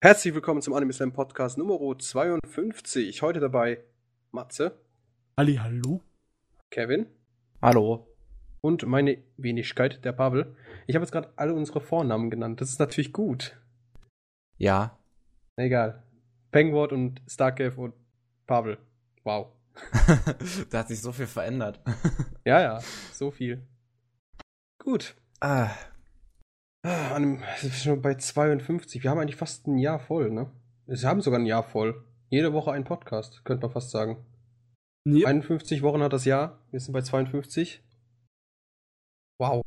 Herzlich willkommen zum Anime Slam Podcast Nummer 52. Heute dabei Matze, Ali, hallo? Kevin Hallo. und meine Wenigkeit, der Pavel. Ich habe jetzt gerade alle unsere Vornamen genannt. Das ist natürlich gut. Ja. Egal. Penguin und Starkev und Pavel. Wow. da hat sich so viel verändert. Ja, ja, so viel. Gut. ah, Ah, an wir sind schon bei 52. Wir haben eigentlich fast ein Jahr voll, ne? Wir haben sogar ein Jahr voll. Jede Woche ein Podcast, könnte man fast sagen. Ja. 51 Wochen hat das Jahr. Wir sind bei 52. Wow.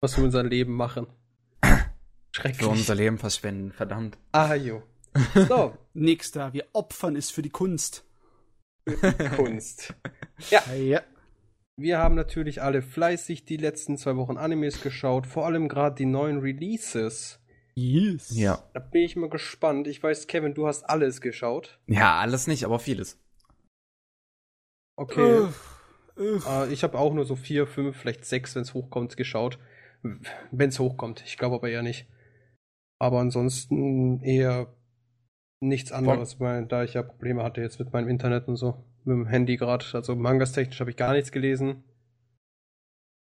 Was wir unser Leben machen. Schrecklich. für unser Leben verschwenden, verdammt. Ah, jo. So, Nächster, wir opfern es für die Kunst. Kunst. Ja, Ja. Wir haben natürlich alle fleißig die letzten zwei Wochen Animes geschaut. Vor allem gerade die neuen Releases. Yes. Ja. Da bin ich mal gespannt. Ich weiß, Kevin, du hast alles geschaut. Ja, alles nicht, aber vieles. Okay. Uff, uff. Äh, ich habe auch nur so vier, fünf, vielleicht sechs, wenn es hochkommt, geschaut. Wenn es hochkommt. Ich glaube aber eher nicht. Aber ansonsten eher nichts anderes, weil da ich ja Probleme hatte jetzt mit meinem Internet und so. Mit dem Handy gerade. Also Mangas technisch habe ich gar nichts gelesen.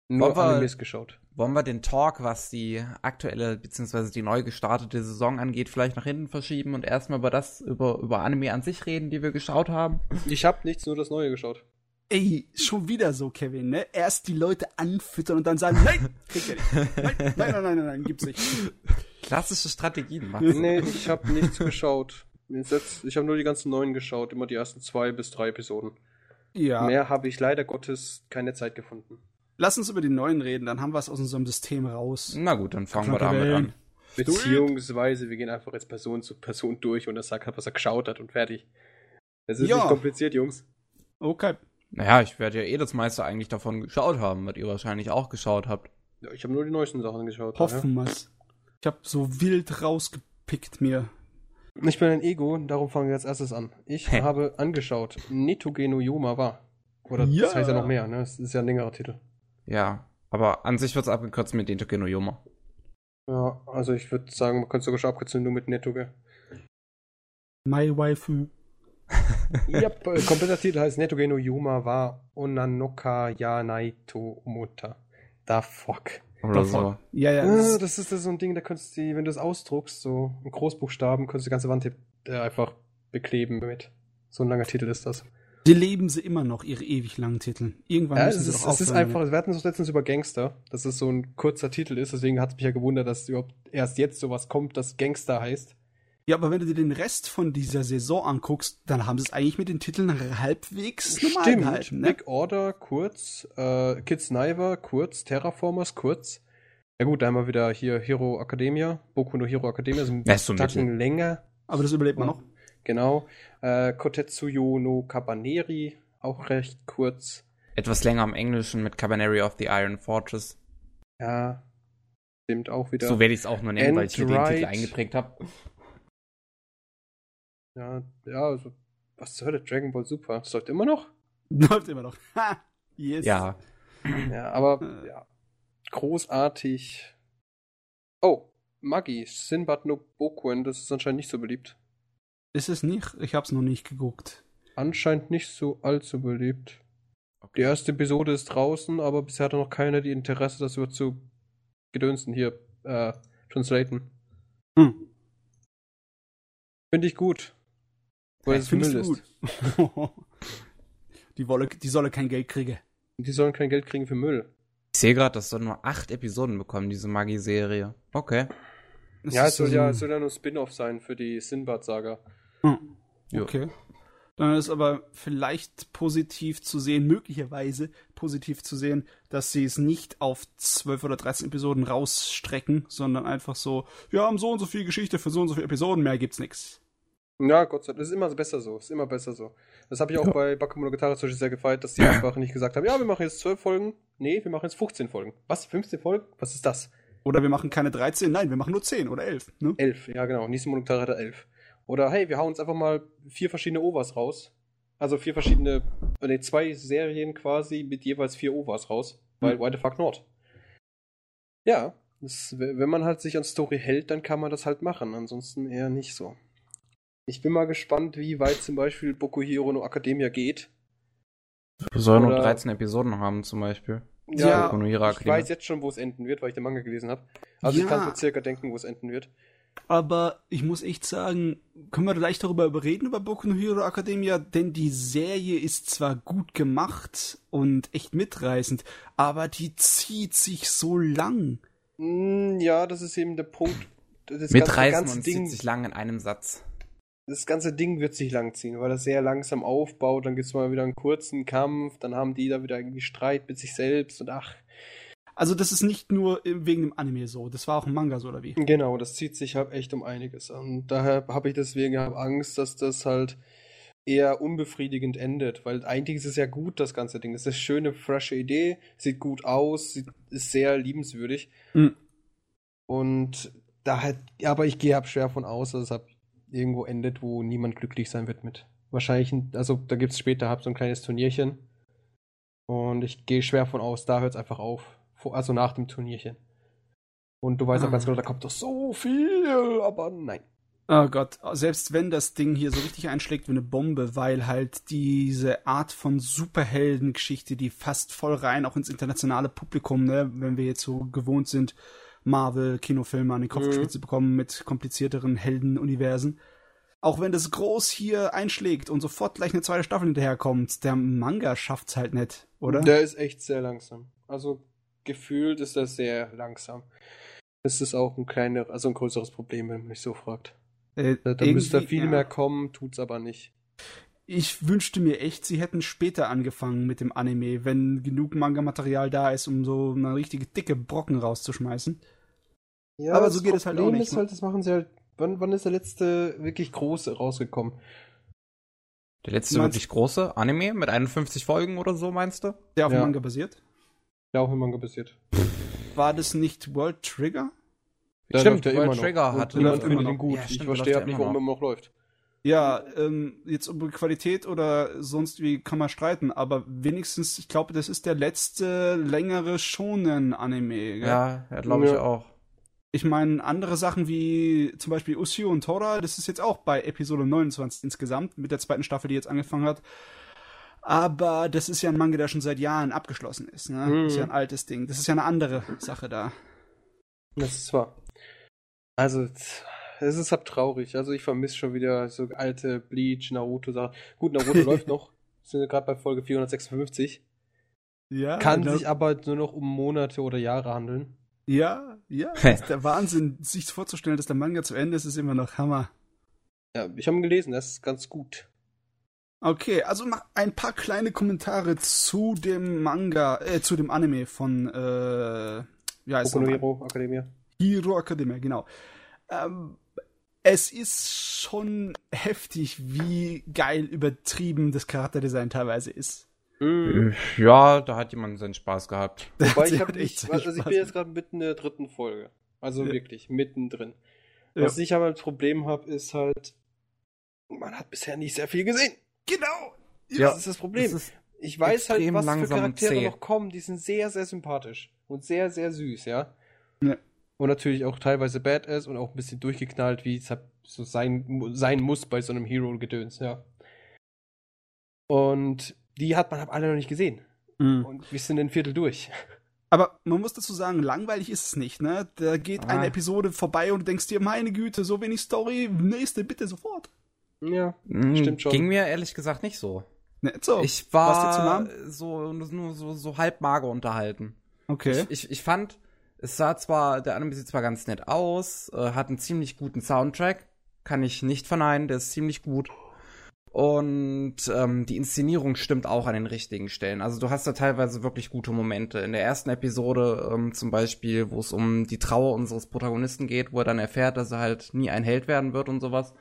Nur Wollen wir- Animes geschaut. Wollen wir den Talk, was die aktuelle bzw. die neu gestartete Saison angeht, vielleicht nach hinten verschieben und erstmal über das, über, über Anime an sich reden, die wir geschaut haben? Ich habe nichts, nur das Neue geschaut. Ey, schon wieder so, Kevin, ne? Erst die Leute anfüttern und dann sagen, nein, kriegt er nicht. Nein, nein, nein, nein, nein, nein gibt's nicht. Klassische Strategien, Max. Nee, ich habe nichts geschaut. Jetzt, ich habe nur die ganzen neuen geschaut, immer die ersten zwei bis drei Episoden. Ja. Mehr habe ich leider Gottes keine Zeit gefunden. Lass uns über die neuen reden, dann haben wir es aus unserem System raus. Na gut, dann fangen wir damit Wellen. an. Beziehungsweise wir gehen einfach jetzt Person zu Person durch und er sagt halt, was er geschaut hat und fertig. Es ist Ja. nicht kompliziert, Jungs. Okay. Naja, ich werde ja eh das meiste eigentlich davon geschaut haben, was ihr wahrscheinlich auch geschaut habt. Ja, ich habe nur die neuesten Sachen geschaut. Hoffen wir's. Ich hab so wild rausgepickt mir. Ich bin ein Ego, darum fangen wir jetzt erstes an. Ich Hä? habe angeschaut, Netoge no Yoma wa. Oder Ja. das heißt ja noch mehr, ne? Es ist ja ein längerer Titel. Ja, aber an sich wird's abgekürzt mit Dento no Yoma. Ja, also ich würde sagen, man könnte sogar schon abkürzen nur mit Netoge. My Waifu. ja, äh, kompletter Titel heißt Netoge no Yoma wa Onanoka ya naito umuta. Da fuck. Oder so. Ja, ja. Das- das ist das so ein Ding, da könntest du, die- wenn du es ausdruckst, so in Großbuchstaben, könntest du die ganze Wand äh, einfach bekleben mit. So ein langer Titel ist das. Die leben sie immer noch, ihre ewig langen Titel. Irgendwann Ja, müssen es sie ist, doch es ist einfach, wir hatten es letztens über Gangster, dass es so ein kurzer Titel ist, deswegen hat es mich ja gewundert, dass überhaupt erst jetzt sowas kommt, das Gangster heißt. Ja, aber wenn du dir den Rest von dieser Saison anguckst, dann haben sie es eigentlich mit den Titeln halbwegs normal gehalten. Ne? Big Order kurz, äh, Kids Niver kurz, Terraformers kurz. Ja gut, da haben wir wieder hier Hero Academia, Boku no Hero Academia, ein Ja, ist so ein Tacken Mittel. länger. Aber das überlebt man noch. Genau. Äh, Kotetsuyo no Kabaneri, auch recht kurz. Etwas länger im Englischen mit Cabaneri of the Iron Fortress. Ja, stimmt auch wieder. So werde ich es auch nur nennen, weil ich mir den Android. Titel eingeprägt habe. Ja, ja, also, was zur Hölle, Dragon Ball Super, das läuft immer noch? Läuft immer noch. Ha! Yes. Ja. Ja, aber, ja, großartig. Oh, Magi, Sinbad no Bokuen, das ist anscheinend nicht so beliebt. Ist es nicht? Ich hab's noch nicht geguckt. Anscheinend nicht so allzu beliebt. Die erste Episode ist draußen, aber bisher hat noch keiner die Interesse, das über zu gedönsten hier, äh, translaten. Hm. Finde ich gut. Weil es Findest Müll ist. gut? die, wolle, die solle kein Geld kriegen. Die sollen kein Geld kriegen für Müll. Ich sehe gerade, das soll nur acht Episoden bekommen, diese Magie-Serie. Okay. Das ja, ist es soll so ja, ein- es soll ja nur Spin-off sein für die Sinbad-Saga. Hm. Okay. Dann ist aber vielleicht positiv zu sehen, möglicherweise positiv zu sehen, dass sie es nicht auf 12 oder 13 Episoden rausstrecken, sondern einfach so, wir haben so und so viel Geschichte für so und so viele Episoden, mehr gibt's nix. Ja, Gott sei Dank. Das ist immer besser so. Ist immer besser so. Das habe ich auch bei Bakemonogatari zum Beispiel sehr gefeiert, dass die einfach nicht gesagt haben, ja, wir machen jetzt 12 Folgen. Nee, wir machen jetzt 15 Folgen. Was? 15 Folgen? Was ist das? Oder wir machen keine 13, nein, wir machen nur 10 oder 11. Ne? 11, ja genau. Nissan Monogatari hat er 11. Oder hey, wir hauen uns einfach mal vier verschiedene Overs raus. Also vier verschiedene, äh, nee, zwei Serien quasi mit jeweils vier Overs raus. Weil, Hm. why the fuck not? Ja, Das, wenn man halt sich an Story hält, dann kann man das halt machen. Ansonsten eher nicht so. Ich bin mal gespannt, wie weit zum Beispiel Boku Hero no Academia geht. Wir sollen nur 13 Episoden haben zum Beispiel. Ja, Boku no Hero ich weiß jetzt schon, wo es enden wird, weil ich den Manga gelesen habe. Also ja. ich kann so circa denken, wo es enden wird. Aber ich muss echt sagen, können wir gleich darüber reden, über Boku no Hero Academia, denn die Serie ist zwar gut gemacht und echt mitreißend, aber die zieht sich so lang. Mm, ja, das ist eben der Punkt. Das Mitreißen ganze, und Ding, zieht sich lang in einem Satz. Das ganze Ding wird sich lang ziehen, weil das sehr langsam aufbaut. Dann gibt es mal wieder einen kurzen Kampf, dann haben die da wieder irgendwie Streit mit sich selbst und ach. Also das ist nicht nur wegen dem Anime so, das war auch im Manga so oder wie? Genau, das zieht sich halt echt um einiges. Und daher habe ich deswegen Angst, dass das halt eher unbefriedigend endet, weil eigentlich ist es ja gut, das ganze Ding. Es ist eine schöne, frische Idee, sieht gut aus, sieht, ist sehr liebenswürdig. Mhm. Und da halt, aber ich gehe ab schwer von aus, dass es halt irgendwo endet, wo niemand glücklich sein wird mit. Wahrscheinlich, also da gibt es später halt so ein kleines Turnierchen. Und ich gehe schwer von aus, da hört es einfach auf. Also nach dem Turnierchen. Und du weißt ah. auch ganz genau, da kommt doch so viel, aber nein. Oh Gott, selbst wenn das Ding hier so richtig einschlägt wie eine Bombe, weil halt diese Art von Superheldengeschichte, die fast voll rein auch ins internationale Publikum, ne, wenn wir jetzt so gewohnt sind, Marvel-Kinofilme an den Kopf mhm. zu bekommen mit komplizierteren Heldenuniversen. Auch wenn das groß hier einschlägt und sofort gleich eine zweite Staffel hinterherkommt, der Manga schafft's halt nicht, oder? Der ist echt sehr langsam. Also gefühlt ist er sehr langsam. Das ist auch ein kleiner, also ein größeres Problem, wenn man mich so fragt. Äh, da, da müsste viel ja. mehr kommen, tut's aber nicht. Ich wünschte mir echt, sie hätten später angefangen mit dem Anime, wenn genug Manga-Material da ist, um so eine richtige dicke Brocken rauszuschmeißen. Ja, aber so geht es halt auch nicht. Ist halt, das machen sie halt. Wann, wann ist der letzte wirklich große rausgekommen? Der letzte wirklich große Anime mit 51 Folgen oder so, meinst du? Der auf ja. dem Manga basiert? Der auf dem Manga basiert. War das nicht World Trigger? Der stimmt, der World Trigger hat läuft immer noch gut. Ja, stimmt, ich verstehe nicht, warum er immer noch läuft. Ja, ähm, jetzt über Qualität oder sonst wie kann man streiten, aber wenigstens, ich glaube, das ist der letzte längere Shonen-Anime. Ja, ja glaube ich ja. auch. Ich meine, andere Sachen wie zum Beispiel Usio und Tora, das ist jetzt auch bei Episode 29 insgesamt, mit der zweiten Staffel, die jetzt angefangen hat. Aber das ist ja ein Manga, der schon seit Jahren abgeschlossen ist. Ne? Mhm. Das ist ja ein altes Ding. Das ist ja eine andere Sache da. Das ist wahr. Also, es ist halt traurig. Also, ich vermisse schon wieder so alte Bleach, Naruto-Sachen. Gut, Naruto läuft noch. Sind gerade bei Folge 456. Ja. Kann sich aber nur noch um Monate oder Jahre handeln. Ja, ja. ist der Wahnsinn, sich vorzustellen, dass der Manga zu Ende ist, ist immer noch Hammer. Ja, ich habe ihn gelesen, das ist ganz gut. Okay, also ein paar kleine Kommentare zu dem Manga, äh, zu dem Anime von, äh, wie heißt Boku no Hero Academia. Hero Academia, genau. Ähm, es ist schon heftig, wie geil übertrieben das Charakterdesign teilweise ist. Mhm. Ja, da hat jemand seinen Spaß gehabt. Wobei ich, nicht, also ich bin jetzt gerade mitten in der dritten Folge. Also ja. wirklich, mittendrin. Was ja. ich aber als Problem habe, ist halt, man hat bisher nicht sehr viel gesehen. Genau! Ja, das ist das Problem. Das ist ich weiß halt, was für Charaktere noch kommen. Die sind sehr, sehr sympathisch und sehr, sehr süß, ja. ja und natürlich auch teilweise badass und auch ein bisschen durchgeknallt, wie es halt so sein, sein muss bei so einem Hero-Gedöns, ja. Und die hat man halt alle noch nicht gesehen. Mhm. Und wir sind ein Viertel durch. Aber man muss dazu sagen, langweilig ist es nicht, ne? Da geht ah. eine Episode vorbei und du denkst dir, meine Güte, so wenig Story, nächste bitte sofort. Ja, mhm, stimmt schon. Ging mir ehrlich gesagt nicht so. Nicht so. Ich war so, nur so, so halb mager unterhalten. Okay. Ich, ich, ich fand, es sah zwar, der Anime sieht zwar ganz nett aus, äh, hat einen ziemlich guten Soundtrack, kann ich nicht verneinen, der ist ziemlich gut. Und ähm, die Inszenierung stimmt auch an den richtigen Stellen. Also du hast da teilweise wirklich gute Momente. In der ersten Episode ähm, zum Beispiel, wo es um die Trauer unseres Protagonisten geht, wo er dann erfährt, dass er halt nie ein Held werden wird und sowas.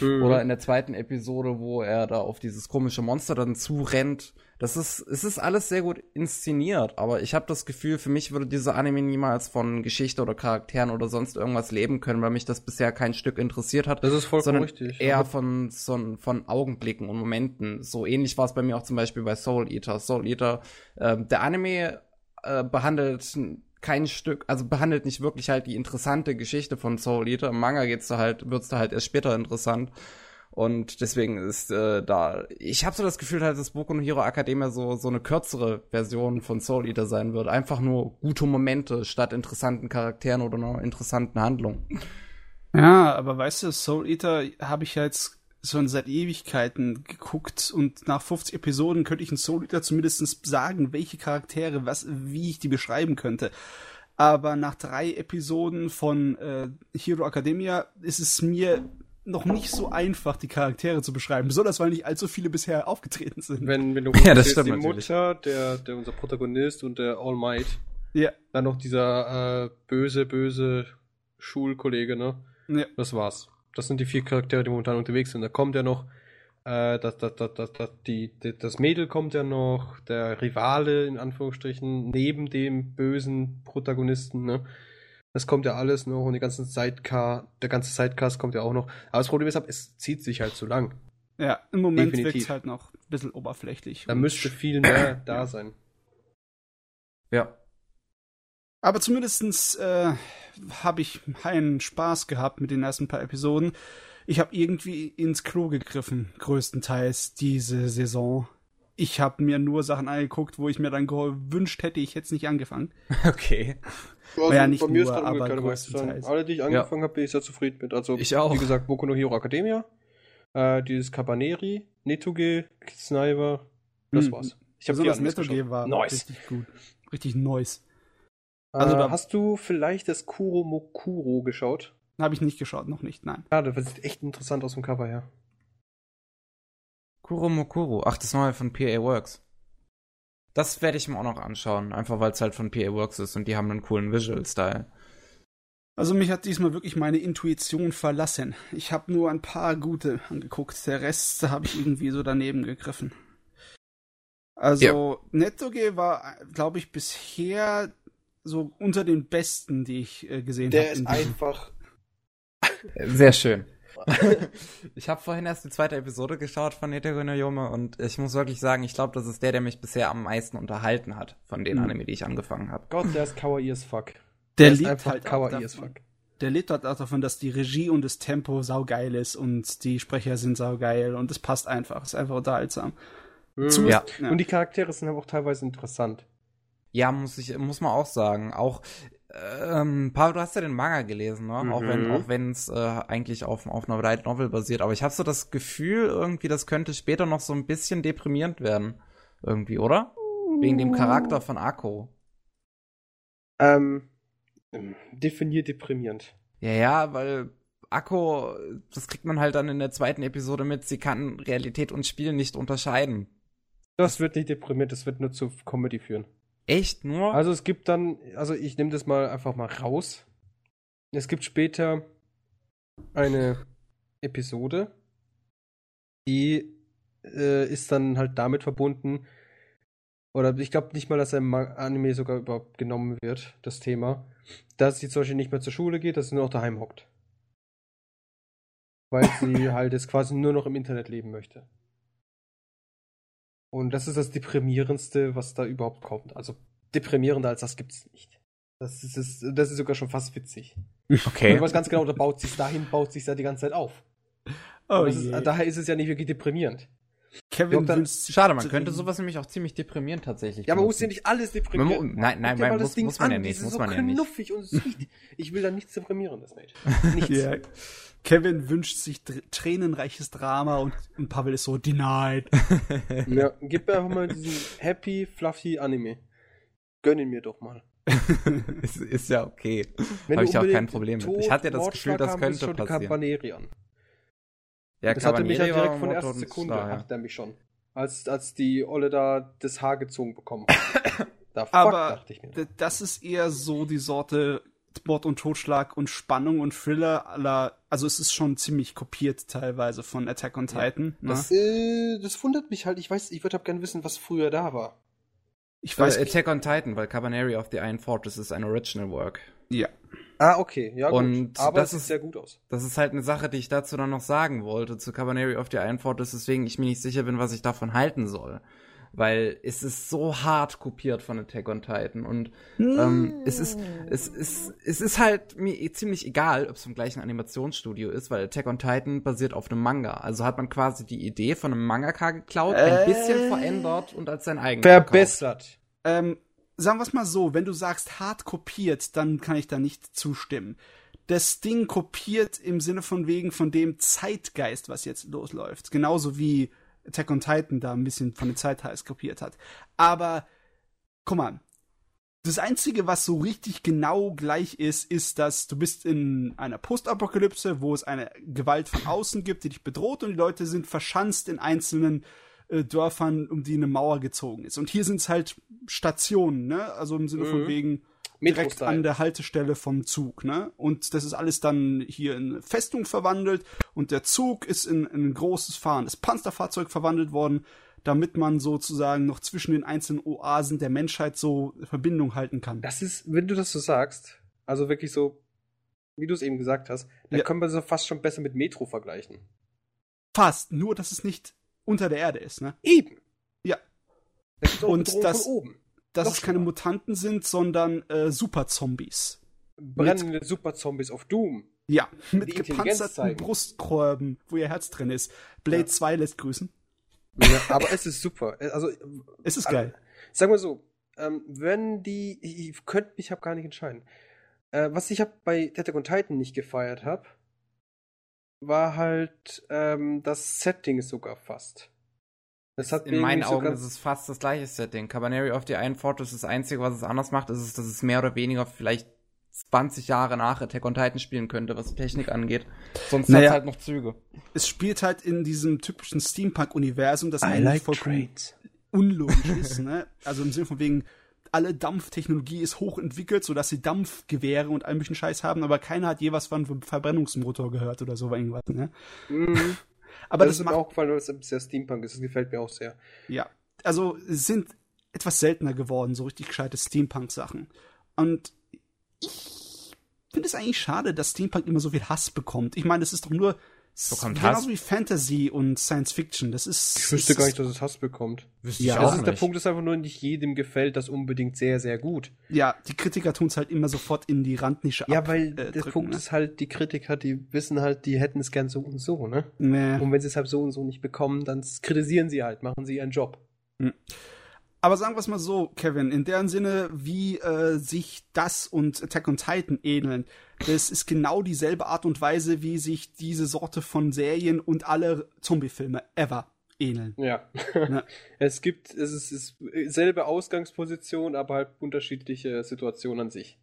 Mhm. Oder in der zweiten Episode, wo er da auf dieses komische Monster dann zurennt das ist, es ist alles sehr gut inszeniert, aber ich habe das Gefühl, für mich würde dieser Anime niemals von Geschichte oder Charakteren oder sonst irgendwas leben können, weil mich das bisher kein Stück interessiert hat. Das ist vollkommen richtig. Eher von, so, von Augenblicken und Momenten. So ähnlich war es bei mir auch zum Beispiel bei Soul Eater. Soul Eater, äh, der Anime äh, behandelt kein Stück, also behandelt nicht wirklich halt die interessante Geschichte von Soul Eater. Im Manga geht's da halt, wird's da halt erst später interessant. Und deswegen ist äh, da, ich habe so das Gefühl halt, dass Boku no Hero Academia so so eine kürzere Version von Soul Eater sein wird. Einfach nur gute Momente statt interessanten Charakteren oder einer interessanten Handlung. Ja, aber weißt du, Soul Eater habe ich ja jetzt schon seit Ewigkeiten geguckt und nach 50 Episoden könnte ich in Soul Eater zumindest sagen, welche Charaktere, was, wie ich die beschreiben könnte. Aber nach drei Episoden von äh, Hero Academia ist es mir noch nicht so einfach, die Charaktere zu beschreiben, besonders weil nicht allzu viele bisher aufgetreten sind. Wenn, wenn du Ja, das stimmt die natürlich. Mutter, der, der unser Protagonist und der All Might, Ja, dann noch dieser äh, böse, böse Schulkollege, ne? ja. Das war's. Das sind die vier Charaktere, die momentan unterwegs sind. Da kommt ja noch, äh, das, das, das, das, das, die, das Mädel kommt ja noch, der Rivale in Anführungsstrichen, neben dem bösen Protagonisten, ne? Das kommt ja alles noch und die ganzen Sidecar, der ganze Sidecast kommt ja auch noch. Aber das Problem ist, halt, es zieht sich halt zu lang. Ja, im Moment wirkt es halt noch ein bisschen oberflächlich. Da müsste viel mehr da sein. Ja. Aber zumindestens äh, habe ich einen Spaß gehabt mit den ersten paar Episoden. Ich habe irgendwie ins Klo gegriffen, größtenteils diese Saison. Ich habe mir nur Sachen angeguckt, wo ich mir dann gewünscht hätte, ich hätte es nicht angefangen. Okay. Also Ja, nicht bei mir ist nur, dann aber größtenteils. Alle, die ich angefangen habe, bin ich sehr zufrieden mit. Also, Ich auch. wie gesagt, Boku no Hero Academia, äh, dieses Cabaneri, Netoge, Sniper, das Hm, war's. Ich habe Animes Metal Gear geschaut. war Nice. richtig gut. Richtig nice. Also Also da- hast du vielleicht das Kuro Mokuro geschaut? Habe ich nicht geschaut, noch nicht, nein. Ja, das sieht echt interessant aus dem Cover her. Kuromokuro. Ach, das neue von PA Works. Das werde ich mir auch noch anschauen, einfach weil es halt von PA Works ist und die haben einen coolen Visual-Style. Also mich hat diesmal wirklich meine Intuition verlassen. Ich habe nur ein paar gute angeguckt. Der Rest habe ich irgendwie so daneben gegriffen. Also Nettoge war, glaube ich, bisher so unter den besten, die ich äh, gesehen habe. Der ist einfach. Sehr schön. Ich habe vorhin erst die zweite Episode geschaut von Netero no Yome und ich muss wirklich sagen, ich glaube, das ist der, der mich bisher am meisten unterhalten hat von den Mhm. Anime, die ich angefangen habe. Gott, der ist kawaii as fuck. Der ist lebt einfach halt auch kawaii as davon. fuck. Der lebt halt auch davon, dass die Regie und das Tempo saugeil ist und die Sprecher sind saugeil und es passt einfach. Es ist einfach unterhaltsam. Mhm. Ja. Und die Charaktere sind aber auch teilweise interessant. Ja, muss ich, muss man auch sagen. Auch, ähm, Paul, du hast ja den Manga gelesen, ne? Auch wenn, Mhm. auch wenn es äh, eigentlich auf, auf einer Light Novel basiert. Aber ich habe so das Gefühl, irgendwie, das könnte später noch so ein bisschen deprimierend werden. Irgendwie, oder? Wegen dem Charakter von Akko. Ähm, ähm, definiert deprimierend. Ja, ja, weil Akko, das kriegt man halt dann in der zweiten Episode mit, sie kann Realität und Spiel nicht unterscheiden. Das wird nicht deprimiert, das wird nur zu Comedy führen. Echt nur? Also es gibt dann, also ich nehme das mal einfach mal raus. Es gibt später eine Episode, die äh, ist dann halt damit verbunden, oder ich glaube nicht mal, dass er im Anime sogar überhaupt genommen wird, das Thema, dass sie zum Beispiel nicht mehr zur Schule geht, dass sie nur noch daheim hockt. Weil sie halt jetzt quasi nur noch im Internet leben möchte. Und das ist das Deprimierendste, was da überhaupt kommt. Also deprimierender als das gibt's nicht. Das ist, das, das ist sogar schon fast witzig. okay. Du weißt ganz genau, da baut sich dahin, baut sich da die ganze Zeit auf. Oh das ist, daher ist es ja nicht wirklich deprimierend. Kevin dann- Schade, man könnte sowas nämlich auch ziemlich deprimieren tatsächlich. Ja, man muss ja benutzen. nicht alles deprimieren. nein, nein, nein, das muss- muss man ja an, nicht, das ist muss so man ja nicht. knuffig und sweet. Ich will da nichts deprimierendes, Mate. Nichts. Ja. Kevin wünscht sich tränenreiches Drama und, und Pavel ist so denied. Ja, gib mir einfach mal diesen happy, fluffy Anime. Gönn ihn mir doch mal. ist, ist ja okay. Wenn Hab du ich auch kein Problem mit. Tod, Ich hatte ja das Gefühl, das könnte passieren. Cabaneri an. Ja, das hatte mich ja direkt von der ersten und Sekunde, Schlag, ja. hatte er mich schon. Als, als die Olle da das Haar gezogen bekommen hat. da fuck, Aber dachte ich mir. Das ist eher so die Sorte Mord und Totschlag und Spannung und Thriller aller, also es ist schon ziemlich kopiert teilweise von Attack on Ja, Titan. Ne? Das, äh, das wundert mich halt. Ich weiß, ich würde halt gerne wissen, was früher da war. ich Weil weiß nicht. Attack on Titan, weil Cabaneri of the Iron Fortress ist ein Original Work. Ja. Ah, okay. Ja, gut. Und Aber das es sieht ist- sehr gut aus. Das ist halt eine Sache, die ich dazu dann noch sagen wollte, zu Cabaneri of the Iron Fortress, weswegen ich mir nicht sicher bin, was ich davon halten soll. Weil es ist so hart kopiert von Attack on Titan und ähm, es ist es ist es ist halt mir eh ziemlich egal, ob es vom gleichen Animationsstudio ist, weil Attack on Titan basiert auf einem Manga. Also hat man quasi die Idee von einem Mangaka geklaut, ein Äh. bisschen verändert und als sein eigenes. Verbessert. Ähm, sagen wir es mal so, wenn du sagst hart kopiert, dann kann ich da nicht zustimmen. Das Ding kopiert im Sinne von wegen von dem Zeitgeist, was jetzt losläuft. Genauso wie Attack on Titan da ein bisschen von dem Zeitgeist kopiert hat. Aber, guck mal, das Einzige, was so richtig genau gleich ist, ist, dass du bist in einer Postapokalypse, wo es eine Gewalt von außen gibt, die dich bedroht und die Leute sind verschanzt in einzelnen äh, Dörfern, um die eine Mauer gezogen ist. Und hier sind es halt Stationen, ne? Also im Sinne von Mhm. wegen direkt Metro-Style. an der Haltestelle vom Zug, ne? Und das ist alles dann hier in Festung verwandelt und der Zug ist in, in ein großes fahrendes Panzerfahrzeug verwandelt worden, damit man sozusagen noch zwischen den einzelnen Oasen der Menschheit so Verbindung halten kann. Das ist, wenn du das so sagst, also wirklich so, wie du es eben gesagt hast, da Ja. können wir so fast schon besser mit Metro vergleichen. Fast, nur dass es nicht unter der Erde ist, ne? Eben. Ja. Da gibt's auch Und das- von oben. Dass Noch es keine schlimmer. Mutanten sind, sondern äh, Superzombies. Brennende Super-Zombies auf Doom. Ja, mit gepanzerten. Brustkorben, wo ihr Herz drin ist. Blade Ja. 2 lässt grüßen. Ja, aber es ist super. Also, Es ist geil. Sagen wir so, ähm, wenn die, ich, könnte mich hab gar nicht entscheiden. Äh, was ich hab bei Attack on Titan nicht gefeiert habe, war halt ähm, das Setting sogar fast. Das hat In meinen so Augen ist es fast das gleiche Setting. Cabaneri of the Iron Fortress, das Einzige, was es anders macht, ist, es, dass es mehr oder weniger vielleicht 20 Jahre nach Attack on Titan spielen könnte, was die Technik angeht. Sonst hat Naja. es halt noch Züge. Es spielt halt in diesem typischen Steampunk-Universum, das eigentlich vollkommen Trades. unlogisch ist. Ne? Also im Sinne von wegen, alle Dampftechnologie ist hochentwickelt, sodass sie Dampfgewehre und all möglichen Scheiß haben, aber keiner hat je was von einem Verbrennungsmotor gehört oder so irgendwas. Ne? Mhm. Aber das, das, ist mir auch gefallen, weil es sehr Steampunk ist. Das gefällt mir auch sehr. Ja, also es sind etwas seltener geworden, so richtig gescheite Steampunk-Sachen. Und ich finde es eigentlich schade, dass Steampunk immer so viel Hass bekommt. Ich meine, das ist doch nur Bekommt genauso Hass? wie Fantasy und Science Fiction. Das ist. Ich wüsste das gar nicht, dass es Hass bekommt. Wüsste Ja, ich Das auch ist, der nicht. Punkt ist einfach nur, nicht jedem gefällt das unbedingt sehr, sehr gut. Ja, die Kritiker tun es halt immer sofort in die Randnische Ja, ab. weil äh, der drücken, Punkt ne? ist halt, die Kritiker, die wissen halt, die hätten es gern so und so, ne? Nee. Und wenn sie es halt so und so nicht bekommen, dann kritisieren sie halt, machen sie ihren Job. Aber sagen wir es mal so, Kevin, in deren Sinne, wie äh, sich das und Attack on Titan ähneln, das ist genau dieselbe Art und Weise, wie sich diese Sorte von Serien und alle Zombie-Filme ever ähneln. Ja. Ja. Es gibt, es ist, es ist selbe Ausgangsposition, aber halt unterschiedliche Situationen an sich.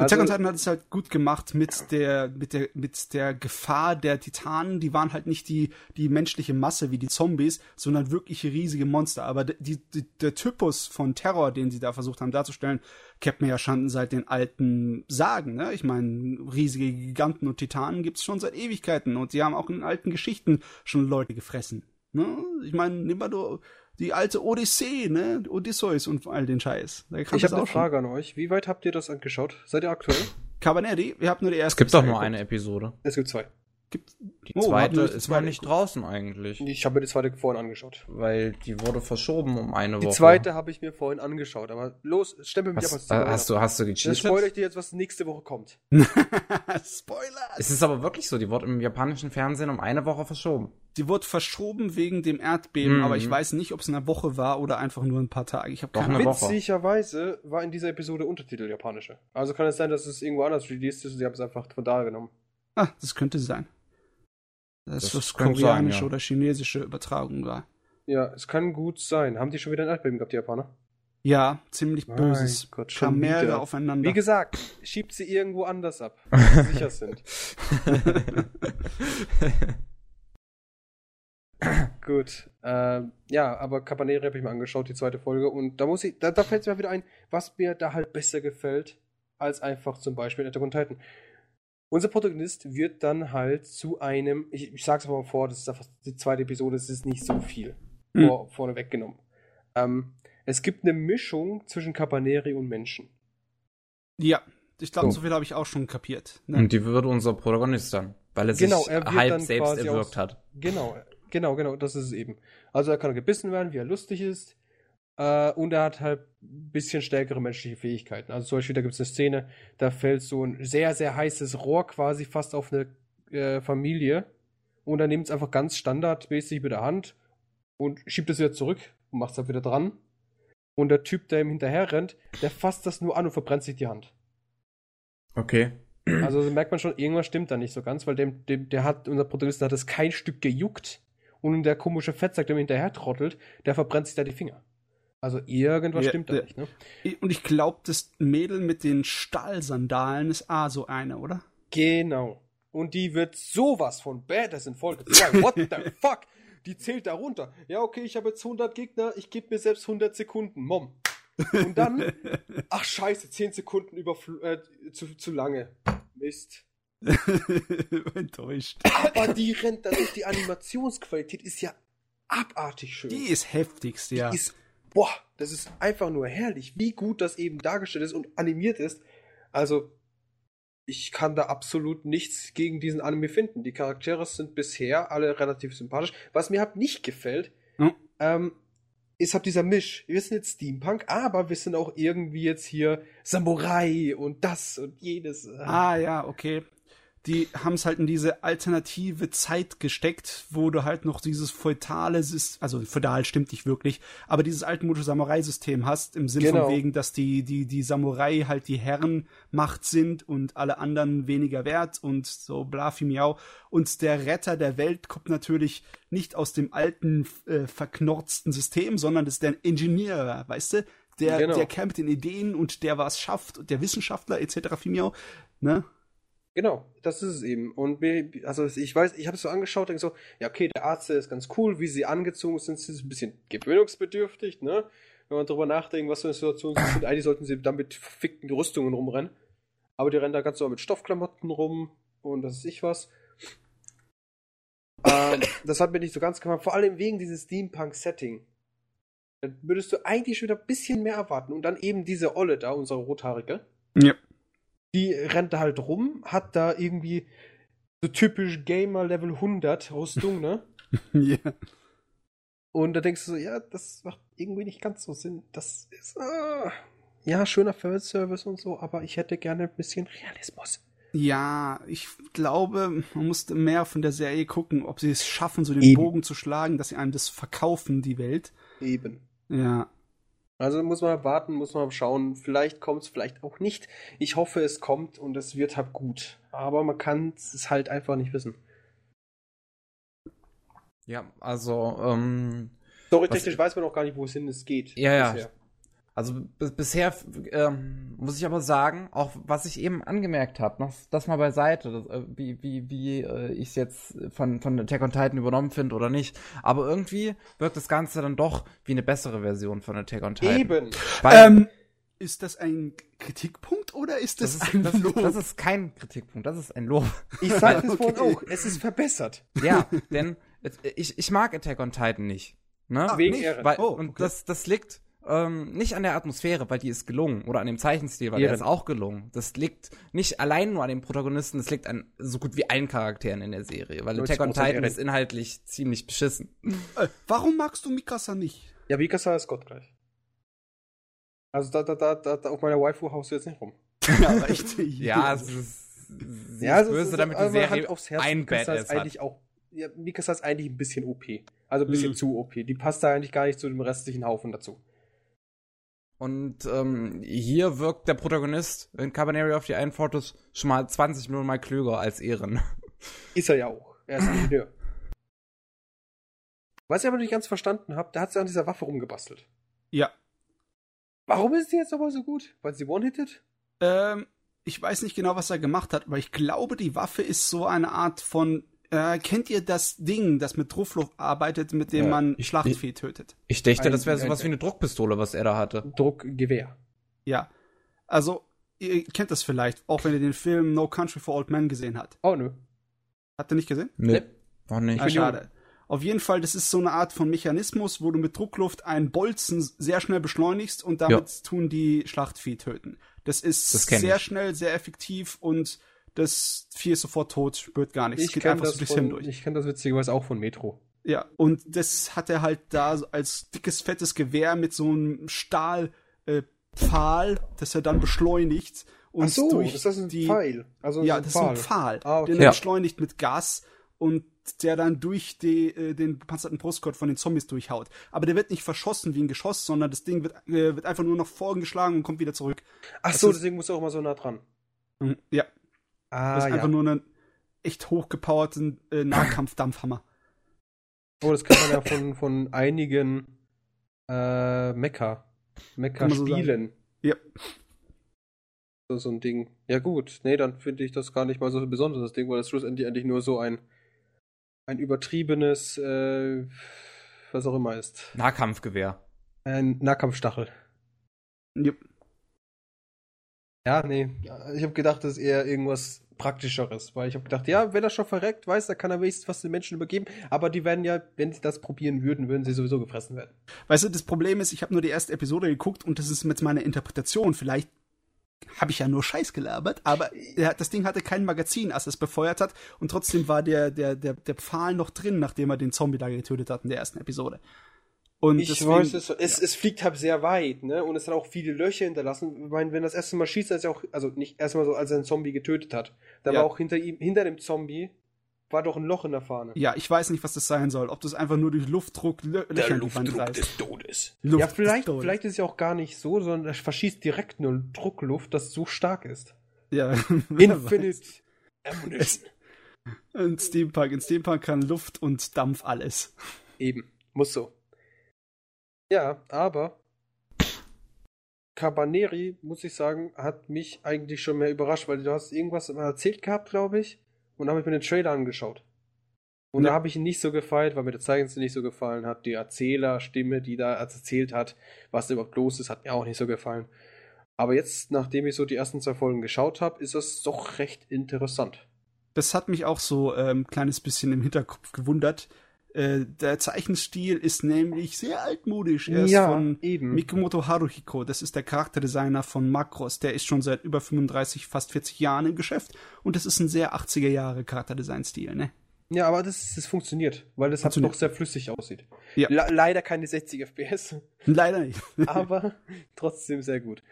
Also, Attack on Titan hat es halt gut gemacht mit der, mit der, mit der Gefahr der Titanen. Die waren halt nicht die, die menschliche Masse wie die Zombies, sondern wirkliche riesige Monster. Aber die, die, der Typus von Terror, den sie da versucht haben darzustellen, kennt man ja schon seit den alten Sagen. Ne? Ich meine, riesige Giganten und Titanen gibt's schon seit Ewigkeiten und die haben auch in alten Geschichten schon Leute gefressen. Ne? Ich meine, nimm mal du die alte Odyssee, ne? Odysseus und all den Scheiß. Ich habe eine schon. Frage an euch. Wie weit habt ihr das angeschaut? Seid ihr aktuell? Cabaneri, ihr habt nur die Es erste. gibt doch nur eine Episode. Es gibt zwei. Gibt, Die Oh, zweite die ist zweite noch nicht geguckt? draußen eigentlich. Ich habe mir die zweite vorhin angeschaut. Weil die wurde verschoben um eine Die Woche. zweite habe ich mir vorhin angeschaut, aber los, stempel mich ab als Hast, äh, hast du, hast du gecheatet? spoilere ich dir jetzt, was nächste Woche kommt. Spoiler! Es ist aber wirklich so, die wurde im japanischen Fernsehen um eine Woche verschoben. Die wurde verschoben wegen dem Erdbeben, Mhm. aber ich weiß nicht, ob es eine Woche war oder einfach nur ein paar Tage. Ich habe Doch, keine eine Ahnung. Woche. Witzigerweise war in dieser Episode Untertitel japanische. Also kann es sein, dass es irgendwo anders released ist und sie haben es einfach von da genommen. Ah, das könnte sein. Das, Das was könnte koreanische sein, ja. oder chinesische Übertragung war. Ja, es kann gut sein. Haben die schon wieder ein Erdbeben gehabt, die Japaner? Ja, ziemlich Mein böses. Gott, schon Kam mehrere wieder. aufeinander. Wie gesagt, schiebt sie irgendwo anders ab, wo sie sicher sind. Gut. Ähm, ja, aber Cabaneri habe ich mir angeschaut, die zweite Folge. Und da muss ich, da, da fällt es mir wieder ein, was mir da halt besser gefällt, als einfach zum Beispiel Attack on Titan. Unser Protagonist wird dann halt zu einem, ich, ich sag's aber mal vor, das ist einfach die zweite Episode, es ist nicht so viel Hm. vor, vorne weggenommen. Ähm, es gibt eine Mischung zwischen Cabaneri und Menschen. Ja, ich glaube, So. so viel habe ich auch schon kapiert. Ne? Und die wird unser Protagonist dann, weil er Genau, sich er halb selbst erwirkt aus- hat. Genau. Genau, genau, das ist es eben. Also er kann gebissen werden, wie er lustig ist. Äh, und er hat halt ein bisschen stärkere menschliche Fähigkeiten. Also zum Beispiel, da gibt es eine Szene, da fällt so ein sehr, sehr heißes Rohr quasi fast auf eine äh, Familie. Und er nimmt es einfach ganz standardmäßig mit der Hand und schiebt es wieder zurück und macht es dann wieder dran. Und der Typ, der ihm hinterher rennt, der fasst das nur an und verbrennt sich die Hand. Okay. Also merkt man schon, irgendwas stimmt da nicht so ganz, weil dem, dem, der hat, unser Protagonist hat es kein Stück gejuckt. Und der komische Fettsack, der ihm hinterher trottelt, der verbrennt sich da die Finger. Also irgendwas Ja, stimmt da der- nicht, ne? Und ich glaube, das Mädel mit den Stahlsandalen ist A so eine, oder? Genau. Und die wird sowas von badass in Folge 2. What the fuck? Die zählt da runter. Ja, okay, ich habe jetzt 100 Gegner, ich gebe mir selbst 100 Sekunden. Mom. Und dann, ach scheiße, 10 Sekunden über, äh, zu, zu lange. Mist. Enttäuscht. Aber die rennt dadurch, die Animationsqualität ist ja abartig schön. Die ist heftigst, ja. Die ist, boah, das ist einfach nur herrlich, wie gut das eben dargestellt ist und animiert ist. Also, ich kann da absolut nichts gegen diesen Anime finden. Die Charaktere sind bisher alle relativ sympathisch. Was mir halt nicht gefällt, Hm. ähm, ist halt dieser Misch. Wir sind jetzt Steampunk, aber wir sind auch irgendwie jetzt hier Samurai und das und jenes. Ah ja, okay. Die haben es halt in diese alternative Zeit gesteckt, wo du halt noch dieses feudale System, also feudal stimmt nicht wirklich, aber dieses altmodische Samurai-System hast, im Sinne Genau. von wegen, dass die, die, die Samurai halt die Herrenmacht sind und alle anderen weniger wert und so bla fi miau. Und der Retter der Welt kommt natürlich nicht aus dem alten, äh, verknorzten System, sondern das ist der Ingenieur, weißt du? Der, Genau. der mit den Ideen und der was schafft und der Wissenschaftler etc. fi miau, ne? Genau, das ist es eben. Und also ich weiß, ich habe es so angeschaut, denke so, ja, okay, der Arzt der ist ganz cool, wie sie angezogen sind, sind sie ein bisschen gewöhnungsbedürftig, ne? Wenn man drüber nachdenkt, was für eine Situation sie sind, eigentlich sollten sie dann mit verfickten Rüstungen rumrennen. Aber die rennen da ganz so mit Stoffklamotten rum und das ist ich was. ähm, das hat mir nicht so ganz gemacht, vor allem wegen dieses Steampunk-Setting. Da würdest du eigentlich schon wieder ein bisschen mehr erwarten. Und dann eben diese Olle da, unsere Rothaarige Ja. Die rennt da halt rum, hat da irgendwie so typisch Gamer Level 100 Rüstung, ne? ja. Und da denkst du so, ja, das macht irgendwie nicht ganz so Sinn. Das ist, ah, ja, schöner Service und so, aber ich hätte gerne ein bisschen Realismus. Ja, ich glaube, man musste mehr von der Serie gucken, ob sie es schaffen, so den Eben. Bogen zu schlagen, dass sie einem das verkaufen, die Welt. Eben. Ja. Also muss man warten, muss man schauen. Vielleicht kommt es, vielleicht auch nicht. Ich hoffe, es kommt und es wird halt gut. Aber man kann es halt einfach nicht wissen. Ja, also, ähm, Storytechnisch weiß man auch gar nicht, wo es hin es geht. Ja, ja. bisher. Also bisher ähm, muss ich aber sagen, auch was ich eben angemerkt habe, noch das mal beiseite, das, äh, wie, wie, wie äh, ich es jetzt von, von Attack on Titan übernommen finde oder nicht. Aber irgendwie wirkt das Ganze dann doch wie eine bessere Version von Attack on Titan. Eben. Weil Ähm, ist das ein Kritikpunkt oder ist das, das, ist, ein das, Lob? das ist kein Kritikpunkt, das ist ein Lob. Ich sag es Okay. vorhin auch, es ist verbessert. ja, denn es- ich, ich mag Attack on Titan nicht. Ne? Wegen nicht? Ehre. Weil, Oh, und okay. das, das liegt ähm, nicht an der Atmosphäre, weil die ist gelungen, oder an dem Zeichenstil, weil Ehren. der ist auch gelungen. Das liegt nicht allein nur an den Protagonisten, das liegt an so gut wie allen Charakteren in der Serie, weil 90% Attack on Titan ist inhaltlich ziemlich beschissen. Äh, warum magst du Mikasa nicht? Ja, Mikasa ist Gott gleich. Also da, da, da, da, da auf meiner Waifu haust du jetzt nicht rum. Ja, richtig. Ja, es ist, sie ja, ist böse, damit die also Serie aufs Herz, ein Mikasa Badass ist hat. eigentlich auch. Ja, Mikasa ist eigentlich ein bisschen OP. Also ein bisschen Mhm. zu OP. Die passt da eigentlich gar nicht zu dem restlichen Haufen dazu. Und ähm, hier wirkt der Protagonist in Cabaneri of the Iron Fortress schon mal 20 Millionen Mal klüger als Ehren. Ist er ja auch. Er ist Ingenieur. Was ich aber nicht ganz verstanden habe, da hat sie an dieser Waffe rumgebastelt. Ja. Warum ist die jetzt aber so gut? Weil sie one-hitted? Ähm, ich weiß nicht genau, was er gemacht hat, aber ich glaube, die Waffe ist so eine Art von. Äh, kennt ihr das Ding, das mit Druckluft arbeitet, mit dem Ja, man ich- Schlachtvieh tötet? Ich dachte, Ein- das wäre ein- sowas wie eine Druckpistole, was er da hatte. Druckgewehr. Ja. Also, ihr kennt das vielleicht, auch wenn ihr den Film No Country for Old Men gesehen habt. Oh, nö. Habt ihr nicht gesehen? Nee. War nicht. Ah, schade. Auf jeden Fall, das ist so eine Art von Mechanismus, wo du mit Druckluft einen Bolzen sehr schnell beschleunigst und damit tun die Schlachtvieh töten. Das ist Das sehr ich. schnell, sehr effektiv und das Vieh ist sofort tot, spürt gar nichts. Es geht einfach so das durchs von- Hirn durch. Ich kenne das witzigerweise auch von Metro. Ja, und das hat er halt da so als dickes, fettes Gewehr mit so einem Stahlpfahl, äh, Pfahl, das er dann beschleunigt. Und Ach so, durch ist das ein die, Pfeil? Also ja, ein das ist ein Pfahl, Ah, okay. den er Ja. beschleunigt mit Gas und der dann durch die, äh, den gepanzerten Brustkorb von den Zombies durchhaut. Aber der wird nicht verschossen wie ein Geschoss, sondern das Ding wird, äh, wird einfach nur noch vorgeschlagen und kommt wieder zurück. Ach das so, ist- deswegen musst du auch immer so nah dran. Mhm, Ja, Ah, das ist ja. einfach nur ein echt hochgepowerten äh, Nahkampfdampfhammer. Oh, das kennt man ja von, von einigen äh, Mecha. Kann man so Mecha-Spielen. Ja. so, so ein Ding. Ja, gut. Nee, dann finde ich das gar nicht mal so ein besonderes Ding, weil das schlussendlich eigentlich nur so ein, ein übertriebenes, äh, was auch immer ist. Nahkampfgewehr. Ein Nahkampfstachel. Jupp. Ja, nee. Ich habe gedacht, das ist eher irgendwas Praktischeres, weil ich habe gedacht, ja, wenn er schon verreckt, weiß, da kann er wenigstens was den Menschen übergeben, aber die werden ja, wenn sie das probieren würden, würden sie sowieso gefressen werden. Weißt du, das Problem ist, ich habe nur die erste Episode geguckt und das ist mit meiner Interpretation. Vielleicht habe ich ja nur Scheiß gelabert, aber er, das Ding hatte kein Magazin, als es befeuert hat und trotzdem war der, der, der, der Pfahl noch drin, nachdem er den Zombie da getötet hat in der ersten Episode. Und Ich deswegen- weiß es, es, ja. es fliegt halt sehr weit, ne? Und es hat auch viele Löcher hinterlassen. Ich meine, wenn das erste Mal schießt, ist ja auch, also nicht erstmal so, als er einen Zombie getötet hat. Da Ja. war auch hinter ihm, hinter dem Zombie, war doch ein Loch in der Fahne. Ja, ich weiß nicht, was das sein soll. Ob das einfach nur durch Luftdruck Lö Löcher in die Wand reißt. Todes. Luft ja, des vielleicht, Todes. vielleicht ist es ja auch gar nicht so, sondern er verschießt direkt nur Druckluft, das so stark ist. Ja. Infinite Ammunition. In Steampunk. In Steampunk kann Luft und Dampf alles. Eben, muss so. Ja, aber Cabaneri, muss ich sagen, hat mich eigentlich schon mehr überrascht, weil du hast irgendwas erzählt gehabt, glaube ich, und dann habe ich mir den Trailer angeschaut. Und Ja. da habe ich ihn nicht so gefeiert, weil mir der Zeichenstil nicht so gefallen hat. Die Erzählerstimme, die da erzählt hat, was da überhaupt los ist, hat mir auch nicht so gefallen. Aber jetzt, nachdem ich so die ersten zwei Folgen geschaut habe, ist das doch recht interessant. Das hat mich auch so ein ähm, kleines bisschen im Hinterkopf gewundert. Äh, der Zeichenstil ist nämlich sehr altmodisch. Er ist Ja, von eben. Mikomoto Haruhiko. Das ist der Charakterdesigner von Macross. Der ist schon seit über 35, fast 40 Jahren im Geschäft. Und das ist ein sehr 80er Jahre Charakterdesignstil, ne? Ja, aber das, das funktioniert, weil das halt doch sehr flüssig aussieht. Ja. Le leider keine 60 FPS, Leider nicht. aber trotzdem sehr gut.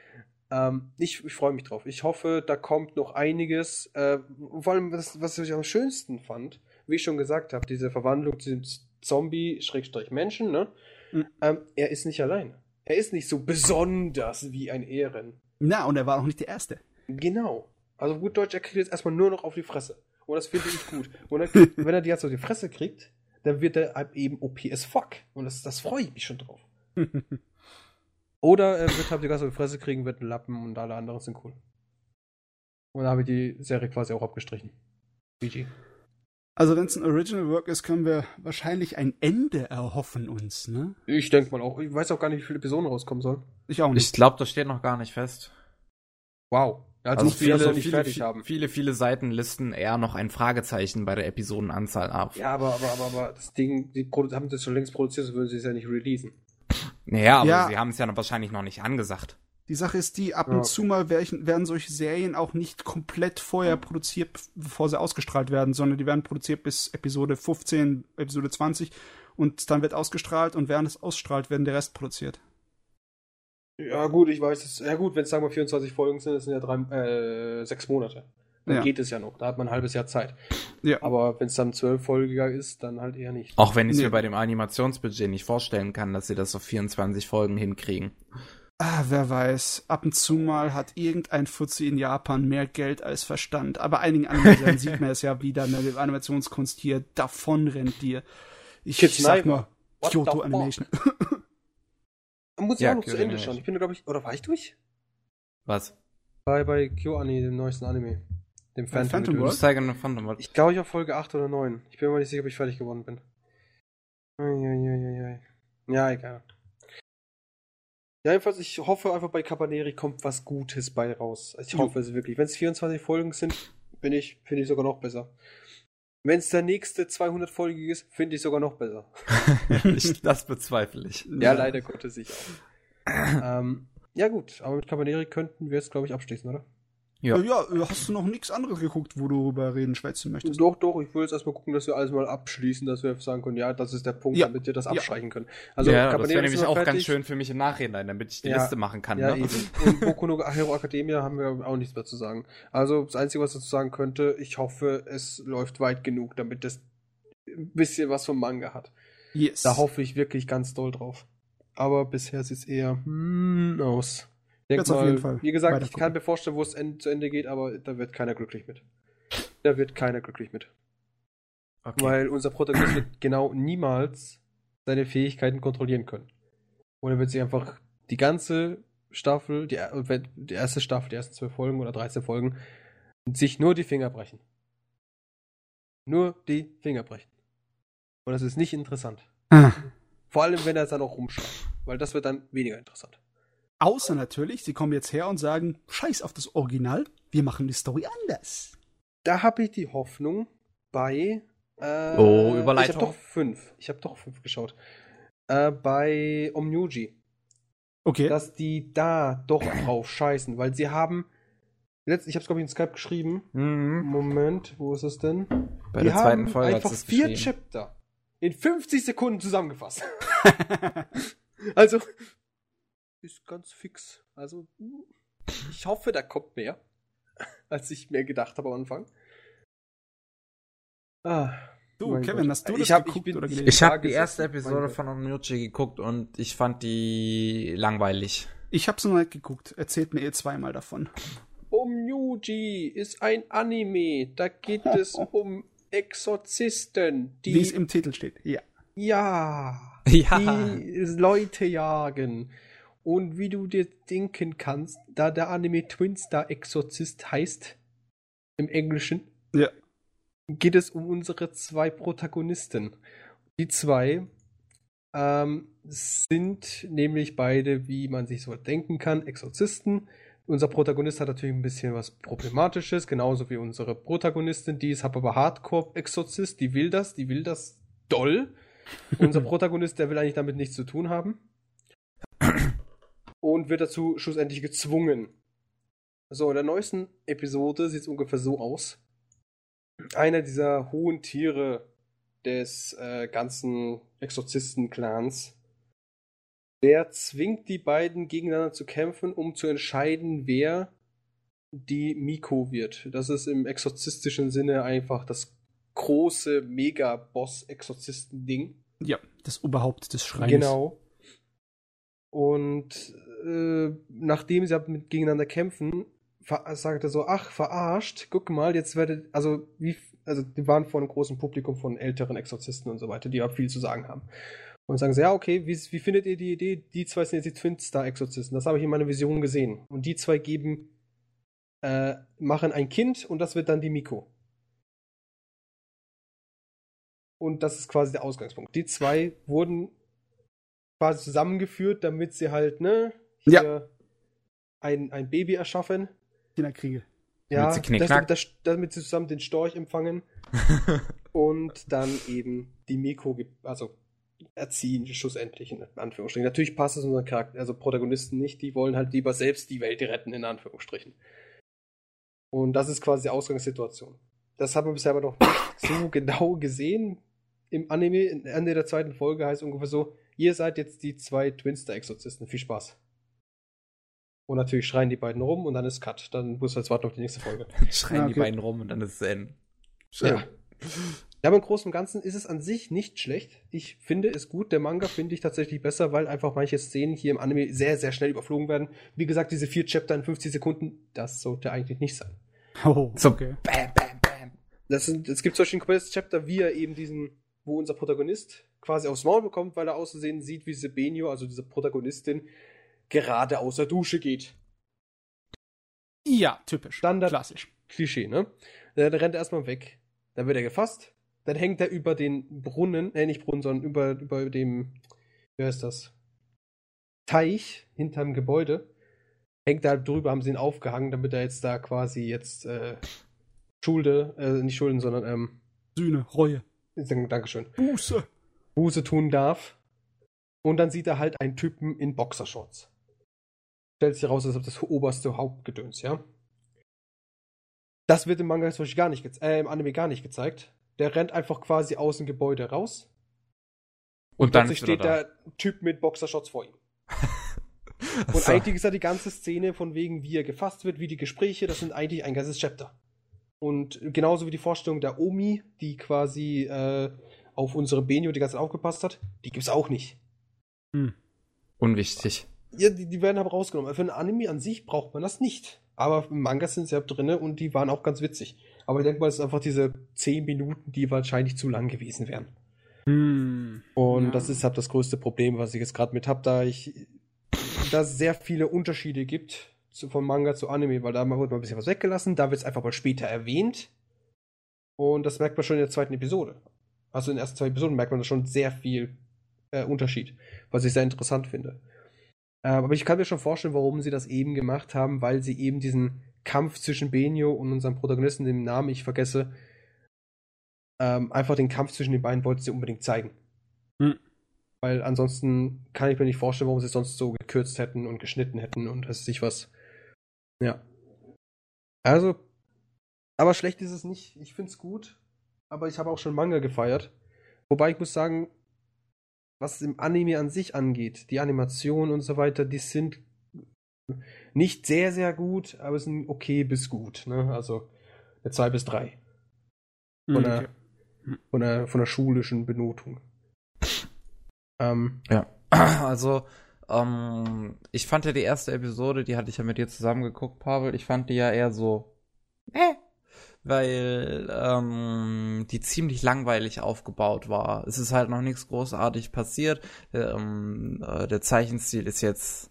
Ähm, ich ich freue mich drauf. Ich hoffe, da kommt noch einiges. Äh, vor allem, was, was ich am schönsten fand, wie ich schon gesagt habe, diese Verwandlung zu dem Zombie-Menschen, ne? Mhm. Ähm, er ist nicht allein. Er ist nicht so besonders wie ein Ehren. Na, und er war auch nicht der Erste. Genau. Also gut Deutsch, er kriegt jetzt erstmal nur noch auf die Fresse. Und das finde ich gut. Und dann, wenn er die jetzt auf die Fresse kriegt, dann wird er halt eben OP as fuck. Und das, das freue ich mich schon drauf. Oder er wird halt die ganze auf die Fresse kriegen, wird ein Lappen und alle anderen sind cool. Und da habe ich die Serie quasi auch abgestrichen. GG. Also, wenn es ein Original Work ist, können wir wahrscheinlich ein Ende erhoffen uns, ne? Ich denke mal auch. Ich weiß auch gar nicht, wie viele Episoden rauskommen sollen. Ich auch Ich nicht. glaube, das steht noch gar nicht fest. Wow. Also, Also muss viele, nicht viele, haben. viele, viele Seiten listen eher noch ein Fragezeichen bei der Episodenanzahl ab. Ja, aber, aber, aber, aber das Ding, die haben das schon längst produziert, so würden sie es ja nicht releasen. Naja, aber Ja. sie haben es ja noch wahrscheinlich noch nicht angesagt. Die Sache ist die, ab Ja. und zu mal werden, werden solche Serien auch nicht komplett vorher produziert, bevor sie ausgestrahlt werden, sondern die werden produziert bis Episode 15, Episode 20 und dann wird ausgestrahlt und während es ausstrahlt, werden der Rest produziert. Ja, gut, ich weiß es. Ja, gut, wenn es sagen wir 24 Folgen sind, das sind ja drei, äh, sechs Monate. Dann Ja. geht es ja noch. Da hat man ein halbes Jahr Zeit. Ja. Aber wenn es dann zwölffolgiger ist, dann halt eher nicht. Auch wenn ich Nee. mir bei dem Animationsbudget nicht vorstellen kann, dass sie das auf 24 Folgen hinkriegen. Ah, wer weiß. Ab und zu mal hat irgendein Fuzzi in Japan mehr Geld als Verstand. Aber einigen anderen sieht man es ja wieder, ne, die Animationskunst hier davon rennt dir. Ich Kids sag nur, What Kyoto? Animation. Muss ich Ja, auch noch zu Ende schauen. Ich bin, glaube ich, oder war ich durch? Was? Bei, bei KyoAni, dem neuesten Anime. Dem Phantom, Phantom. World? Ich zeige eine Phantom World. Ich glaube, ich auf Folge 8 oder 9. Ich bin mir nicht sicher, ob ich fertig geworden bin. Ja, egal. Ja, jedenfalls, ich hoffe einfach bei Cabaneri kommt was Gutes bei raus. Ich hoffe es wirklich. Wenn es 24 Folgen sind, bin ich, finde ich sogar noch besser. Wenn es der nächste 200-folgige ist, finde ich sogar noch besser. ich, das bezweifle ich. Ja, leider Gottes ich auch. ähm, ja, gut, aber mit Cabaneri könnten wir jetzt, glaube ich, abschließen, oder? Ja. Äh, ja, äh, hast du noch nichts anderes geguckt, wo du darüber reden, schwätzen möchtest? Doch, doch, ich will jetzt erstmal gucken, dass wir alles mal abschließen, dass wir sagen können, ja, das ist der Punkt, ja. damit wir das abstreichen können. Also, ja, das wäre nämlich auch fertig. ganz schön für mich im Nachhinein, damit ich die ja. Liste machen kann. Ja, ne? eben. Und Boku no Hero Academia haben wir auch nichts mehr zu sagen. Also, das Einzige, was ich dazu sagen könnte, ich hoffe, es läuft weit genug, damit es ein bisschen was vom Manga hat. Yes. Da hoffe ich wirklich ganz doll drauf. Aber bisher sieht es eher hmm, aus. Denk Jetzt mal, auf jeden Fall. Wie gesagt, ich kann mir vorstellen, wo es zu Ende geht, aber da wird keiner glücklich mit. Da wird keiner glücklich mit. Okay. Weil unser Protagonist wird genau niemals seine Fähigkeiten kontrollieren können. Und er wird sich einfach die ganze Staffel, die, die erste Staffel, die ersten zwölf Folgen oder 13 Folgen, sich nur die Finger brechen. Nur die Finger brechen. Und das ist nicht interessant. Ah. Vor allem, wenn er es dann auch rumschreibt. Weil das wird dann weniger interessant. Außer natürlich, sie kommen jetzt her und sagen, scheiß auf das Original, wir machen die Story anders. Da habe ich die Hoffnung bei. Äh, oh, Überleitung. Ich habe doch fünf. Ich habe doch fünf geschaut. Äh, bei Omnuji. Okay. Dass die da doch drauf scheißen, weil sie haben. Letzt, ich habe es glaube ich in Skype geschrieben. Mhm. Moment, wo ist es denn? Bei die der zweiten Folge einfach vier Chapter in 50 Sekunden zusammengefasst. also ist ganz fix. Also, ich hoffe, da kommt mehr, als ich mir gedacht habe am Anfang. Ah, du, Kevin, Gott. hast du das ich hab, geguckt ich bin, oder gelesen? Ich habe die erste Episode von Omniuchi geguckt und ich fand die langweilig. Ich habe sie noch nicht geguckt. Erzählt mir ihr zweimal davon. Omniuchi ist ein Anime. Da geht es um Exorzisten. Die, Wie es im Titel steht, ja. Ja. Ja. Die Leute jagen. Und wie du dir denken kannst, da der Anime Twin Star Exorzist heißt, im Englischen, ja. geht es um unsere zwei Protagonisten. Die zwei ähm, sind nämlich beide, wie man sich so denken kann, Exorzisten. Unser Protagonist hat natürlich ein bisschen was Problematisches, genauso wie unsere Protagonistin. Die ist aber Hardcore-Exorzist, die will das, die will das doll. Unser Protagonist, der will eigentlich damit nichts zu tun haben und wird dazu schlussendlich gezwungen. So, in der neuesten Episode sieht es ungefähr so aus. Einer dieser hohen Tiere des äh, ganzen Exorzisten-Clans, der zwingt die beiden gegeneinander zu kämpfen, um zu entscheiden, wer die Miko wird. Das ist im exorzistischen Sinne einfach das große Mega-Boss-Exorzisten-Ding. Ja, das Oberhaupt des Schreins. Genau. Und äh, nachdem sie mit, gegeneinander kämpfen, sagt er so, ach, verarscht, guck mal, jetzt werdet, also wie, also die waren vor einem großen Publikum von älteren Exorzisten und so weiter, die ja viel zu sagen haben. Und sagen sie, ja, okay, wie, wie findet ihr die Idee? Die zwei sind jetzt die Twin Star Exorzisten. Das habe ich in meiner Vision gesehen. Und die zwei geben, äh, machen ein Kind und das wird dann die Miko. Und das ist quasi der Ausgangspunkt. Die zwei wurden quasi zusammengeführt, damit sie halt, ne, ja. ein, ein Baby erschaffen. Kinderkriege. Ja, damit sie, das, damit sie zusammen den Storch empfangen und dann eben die Miko, also erziehen, schlussendlich, in Anführungsstrichen. Natürlich passt es unseren Charakter, also Protagonisten nicht, die wollen halt lieber selbst die Welt retten, in Anführungsstrichen. Und das ist quasi die Ausgangssituation. Das haben wir bisher aber noch nicht so genau gesehen. Im Anime, Ende der zweiten Folge heißt ungefähr so, ihr seid jetzt die zwei Twinster-Exorzisten. Viel Spaß. Und natürlich schreien die beiden rum und dann ist Cut. Dann muss jetzt warten auf die nächste Folge. schreien okay. die beiden rum und dann ist es Zen. Ja. ja, aber im Großen und Ganzen ist es an sich nicht schlecht. Ich finde es gut. Der Manga finde ich tatsächlich besser, weil einfach manche Szenen hier im Anime sehr, sehr schnell überflogen werden. Wie gesagt, diese vier Chapter in 50 Sekunden, das sollte eigentlich nicht sein. Oh, so, okay. Bam, bam, bam. Das sind, es gibt zum Beispiel ein komplettes Chapter, wie er eben diesen, wo unser Protagonist quasi aufs Maul bekommt, weil er auszusehen sieht, wie diese Benio, also diese Protagonistin, gerade aus der Dusche geht. Ja, typisch. Standard. Klassisch. Klischee, ne? Dann rennt er erstmal weg. Dann wird er gefasst. Dann hängt er über den Brunnen, äh, nicht Brunnen, sondern über, über dem, wie heißt das? Teich hinterm Gebäude. Hängt da drüber, haben sie ihn aufgehangen, damit er jetzt da quasi jetzt äh, Schulde, äh, nicht Schulden, sondern ähm, Sühne, Reue. Dankeschön. Buße. Buße tun darf. Und dann sieht er halt einen Typen in Boxershorts. Stellt sich heraus, als ob das oberste Hauptgedöns, ja. Das wird im Manga zum Beispiel gar nicht, äh, im Anime gar nicht gezeigt. Der rennt einfach quasi aus dem Gebäude raus. Und, Und dann plötzlich steht da. der Typ mit Boxershots vor ihm. Und so. eigentlich ist ja die ganze Szene von wegen, wie er gefasst wird, wie die Gespräche, das sind eigentlich ein ganzes Chapter. Und genauso wie die Vorstellung der Omi, die quasi äh, auf unsere Benio die ganze Zeit aufgepasst hat, die gibt's auch nicht. Unwichtig. Ja, die, die werden aber rausgenommen. Für ein Anime an sich braucht man das nicht. Aber im Manga sind sie ja drinne und die waren auch ganz witzig. Aber ich denke mal, es ist einfach diese 10 Minuten, die wahrscheinlich zu lang gewesen wären. Hm. Und Ja. das ist halt das größte Problem, was ich jetzt gerade mit habe, da ich da es sehr viele Unterschiede gibt zu, vom Manga zu Anime, weil da wird mal ein bisschen was weggelassen, da wird es einfach mal später erwähnt. Und das merkt man schon in der zweiten Episode. Also in den ersten zwei Episoden merkt man da schon sehr viel äh, Unterschied, was ich sehr interessant finde. Äh, aber ich kann mir schon vorstellen, warum sie das eben gemacht haben, weil sie eben diesen Kampf zwischen Benio und unserem Protagonisten, den Namen ich vergesse, ähm, einfach den Kampf zwischen den beiden wollten sie unbedingt zeigen. Hm. Weil ansonsten kann ich mir nicht vorstellen, warum sie es sonst so gekürzt hätten und geschnitten hätten und es sich was. Ja. Also, aber schlecht ist es nicht. Ich finde es gut. Aber ich habe auch schon Manga gefeiert. Wobei ich muss sagen, was im Anime an sich angeht, die Animation und so weiter, die sind nicht sehr, sehr gut, aber sind okay bis gut. Ne? Also eine 2 bis 3 von, Hm, der, okay. von, der, von der schulischen Benotung. Ähm, Ja. Also, ähm, ich fand ja die erste Episode, die hatte ich ja mit dir zusammen geguckt, Pavel. Ich fand die ja eher so, äh, weil ähm, die ziemlich langweilig aufgebaut war. Es ist halt noch nichts großartig passiert. Ähm, äh, der Zeichenstil ist jetzt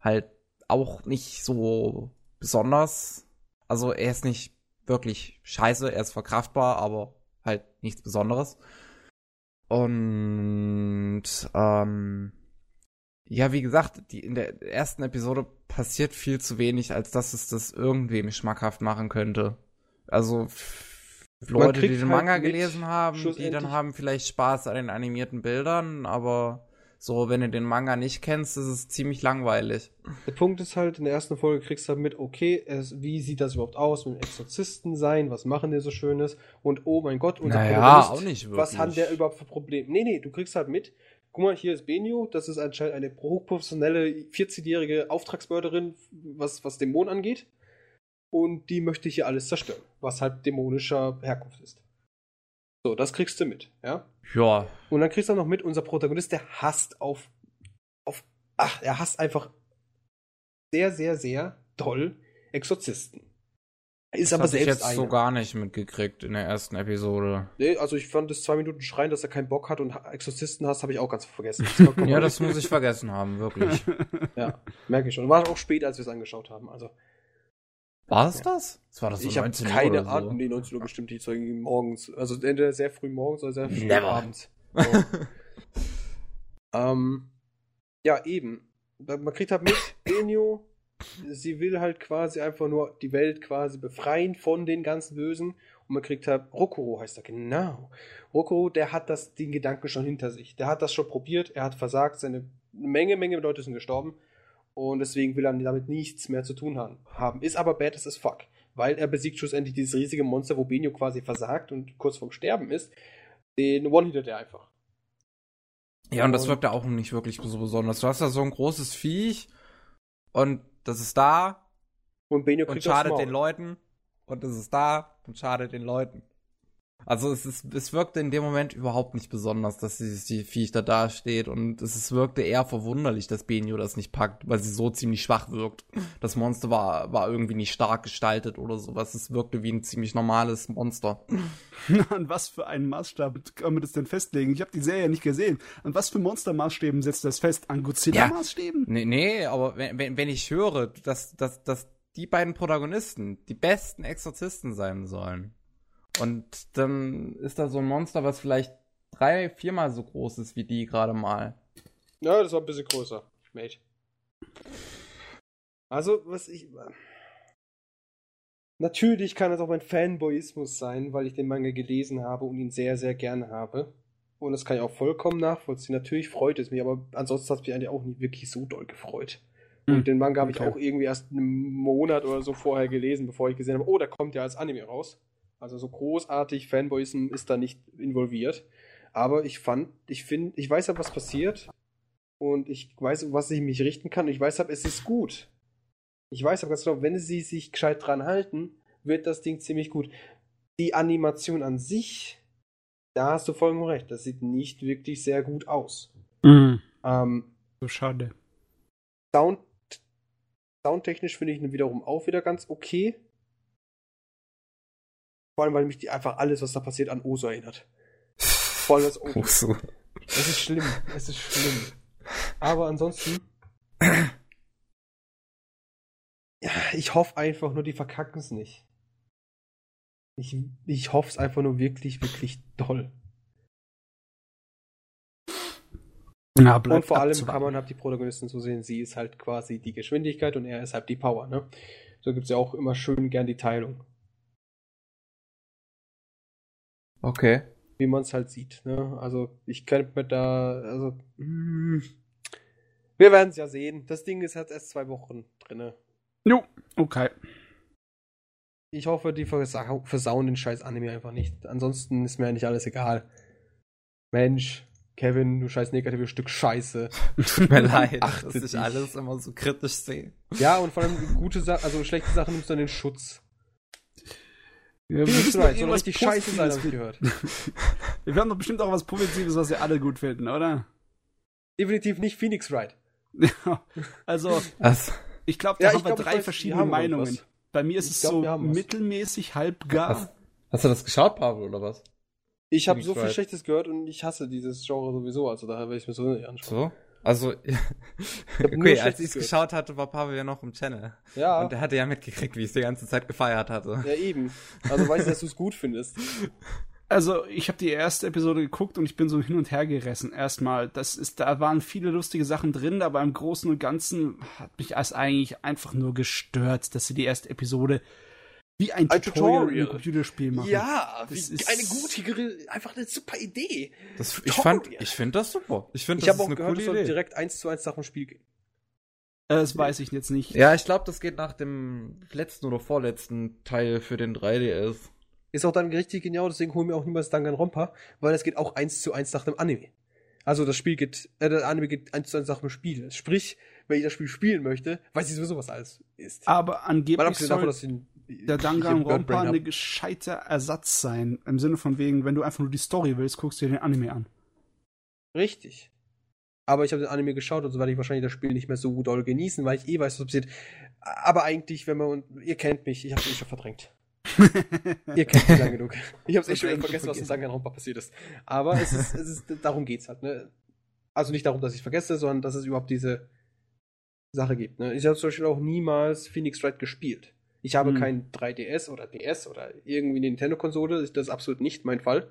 halt auch nicht so besonders. Also er ist nicht wirklich scheiße, er ist verkraftbar, aber halt nichts Besonderes. Und ähm, ja, wie gesagt, die, in der ersten Episode passiert viel zu wenig, als dass es das irgendwem schmackhaft machen könnte. Also Leute, die den halt Manga mit, gelesen haben, die dann haben vielleicht Spaß an den animierten Bildern, aber so, wenn du den Manga nicht kennst, ist es ziemlich langweilig. Der Punkt ist halt, in der ersten Folge kriegst du halt mit, okay, es, wie sieht das überhaupt aus mit dem Exorzisten sein, was machen die so Schönes und oh mein Gott, unser Naja, auch nicht was hat wirklich. der überhaupt für Probleme? Nee, nee, du kriegst halt mit, guck mal, hier ist Benio, das ist anscheinend eine hochprofessionelle 14-jährige Auftragsmörderin, was, was Dämonen angeht und die möchte hier alles zerstören, was halt dämonischer Herkunft ist. So, das kriegst du mit, ja? Ja, Und dann kriegst du noch mit, unser Protagonist, der hasst auf, auf, ach, er hasst einfach sehr, sehr, sehr doll Exorzisten. Er ist das aber hab ich selbst jetzt einer. so gar nicht mitgekriegt in der ersten Episode. Nee, also ich fand das zwei Minuten schreien, dass er keinen Bock hat und Exorzisten hasst, habe ich auch ganz vergessen. Das Ja, das muss ich vergessen haben, wirklich. Ja, merke ich schon. War auch spät, als wir es angeschaut haben. Also, War es das? Das war das so ich habe 19 Uhr keine so. Ahnung. Nee, 19 Uhr bestimmt die Zeugen morgens. Also entweder sehr früh morgens oder sehr früh Never. abends. So. ähm, ja, eben. Man kriegt halt mit, Benio, sie will halt quasi einfach nur die Welt quasi befreien von den ganzen Bösen. Und man kriegt halt, Rokuro heißt er, genau. Rokuro, der hat das, den Gedanken schon hinter sich. Der hat das schon probiert, er hat versagt, seine Menge, Menge Leute sind gestorben. Und deswegen will er damit nichts mehr zu tun haben. Ist aber bad as fuck. Weil er besiegt schlussendlich dieses riesige Monster, wo Benio quasi versagt und kurz vorm Sterben ist. Den one-hittet er einfach. Ja, und das Und- wirkt ja auch nicht wirklich so besonders. Du hast da so ein großes Viech und das ist da Und Benio und kriegt schadet aufs Maul. den Leuten und das ist da und schadet den Leuten. Also es, ist, es wirkte in dem Moment überhaupt nicht besonders, dass dieses die Viech da dasteht und es ist, wirkte eher verwunderlich, dass Benio das nicht packt, weil sie so ziemlich schwach wirkt. Das Monster war, war irgendwie nicht stark gestaltet oder sowas. Es wirkte wie ein ziemlich normales Monster. An was für einen Maßstab kann man das denn festlegen? Ich habe die Serie nicht gesehen. An was für Monstermaßstäben setzt das fest? An Godzilla-Maßstäben? Nee, nee, aber wenn, wenn, wenn ich höre, dass, dass, dass die beiden Protagonisten die besten Exorzisten sein sollen und dann ist da so ein Monster, was vielleicht drei, viermal so groß ist wie die gerade mal. Ja, das war ein bisschen größer, Mate. Also, was ich. Natürlich kann es auch mein Fanboyismus sein, weil ich den Manga gelesen habe und ihn sehr, sehr gern habe. Und das kann ich auch vollkommen nachvollziehen. Natürlich freut es mich, aber ansonsten hat es mich eigentlich auch nie wirklich so doll gefreut. Und Hm, den Manga habe ich okay. auch irgendwie erst einen Monat oder so vorher gelesen, bevor ich gesehen habe, oh, der kommt ja als Anime raus. Also so großartig Fanboyism ist da nicht involviert. Aber ich fand, ich finde, ich weiß ja, was passiert. Und ich weiß, was ich mich richten kann. Und ich weiß, es ist gut. Ich weiß aber ganz genau, wenn sie sich gescheit dran halten, wird das Ding ziemlich gut. Die Animation an sich, da hast du vollkommen recht. Das sieht nicht wirklich sehr gut aus. Mhm. Ähm, So schade. Sound, soundtechnisch finde ich ihn wiederum auch wieder ganz okay. Vor allem, weil mich die einfach alles, was da passiert, an Oso erinnert. Vor allem das Oso. So. Es ist schlimm. Es ist schlimm. Aber ansonsten. Ich hoffe einfach nur, die verkacken es nicht. Ich, ich hoffe es einfach nur wirklich, wirklich doll. Ja, Und vor allem kann man halt die Protagonistin so sehen, sie ist halt quasi die Geschwindigkeit und er ist halt die Power, ne? So gibt es ja auch immer schön gern die Teilung, Okay. wie man es halt sieht, ne? Also ich könnte mir da, also, mm, wir werden es ja sehen. Das Ding ist halt erst zwei Wochen drinne. Jo, okay. Ich hoffe, die versau versauen den scheiß Anime einfach nicht. Ansonsten ist mir eigentlich alles egal. Mensch, Kevin, du scheiß negatives Stück Scheiße. Tut mir leid, Achte dass ich dich. alles immer so kritisch sehe. Ja, und vor allem gute Sachen, also schlechte Sachen nimmst du in den Schutz. Ja, Phoenix müssen doch soll irgendwas richtig scheiße sein, hab ich gehört. Wir haben doch bestimmt auch was Positives, was wir alle gut finden, oder? Definitiv nicht Phoenix Wright. Ja. Also, Was? ich glaube, da Ja, ich haben wir glaub, ich drei weiß, wir verschiedene Meinungen. was. Bei mir ist Ich es glaub, so wir mittelmäßig, halb gar. Was? Hast du das geschaut, Pablo, oder was? Ich habe so viel. Schlechtes gehört und ich hasse dieses Genre sowieso, also daher werde ich mir so nicht anschauen. So? Also, okay, als ich es geschaut hatte, war Pablo ja noch im Channel. Ja, Und er hatte ja mitgekriegt, wie ich es die ganze Zeit gefeiert hatte. ja eben. Also weiß ich, dass du es gut findest. Also, ich habe die erste Episode geguckt und ich bin so hin und her gerissen. Erstmal, das ist, da waren viele lustige Sachen drin, aber im Großen und Ganzen hat mich das eigentlich einfach nur gestört, dass sie die erste Episode wie ein, Ein Tutorial, Tutorial. im Computerspiel machen. Ja, Das wie, ist- eine gute, einfach eine super Idee. Das, ich Tutorial. fand, ich finde das super. Ich finde, Ich das habe ist auch eine gehört, coole es soll Idee. direkt eins zu eins nach dem Spiel gehen. Äh, Das weiß ich jetzt nicht. Ja, ich glaube, das geht nach dem letzten oder vorletzten Teil für den 3DS. Ist auch dann richtig genial, deswegen holen wir auch niemals Danganronpa, weil es geht auch eins zu eins nach dem Anime. Also das Spiel geht, äh, der Anime geht eins zu eins nach dem Spiel. Sprich, wenn ich das Spiel spielen möchte, weiß ich sowieso, was alles ist. Aber Mal angeblich davon, soll dass ich ein- der Danganronpa eine gescheiter Ersatz sein. Im Sinne von wegen, wenn du einfach nur die Story willst, guckst du dir den Anime an. Richtig. Aber ich habe den Anime geschaut, also werde ich wahrscheinlich das Spiel nicht mehr so doll genießen, weil ich eh weiß, was passiert. Aber eigentlich, wenn man, ihr kennt mich, ich habe eh schon verdrängt. ihr kennt mich lang genug. Ich habe eh schon vergessen, und was in vergessen. Danganronpa passiert ist. Aber es ist, es ist, darum geht's halt, ne? Also nicht darum, dass ich vergesse, sondern dass es überhaupt diese Sache gibt, ne? Ich habe zum Beispiel auch niemals Phoenix Wright gespielt. Ich habe Hm. kein 3DS oder DS oder irgendwie eine Nintendo-Konsole, das ist absolut nicht mein Fall.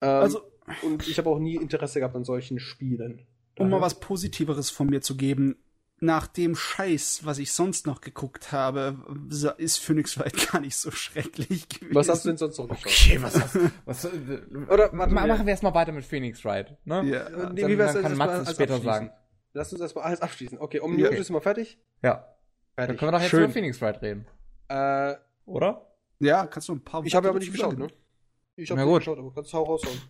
Ähm, Also, und ich habe auch nie Interesse gehabt an solchen Spielen. um mal Daher- was Positiveres von mir zu geben, nach dem Scheiß, was ich sonst noch geguckt habe, ist Phoenix Wright gar nicht so schrecklich gewesen. Was hast du denn sonst noch geschaut? Okay, was hast was, Oder, warte, Ma- wir- machen wir erstmal weiter mit Phoenix Wright, ne? Ja. Äh, Dann, nee, wie dann kann als es später sagen. Lass uns erstmal alles abschließen. Okay, um ja. bist du mal fertig? Ja. Dann können wir doch jetzt Schön. über Phoenix Wright reden, Äh, oder? Ja, kannst du ein paar ich habe aber nicht geschaut, ne? Ich habe nicht gut. geschaut, aber kannst du auch raushauen.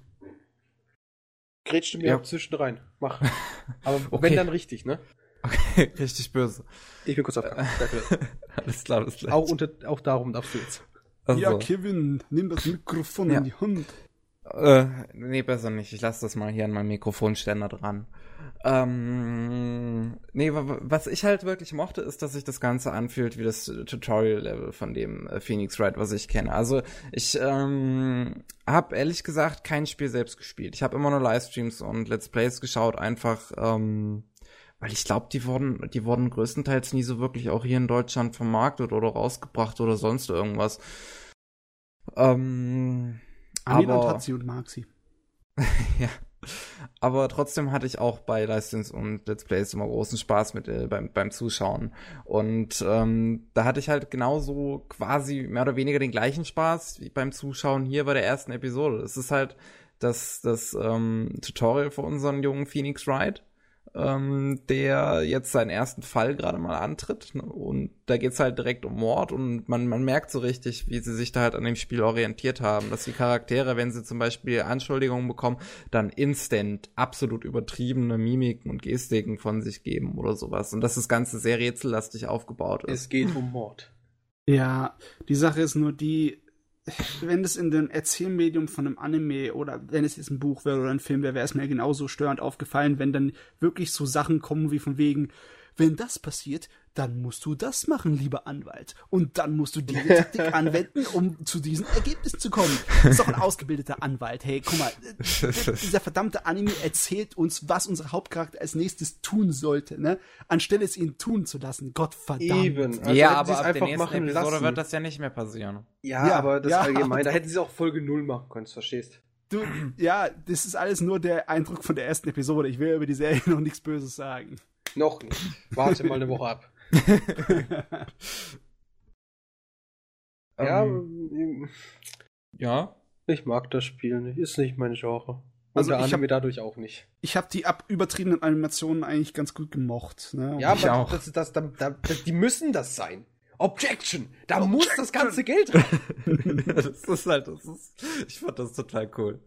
Grätsch du mir Ja. auch zwischen rein. Mach. Aber Okay. wenn dann richtig, ne? Okay, richtig böse. Ich bin kurz. Danke. Alles klar, alles klar. auch, unter, auch darum darfst du jetzt. Also, Ja, Kevin, nimm das Mikrofon Ja. in die Hand. äh, nee, besser nicht. Ich lasse das mal hier an meinem Mikrofonständer dran. Ähm, nee, wa- wa- was ich halt wirklich mochte, ist, dass sich das Ganze anfühlt wie das Tutorial-Level von dem äh, Phoenix Wright, was ich kenne. Also ich ähm, habe ehrlich gesagt kein Spiel selbst gespielt. Ich habe immer nur Livestreams und Let's Plays geschaut, einfach ähm, weil ich glaube, die wurden, die wurden größtenteils nie so wirklich auch hier in Deutschland vermarktet oder rausgebracht oder sonst irgendwas. Ähm, aber- hat sie und mag sie. ja. Aber trotzdem hatte ich auch bei Livestreams und Let's Plays immer großen Spaß mit äh, beim, beim Zuschauen. Und ähm, da hatte ich halt genauso quasi mehr oder weniger den gleichen Spaß wie beim Zuschauen hier bei der ersten Episode. Es ist halt das, das ähm, Tutorial für unseren jungen Phoenix Wright. Ähm, der jetzt seinen ersten Fall gerade mal antritt. Ne? Und da geht's halt direkt um Mord und man, man merkt so richtig, wie sie sich da halt an dem Spiel orientiert haben. Dass die Charaktere, wenn sie zum Beispiel Anschuldigungen bekommen, dann instant absolut übertriebene Mimiken und Gestiken von sich geben oder sowas. Und dass das Ganze sehr rätsellastig aufgebaut ist. Es geht um Mord. Ja, die Sache ist nur die, wenn es in dem Erzählmedium von einem Anime oder wenn es jetzt ein Buch wäre oder ein Film wäre, wäre es mir genauso störend aufgefallen, wenn dann wirklich so Sachen kommen wie von wegen, wenn das passiert, dann musst du das machen, lieber Anwalt. Und dann musst du diese Taktik anwenden, um zu diesem Ergebnis zu kommen. Das ist doch ein ausgebildeter Anwalt. Hey, guck mal, dieser verdammte Anime erzählt uns, was unser Hauptcharakter als nächstes tun sollte, ne? Anstelle es ihn tun zu lassen. Gott verdammt. Eben. Also ja, aber sie es ab der einfach nächsten machen Episode lassen. wird das ja nicht mehr passieren. Ja, Ja, aber das ja. allgemein, da hätten sie auch Folge 0 machen können, verstehst? Du, ja, das ist alles nur der Eindruck von der ersten Episode. Ich will über die Serie noch nichts Böses sagen. Noch nicht. Warte mal eine Woche ab. Ja, Ähm, ja. ich mag das Spiel nicht. Ist nicht mein Genre. Und Also ich Anime hab- dadurch auch nicht. Ich habe die ab übertriebenen Animationen eigentlich ganz gut gemocht. Ne? Ja, Ich aber auch. Das, das, das, das, die müssen das sein. Objection! Da muss das ganze Geld rein. das ist halt, das ist, ich fand das total cool.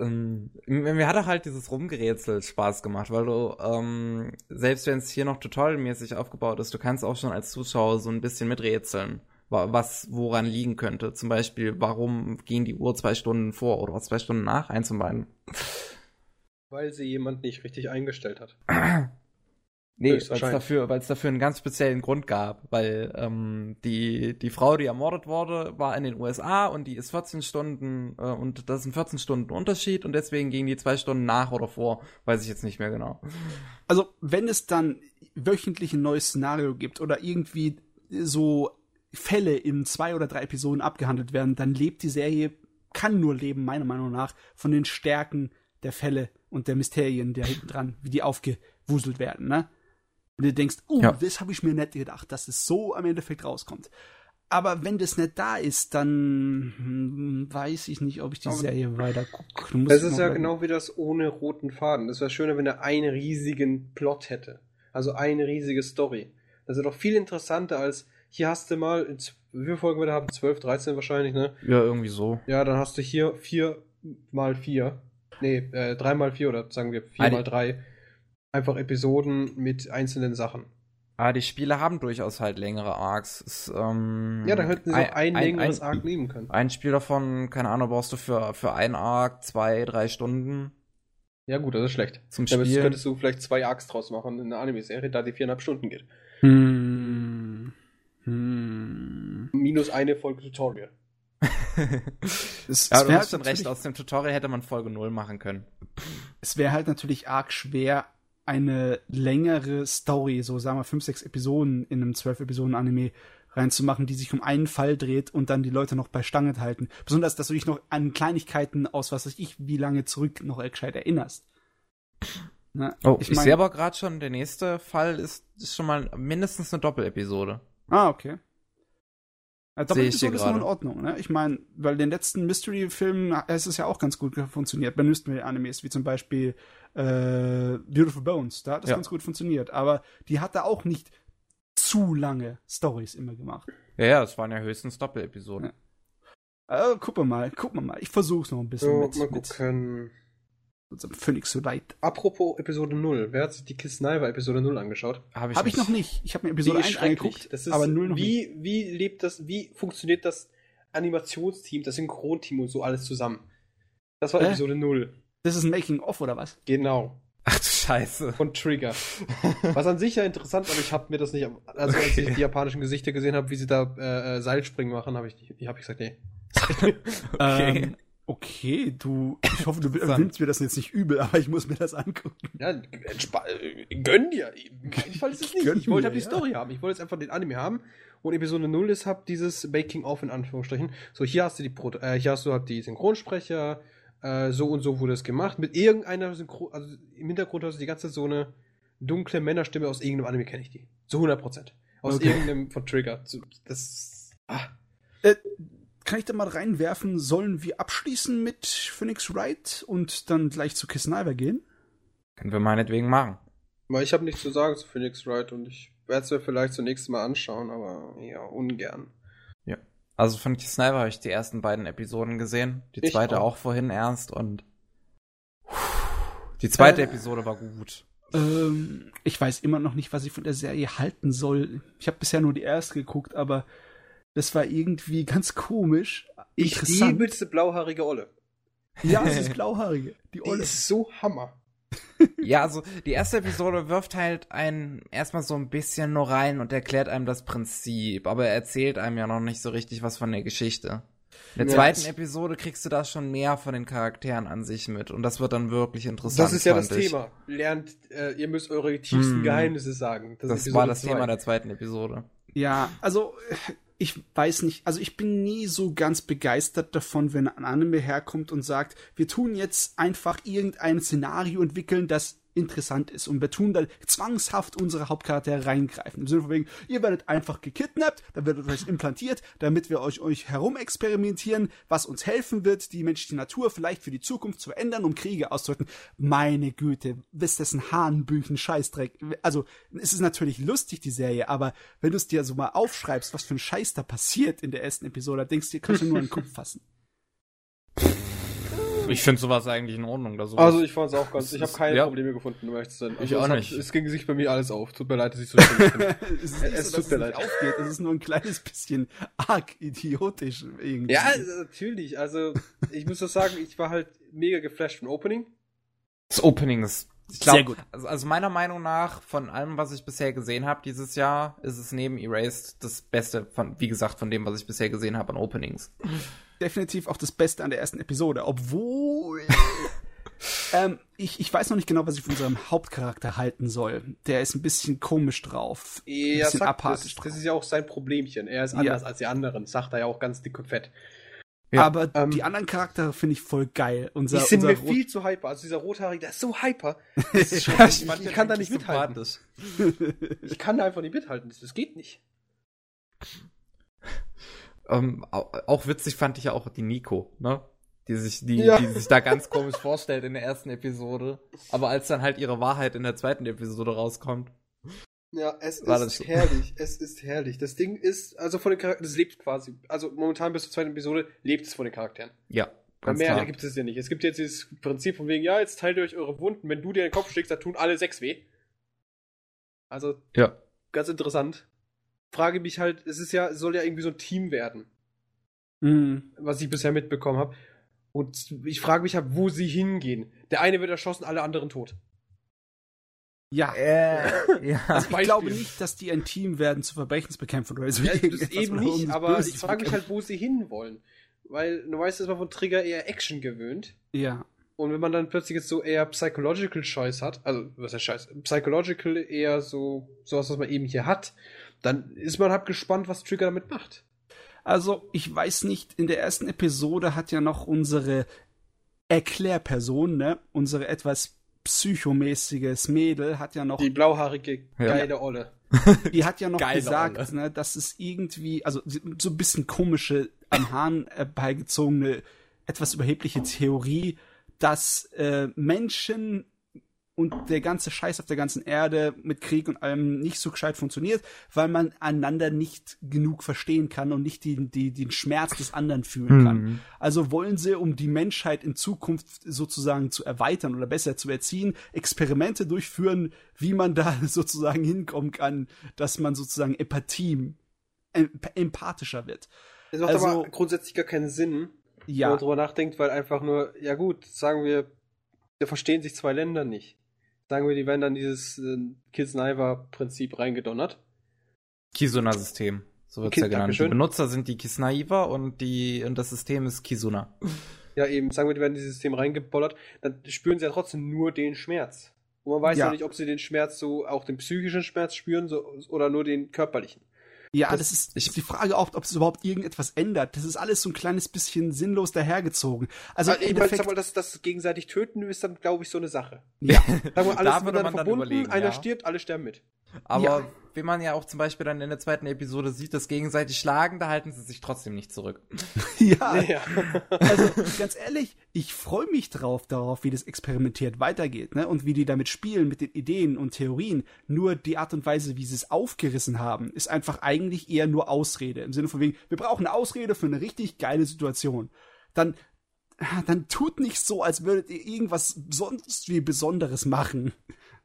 Ähm, mir hat auch halt dieses Rumgerätsel Spaß gemacht, weil du, ähm, selbst wenn es hier noch tutorialmäßig aufgebaut ist, du kannst auch schon als Zuschauer so ein bisschen miträtseln, wa- was woran liegen könnte. Zum Beispiel, warum ging die Uhr zwei Stunden vor oder zwei Stunden nach, eins und beiden. Weil sie jemand nicht richtig eingestellt hat. Nee, weil es dafür, weil's dafür einen ganz speziellen Grund gab, weil ähm, die, die Frau, die ermordet wurde, war in den USA und die ist 14 Stunden äh, und das ist ein 14 Stunden Unterschied und deswegen gingen die zwei Stunden nach oder vor, weiß ich jetzt nicht mehr genau. Also, wenn es dann wöchentlich ein neues Szenario gibt oder irgendwie so Fälle in zwei oder drei Episoden abgehandelt werden, dann lebt die Serie, kann nur leben, meiner Meinung nach, von den Stärken der Fälle und der Mysterien, der hinten dran, wie die aufgewuselt werden, ne? Und du denkst, uh, Ja. das habe ich mir nicht gedacht, dass es so am Endeffekt rauskommt. Aber wenn das nicht da ist, dann hm, weiß ich nicht, ob ich die Aber- Serie weiter gucke. Das ist ja genau wie das ohne roten Faden. Das wäre schöner, wenn er einen riesigen Plot hätte. Also eine riesige Story. Das ist doch viel interessanter als, hier hast du mal, wie viele Folgen wir da haben? 12, 13 wahrscheinlich, ne? Ja, irgendwie so. Ja, dann hast du hier vier mal vier. Nee, äh, drei mal vier oder sagen wir vier Eine- mal drei. Einfach Episoden mit einzelnen Sachen. Ah, die Spiele haben durchaus halt längere Arcs. Ist, ähm, Ja, dann hätten sie auch ein, längeres ein, Arc nehmen können. ein Spiel davon, keine Ahnung, brauchst du für, für ein Arc zwei, drei Stunden Ja, gut, das ist schlecht. zum Damit Spielen. könntest du vielleicht zwei Arcs draus machen in einer Anime-Serie, da die viereinhalb Stunden geht. Hm. Hm. Minus eine Folge Tutorial. Es, ja, es du wäre hast schon halt recht, aus dem Tutorial hätte man Folge 0 machen können. es wäre halt natürlich arg schwer, eine längere Story, so sagen wir fünf, sechs Episoden in einem zwölf Episoden Anime reinzumachen, die sich um einen Fall dreht und dann die Leute noch bei Stange halten. Besonders, dass du dich noch an Kleinigkeiten aus was weiß ich, wie lange zurück noch gescheit erinnerst. Na, Oh, ich, mein- sehe aber gerade schon, der nächste Fall ist, ist schon mal mindestens eine Doppelepisode. Ah, okay. Sehe ich Doppelepisode ist noch in. Ordnung, ne? Ich meine, weil den letzten Mystery-Film ist es ja auch ganz gut funktioniert bei Mystery-Animes, wie zum Beispiel äh, Beautiful Bones. Da hat das Ja. ganz gut funktioniert. Aber die hat da auch nicht zu lange Stories immer gemacht. Ja, ja, das waren ja höchstens Doppelepisoden. Äh, gucken wir mal, gucken wir mal. Ich versuch's noch ein bisschen So, mit, mal mit gucken. unserem Phoenix so Light. Apropos Episode 0. Wer hat sich die Kiss Sniper Episode 0 angeschaut? Habe ich, Habe ich noch nicht. Ich habe mir Episode Die ist 1 schrecklich. angeguckt, Das ist, aber 0 noch nicht. wie, wie lebt das, wie funktioniert das Animationsteam, das Synchronteam und so alles zusammen? Das war Hä? Episode 0. Das ist ein Making-of oder was? Genau. Ach du Scheiße. Von Trigger. Was an sich ja interessant, aber ich habe mir das nicht. Also, als ich Okay. die japanischen Gesichter gesehen habe, wie sie da äh, äh, Seilspringen machen, habe ich, ich, hab ich gesagt, nee. Okay. Ähm, okay, du, ich hoffe, du nimmst mir das jetzt nicht übel, aber ich muss mir das angucken. Ja, gönn dir. Fall ist es nicht. Gönn Ich wollte mir, halt die ja. Story haben. Ich wollte jetzt einfach den Anime haben. Und Episode 0 ist hab dieses Making of in Anführungsstrichen. So, hier hast du die Pro äh, hier hast du halt die Synchronsprecher, äh, so und so wurde es gemacht. Mit irgendeiner Synchron, also im Hintergrund hast du die ganze Zeit so eine dunkle Männerstimme aus irgendeinem Anime kenne ich die. Zu 100 Prozent. Aus Okay. irgendeinem von Trigger. Das. Ah. Äh, kann ich da mal reinwerfen, sollen wir abschließen mit Phoenix Wright und dann gleich zu Kiss Sniper gehen? Können wir meinetwegen machen. Weil ich habe nichts zu sagen zu Phoenix Wright und ich werde es mir vielleicht zunächst mal anschauen, aber ja, ungern. Also von Sniper habe ich die ersten beiden Episoden gesehen. Die Ich zweite auch. auch. vorhin erst und die zweite Äh. Episode war gut. Ähm, ich weiß immer noch nicht, was ich von der Serie halten soll. Ich habe bisher nur die erste geguckt, aber das war irgendwie ganz komisch. Ich Interessant. liebe diese blauhaarige Olle. Ja, es ist blauhaarige. Die Die Olle. ist so Hammer. Ja, also die erste Episode wirft halt einen erstmal so ein bisschen nur rein und erklärt einem das Prinzip, aber er erzählt einem ja noch nicht so richtig was von der Geschichte. In der Ja, zweiten das- Episode kriegst du da schon mehr von den Charakteren an sich mit und das wird dann wirklich interessant. Das ist ja das ich. Thema. Lernt, äh, ihr müsst eure tiefsten Hm. Geheimnisse sagen. Das Episode war das zwei. Thema der zweiten Episode. Ja, also ich weiß nicht, also ich bin nie so ganz begeistert davon, wenn ein Anime herkommt und sagt, wir tun jetzt einfach irgendein Szenario entwickeln, das interessant ist und wir tun dann zwangshaft unsere Hauptcharaktere reingreifen. Im Sinne von wegen, ihr werdet einfach gekidnappt, dann wird euch implantiert, damit wir euch, euch herumexperimentieren, was uns helfen wird, die menschliche Natur vielleicht für die Zukunft zu ändern, um Kriege auszurotten. Meine Güte, ist das ein Hahnbüchen Scheißdreck. Also, es ist natürlich lustig, die Serie, aber wenn du es dir so mal aufschreibst, was für ein Scheiß da passiert in der ersten Episode, denkst du kannst du nur den Kopf fassen. Ich finde sowas eigentlich in Ordnung. Da sowas. Also ich fand es auch ganz. Ich habe keine Ja. Probleme gefunden, um ehrlich zu sein. Also Ich es auch hat- nicht. Es ging sich bei mir alles auf. Tut mir leid, dass ich so bin. es Es so, tut dass mir es leid. nicht aufgeht, es ist nur ein kleines bisschen arg idiotisch irgendwie. Ja, also natürlich. Also ich muss doch sagen, ich war halt mega geflasht vom Opening. das Opening ist. Ich glaub, Sehr gut. Also, also meiner Meinung nach, von allem, was ich bisher gesehen habe dieses Jahr, ist es neben Erased das Beste von, wie gesagt, von dem, was ich bisher gesehen habe an Openings. definitiv auch das Beste an der ersten Episode, obwohl ähm, ich, ich weiß noch nicht genau, was ich von unserem Hauptcharakter halten soll. Der ist ein bisschen komisch drauf. ein Ja, bisschen sagt, apathisch das, drauf. das ist ja auch sein Problemchen. Er ist Ja. anders als die anderen. Sagt er ja auch ganz dick und fett. Ja, Aber ähm, die anderen Charaktere finde ich voll geil. Die Unser, sind unser mir viel zu hyper. Also dieser Rothaarige, der ist so hyper. Das ist schon, ich, ich kann da nicht mithalten. Ich kann da einfach nicht mithalten. Das, das geht nicht. Ähm, au- auch witzig fand ich ja auch die Nico, ne? Die sich, die, Ja. die sich da ganz komisch vorstellt in der ersten Episode. Aber als dann halt ihre Wahrheit in der zweiten Episode rauskommt. Ja, es War ist so? herrlich. Es ist herrlich. Das Ding ist, also von den Charakteren, das lebt quasi. Also momentan bis zur zweiten Episode lebt es von den Charakteren. Ja, ganz mehr klar. gibt es ja nicht. Es gibt jetzt dieses Prinzip von wegen, ja, jetzt teilt ihr euch eure Wunden. Wenn du dir den Kopf schlägst, dann tun alle sechs weh. Also, Ja. ganz interessant. Frage mich halt, es ist ja, es soll ja irgendwie so ein Team werden, Mhm. was ich bisher mitbekommen habe. Und ich frage mich halt, wo sie hingehen. Der eine wird erschossen, alle anderen tot. Ja. Äh, ja. Als Ich glaube nicht, dass die ein Team werden zur Verbrechensbekämpfung oder so. Ja, das eben um nicht, das aber Böse ich frage mich halt, wo sie hinwollen. Weil du weißt, dass man von Trigger eher Action gewöhnt. Ja. Und wenn man dann plötzlich jetzt so eher Psychological Choice hat, also was heißt Scheiß, Psychological eher so sowas, was man eben hier hat, dann ist man halt gespannt, was Trigger damit macht. Also, ich weiß nicht, in der ersten Episode hat ja noch unsere Erklärperson, ne, unsere etwas psychomäßiges Mädel hat ja noch Die blauhaarige, Ja. geile Olle. Die hat ja noch Geile gesagt, Olle. ne, dass es irgendwie, also so ein bisschen komische, am Hahn herbeigezogene, etwas überhebliche Theorie, dass äh, Menschen und der ganze Scheiß auf der ganzen Erde mit Krieg und allem nicht so gescheit funktioniert, weil man einander nicht genug verstehen kann und nicht die, die, den Schmerz des anderen fühlen kann. Mhm. Also wollen sie, um die Menschheit in Zukunft sozusagen zu erweitern oder besser zu erziehen, Experimente durchführen, wie man da sozusagen hinkommen kann, dass man sozusagen Empathie, emp empathischer wird. Das macht Also- aber grundsätzlich gar keinen Sinn, wenn Ja, man drüber nachdenkt, weil einfach nur, ja gut, sagen wir, da verstehen sich zwei Länder nicht. Sagen wir, die werden dann dieses äh, Kids-Naiva-Prinzip reingedonnert. Kisuna-System. So wird's Ki- ja genannt. Dankeschön. Die Benutzer sind die Kisnaiva und die, und das System ist Kisuna. Ja, eben, sagen wir, die werden in dieses System reingebollert, dann spüren sie ja trotzdem nur den Schmerz. Und man weiß ja, Ja. nicht, ob sie den Schmerz so, auch den psychischen Schmerz spüren so, oder nur den körperlichen. Ja, das- das, ist ich- die Frage auch, ob es überhaupt irgendetwas ändert. Das ist alles so ein kleines bisschen sinnlos dahergezogen. Also Also, ich meine, sag mal, das, das gegenseitig töten ist dann, glaube ich, so eine Sache. ja, Sagen wir, alles Da man dann verbunden, überlegen, einer ja. stirbt, alle sterben mit. Aber Ja. Wie man ja auch zum Beispiel dann in der zweiten Episode sieht, das gegenseitig schlagen, da halten sie sich trotzdem nicht zurück. ja, Ja. also ganz ehrlich, ich freue mich drauf darauf, wie das experimentiert weitergeht, ne? Und wie die damit spielen mit den Ideen und Theorien. Nur die Art und Weise, wie sie es aufgerissen haben, ist einfach eigentlich eher nur Ausrede. Im Sinne von wegen, wir brauchen eine Ausrede für eine richtig geile Situation. Dann, dann tut nicht so, als würdet ihr irgendwas sonst wie Besonderes machen.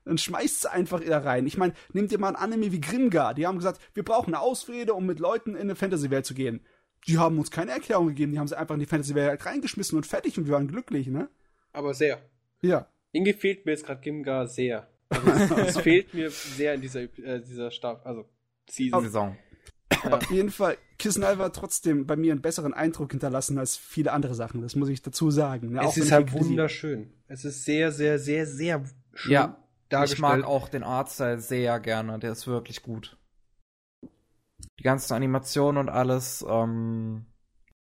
Dann schmeißt sie einfach da rein. Ich meine, nehmt ihr mal ein Anime wie Grimgar. Die haben gesagt, wir brauchen eine Ausrede, um mit Leuten in eine Fantasy-Welt zu gehen. Die haben uns keine Erklärung gegeben, die haben sie einfach in die Fantasy-Welt reingeschmissen und fertig und wir waren glücklich, ne? Aber sehr. Ja. Irgendwie fehlt mir jetzt gerade Gimgar sehr. Also, es fehlt mir sehr in dieser, äh, dieser Staffel, also Season. Saison. Auf jeden Fall, Kisnell war trotzdem bei mir einen besseren Eindruck hinterlassen als viele andere Sachen. Das muss ich dazu sagen. Ne? Auch es wenn ist halt wunderschön. Es ist sehr, sehr, sehr, sehr schön Ja, dargestellt. Ich mag auch den Artstyle sehr gerne, der ist wirklich gut. Die ganzen Animationen und alles, ähm,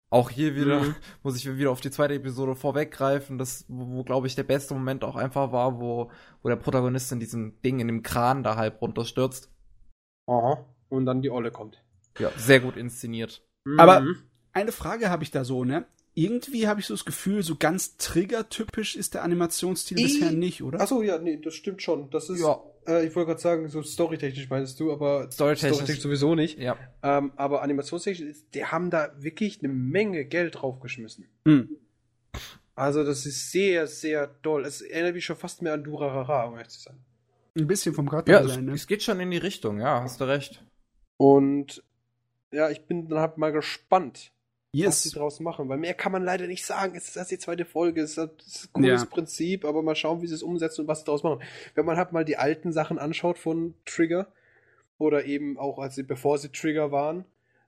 auch hier wieder, Mhm. muss ich wieder auf die zweite Episode vorweggreifen, das, wo, wo glaube ich, der beste Moment auch einfach war, wo, wo der Protagonist in diesem Ding, in dem Kran da halb runterstürzt. Aha. Und dann die Olle kommt. Ja, sehr gut inszeniert. Aber- Mhm. Eine Frage habe ich da so, ne? Irgendwie habe ich so das Gefühl, so ganz trigger-typisch ist der Animationsstil bisher nicht, oder? Achso, ja, nee, das stimmt schon. Das ist, Ja. äh, ich wollte gerade sagen, so storytechnisch meinst du, aber Storytechnisch. sowieso nicht. Ja. Ähm, aber animationstechnisch, die haben da wirklich eine Menge Geld draufgeschmissen. Hm. Also das ist sehr, sehr toll. Es erinnert mich schon fast mehr an Durarara, um ehrlich zu sein. Ein bisschen vom Ja, Charakterdesign, es, ne? es geht schon in die Richtung, ja, hast du recht. Und ja, ich bin dann halt mal gespannt, was sie Yes. draus machen, weil mehr kann man leider nicht sagen. Es ist erst die zweite Folge, es ist ein cooles Ja. Prinzip, aber mal schauen, wie sie es umsetzen und was sie daraus machen. Wenn man halt mal die alten Sachen anschaut von Trigger oder eben auch als sie, bevor sie Trigger waren,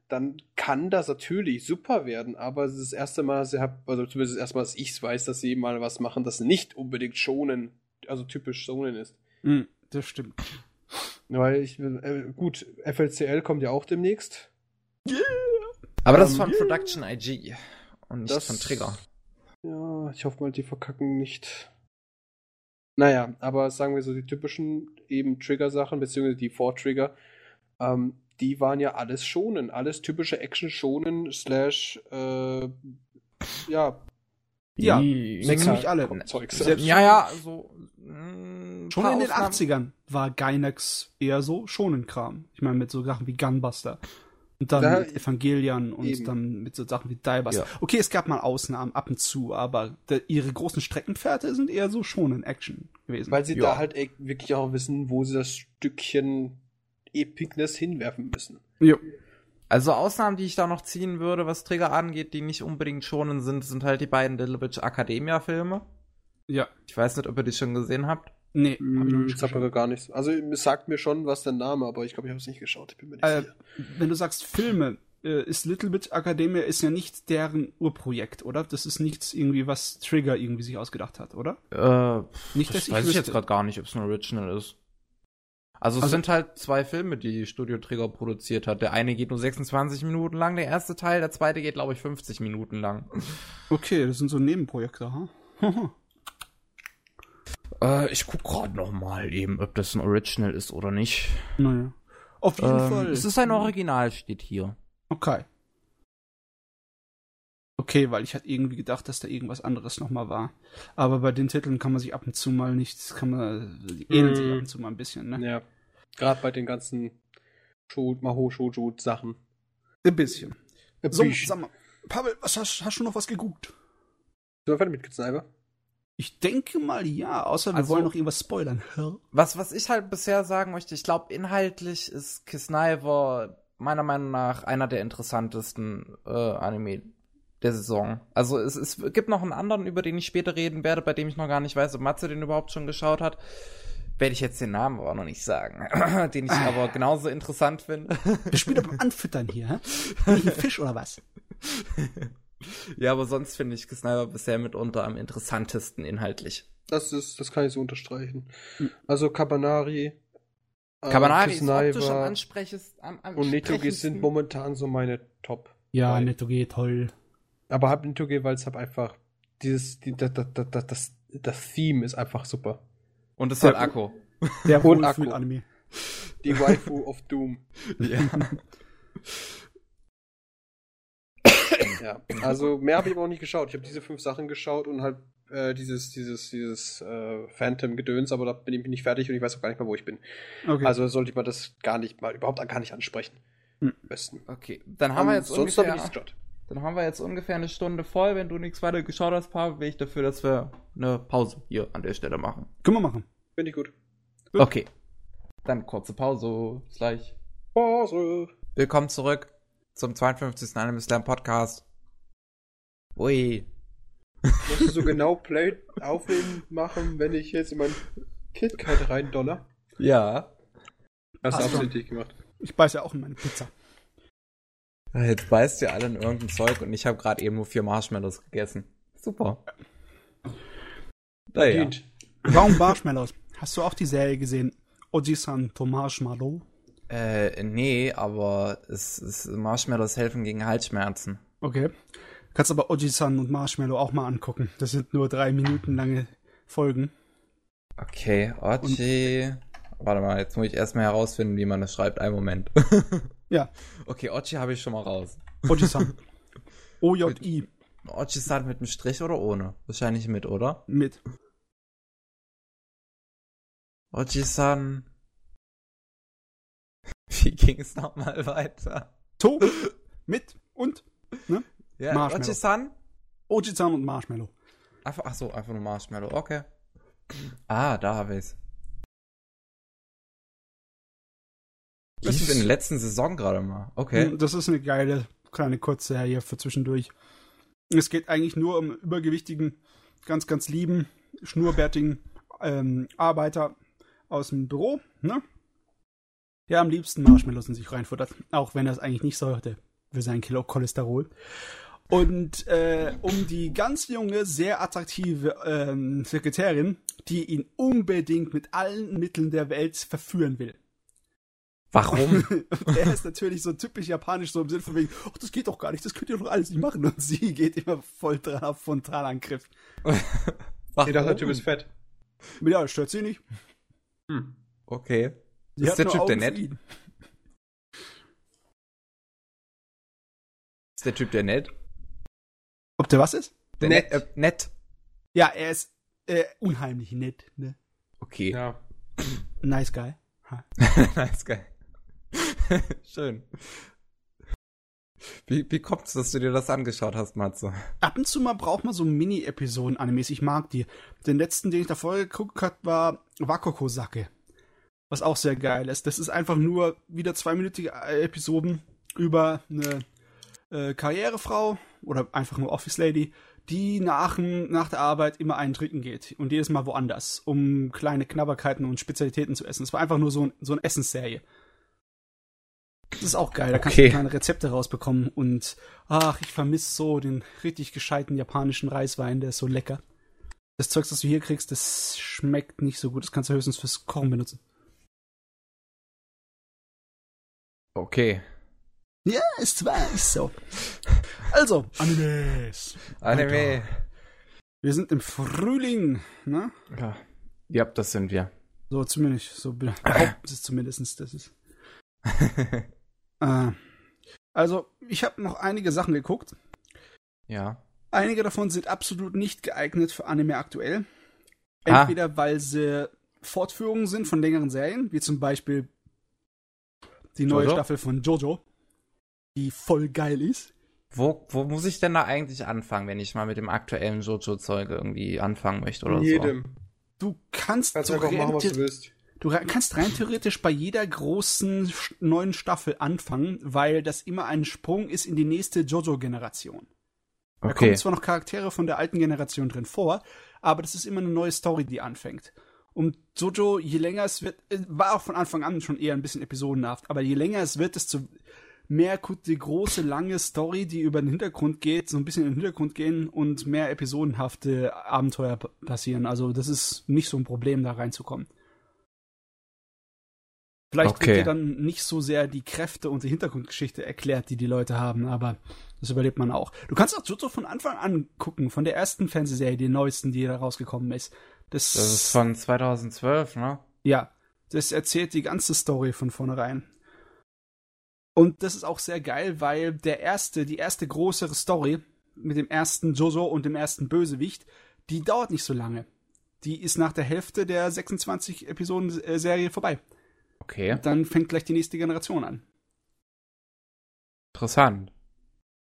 dann kann das natürlich super werden, aber es ist das erste Mal, sie hab, also zumindest das erste Mal, dass ich es weiß, dass sie mal was machen, das nicht unbedingt schonen, also typisch schonen ist. Hm, das stimmt. Weil ich, äh, gut, FLCL kommt ja auch demnächst. Aber das ist Ähm, von Production IG und nicht Das- von Trigger. Ja, ich hoffe mal, die verkacken nicht. Naja, aber sagen wir so, die typischen eben Trigger-Sachen, beziehungsweise die Vor-Trigger, ähm, die waren ja alles schonen. Alles typische Action-schonen slash, äh, ja, Ja, Die- so ziemlich alle. Zeugs. Ja, ja, also. mh, Schon paar in den Ausnahmen- 80ern war Gainax eher so Schonen-Kram. Ich meine, mit so Sachen wie Gunbuster. Und dann Da- mit Evangelion und eben. dann mit so Sachen wie Diebuster. Ja. Okay, es gab mal Ausnahmen ab und zu, aber der, ihre großen Streckenpferde sind eher so Schonen-Action gewesen. Weil sie Ja. da halt e- wirklich auch wissen, wo sie das Stückchen Epicness hinwerfen müssen. jo. Also Ausnahmen, die ich da noch ziehen würde, was Trigger angeht, die nicht unbedingt schonen sind, sind halt die beiden Little Witch Academia Filme. Ja. Ich weiß nicht, ob ihr die schon gesehen habt. Nee, hab ich noch Hm, nicht Das sagt mir gar nichts. Also, es sagt mir schon, was der Name, aber ich glaube, ich habe es nicht geschaut. Ich bin mir nicht Äh, sicher. wenn du sagst Filme, äh, ist Little Bit Academia ist ja nicht deren Urprojekt, oder? Das ist nichts irgendwie, was Trigger irgendwie sich ausgedacht hat, oder? Äh, Nicht, das dass ich weiß ich wüsste. jetzt gerade gar nicht, ob es ein Original ist. Also es Also- sind halt zwei Filme, die Studio Trigger produziert hat. Der eine geht nur 26 Minuten lang, der erste Teil, der zweite geht, glaube ich, 50 Minuten lang. Okay, das sind so Nebenprojekte, ha? Äh, ich guck gerade noch mal eben, ob das ein Original ist oder nicht. naja. Auf jeden Ähm, Fall. es ist ein Original, steht hier. Okay. Okay, weil ich hatte irgendwie gedacht, dass da irgendwas anderes nochmal war. Aber bei den Titeln kann man sich ab und zu mal nicht, kann man, die ähneln sich ab und zu mal ein bisschen, ne? Ja. Gerade bei den ganzen Sho Maho Shoujo Sachen. Ein bisschen. Ein So, bisschen. sag mal, Pavel, was hast, hast du noch was geguckt? Sind wir fertig mit Sniper? Ich denke mal ja, außer wir Also- wollen noch irgendwas spoilern. Was, was ich halt bisher sagen möchte, ich glaube, inhaltlich ist Kisniver meiner Meinung nach einer der interessantesten äh, Anime der Saison. Also es, es gibt noch einen anderen, über den ich später reden werde, bei dem ich noch gar nicht weiß, ob Matze den überhaupt schon geschaut hat. Werde ich jetzt den Namen aber noch nicht sagen. den ich aber genauso interessant finde. Wir spielen beim Anfüttern hier, hä? Fisch oder was? ja, aber sonst finde ich Kisniver bisher mitunter am interessantesten inhaltlich. Das ist, das kann ich so unterstreichen. Hm. Also Kabanari, äh, Kabanari ist Kisnaiva optisch am ansprechendsten. Am, am und Netoge sind momentan so meine Top. Ja, geht toll. Aber hab Netoge, weil es halt einfach dieses, die, das, das, das, das, das Theme ist einfach super. Und es hat. Akku. Der Und Akku. Wohlfühl-Anime. Die Waifu of Doom. Ja. Ja, also mehr habe ich aber auch nicht geschaut. Ich habe diese fünf Sachen geschaut und halt äh, dieses, dieses, dieses äh, Phantom-Gedöns, aber da bin ich nicht fertig und ich weiß auch gar nicht mehr, wo ich bin. Okay. Also sollte man das gar nicht mal, überhaupt gar nicht ansprechen. Hm. Besten. Okay, dann haben wir jetzt sonst habe ungefähr, ich dann haben wir jetzt ungefähr eine Stunde voll. Wenn du nichts weiter geschaut hast, Paul, bin ich dafür, dass wir eine Pause hier an der Stelle machen. Können wir machen. Finde ich gut. Gut. Okay. Dann kurze Pause. Bis gleich. Pause. Willkommen zurück zum 52. Anime Slam Podcast. Ui. Musst du so genau Play aufnehmen machen, wenn ich jetzt in mein KitKat rein donner? Ja. Hast du absichtlich gemacht. Ich beiß ja auch in meine Pizza. Jetzt beißt ihr alle in irgendein Zeug und ich habe gerade eben nur vier Marshmallows gegessen. Super. Naja. Verdient. Warum Marshmallows? Hast du auch die Serie gesehen? Oji-san to Marshmallow? Äh, nee, aber es, es, Marshmallows helfen gegen Halsschmerzen. Okay. Kannst aber Oji-san und Marshmallow auch mal angucken. Das sind nur drei Minuten lange Folgen. Okay, Ochi. Warte mal, jetzt muss ich erstmal herausfinden, wie man das schreibt. Einen Moment. Ja. Okay, Ochi habe ich schon mal raus. Oji-san. O-J-I. Ochi-san mit einem Strich oder ohne? Wahrscheinlich mit, oder? Mit. Ochi-san. Wie ging es nochmal weiter? To. Mit. Und. Ja, Marshmallow. Ochi-san? Oji-san und Marshmallow. Einfach, ach so, einfach nur Marshmallow. Okay. Ah, da habe ich's. Das ist- in der letzten Saison gerade mal. Okay. Das ist eine geile kleine Kurzserie für zwischendurch. Es geht eigentlich nur um übergewichtigen, ganz, ganz lieben, schnurrbärtigen ähm, Arbeiter aus dem Büro, ne? Der am liebsten Marshmallows in sich reinfuttert. Auch wenn er es eigentlich nicht sollte. Für sein Kilo Cholesterol. Und äh, um die ganz junge, sehr attraktive ähm, Sekretärin, die ihn unbedingt mit allen Mitteln der Welt verführen will. Warum? Er ist natürlich so typisch japanisch, so im Sinne von wegen, ach, das geht doch gar nicht, das könnt ihr doch alles nicht machen. Und sie geht immer voll dran auf Frontalangriff. Warum? Ich dachte, der Typ ist fett. Ja, das stört sie nicht. Hm. Okay. Sie Ist der Typ der nett? ihn. Ist der Typ der nett? Ob der was ist? Der Nett. Äh, nett. Ja, er ist äh, unheimlich nett, ne? Okay. Ja. Nice guy. Nice, geil. Schön. Wie, wie kommt's, dass du dir das angeschaut hast, Matze? Ab und zu mal braucht man so Mini-Episoden-Animes. Ich mag die. Den letzten, den ich davor geguckt habe, war Wakoko-Sake. Was auch sehr geil ist. Das ist einfach nur wieder zweiminütige äh, Episoden über eine äh, Karrierefrau oder einfach nur Office Lady, die nach, nach der Arbeit immer einen trinken geht. Und jedes Mal woanders, um kleine Knabberkeiten und Spezialitäten zu essen. Es war einfach nur so, ein, so eine Essensserie. Das ist auch geil, da kannst Okay. du kleine Rezepte rausbekommen und ach, ich vermisse so den richtig gescheiten japanischen Reiswein, der ist so lecker. Das Zeugs, das du hier kriegst, das schmeckt nicht so gut, das kannst du höchstens fürs Kochen benutzen. Okay. Ja, ist zwar ist so. Also, Animes. Anime. Wir sind im Frühling, ne? Ja. ja, das sind wir. So zumindest, so behaupten sie es zumindest, das ist. Äh, also, ich habe noch einige Sachen geguckt. ja. Einige davon sind absolut nicht geeignet für Anime aktuell. Ah. Entweder weil sie Fortführungen sind von längeren Serien, wie zum Beispiel die neue Jojo? Staffel von Jojo, die voll geil ist. Wo, wo muss ich denn da eigentlich anfangen, wenn ich mal mit dem aktuellen Jojo-Zeug irgendwie anfangen möchte oder jedem. Du kannst, Kannst so einfach machen, was rein, du willst. du kannst rein theoretisch bei jeder großen neuen Staffel anfangen, weil das immer ein Sprung ist in die nächste Jojo-Generation. so? Da kommen zwar noch Charaktere von der alten Generation drin vor, aber das ist immer eine neue Story, die anfängt. Und Jojo, je länger es wird, äh, war auch von Anfang an schon eher ein bisschen episodenhaft, aber je länger es wird, desto mehr die große, lange Story, die über den Hintergrund geht, so ein bisschen in den Hintergrund gehen und mehr episodenhafte Abenteuer passieren. Also das ist nicht so ein Problem, da reinzukommen. Vielleicht Okay. wird dir dann nicht so sehr die Kräfte und die Hintergrundgeschichte erklärt, die die Leute haben, aber das überlebt man auch. Du kannst auch Jojo von Anfang an gucken, von der ersten Fernsehserie, die neuesten, die da rausgekommen ist. Das, Das ist von 2012, ne? ja, Das erzählt die ganze Story von vornherein. Und das ist auch sehr geil, weil der erste, die erste größere Story mit dem ersten Jojo und dem ersten Bösewicht, die dauert nicht so lange. Die ist nach der Hälfte der 26 Episoden Serie vorbei. Okay. Und dann fängt gleich die nächste Generation an. Interessant.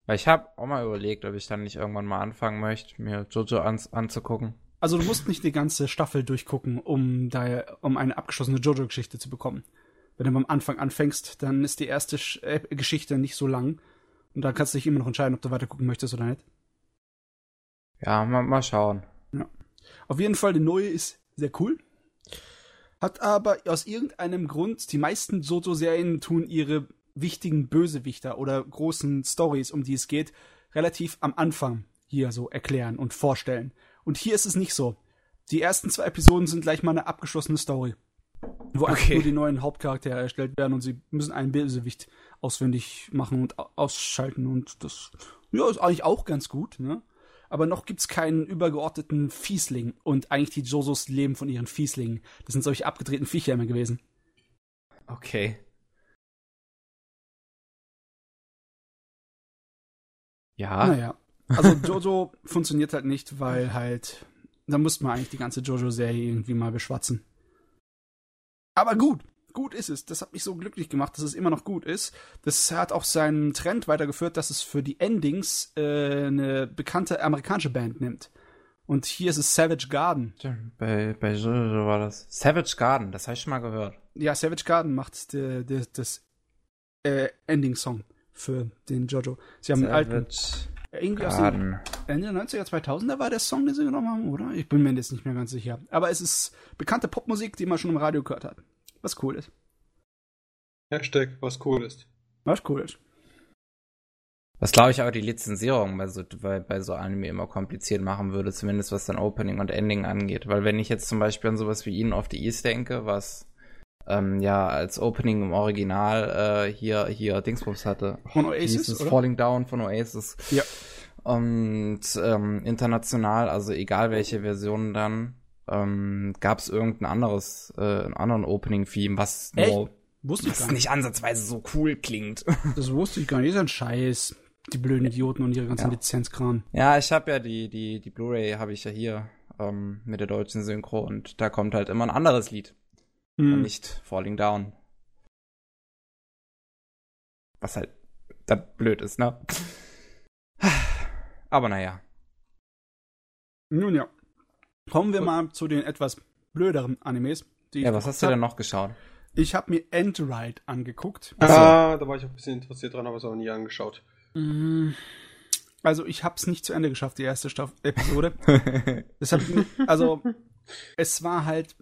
Weil ich habe auch mal überlegt, ob ich dann nicht irgendwann mal anfangen möchte, mir Jojo an, anzugucken. Also du musst nicht die ganze Staffel durchgucken, um da, um eine abgeschlossene Jojo-Geschichte zu bekommen. Wenn du am Anfang anfängst, dann ist die erste Sch äh, Geschichte nicht so lang. Und dann kannst du dich immer noch entscheiden, ob du weiter gucken möchtest oder nicht. Ja, mal, mal schauen. Ja. Auf jeden Fall, die neue ist sehr cool. Hat aber aus irgendeinem Grund, die meisten Jojo-Serien tun ihre wichtigen Bösewichter oder großen Stories, um die es geht, relativ am Anfang hier so erklären und vorstellen. Und hier ist es nicht so. Die ersten zwei Episoden sind gleich mal eine abgeschlossene Story. Wo okay. einfach nur die neuen Hauptcharaktere erstellt werden und sie müssen einen Bösewicht auswendig machen und ausschalten und das ja, ist eigentlich auch ganz gut, ne? Aber noch gibt's keinen übergeordneten Fiesling und eigentlich die Josos leben von ihren Fieslingen. Das sind solche abgedrehten Viecher immer gewesen. Okay. Ja. Naja. Also Jojo funktioniert halt nicht, weil halt, da müsste man eigentlich die ganze Jojo-Serie irgendwie mal beschwatzen. Aber gut, gut ist es. Das hat mich so glücklich gemacht, dass es immer noch gut ist. Das hat auch seinen Trend weitergeführt, dass es für die Endings äh, eine bekannte amerikanische Band nimmt. Und hier ist es Savage Garden. Bei, bei Jojo war das. Savage Garden, das habe ich schon mal gehört. Ja, Savage Garden macht de, de, das äh, Ending-Song für den Jojo. Sie haben Savage einen alten. Irgendwie aus dem Ende der 90er, 2000er war der Song, den sie genommen haben, oder? Ich bin mir jetzt nicht mehr ganz sicher. Aber es ist bekannte Popmusik, die man schon im Radio gehört hat. Was cool ist. Hashtag, was cool ist. Was cool ist. Was glaube ich aber die Lizenzierung bei so, bei, bei so Anime immer kompliziert machen würde, zumindest was dann Opening und Ending angeht. Weil wenn ich jetzt zum Beispiel an sowas wie Ihnen of the East denke, was ähm, ja als Opening im Original äh, hier hier Dingsbums hatte. Von Oasis, oder? Falling Down von Oasis. Ja. Und ähm, international, also egal welche Version dann, ähm, gab es irgendein anderes, äh, einen anderen Opening-Theme, was Echt? nur wusste was nicht ansatzweise so cool klingt. Das wusste ich gar nicht. Das ist ein Scheiß. Die blöden Idioten und ihre ganzen ja. Lizenzkram. Ja, ich habe ja die, die, die Blu-ray habe ich ja hier ähm, mit der deutschen Synchro und da kommt halt immer ein anderes Lied. Hm. Und nicht Falling Down. Was halt da blöd ist, ne? Aber naja. Nun ja. Kommen wir mal zu den etwas blöderen Animes. ja, was hast du denn noch geschaut? Ich habe mir Endride angeguckt. Ah, also, da war ich auch ein bisschen interessiert dran, aber es auch nie angeschaut. Mm, also ich habe es nicht zu Ende geschafft, die erste Staff Episode. Deshalb, also es war halt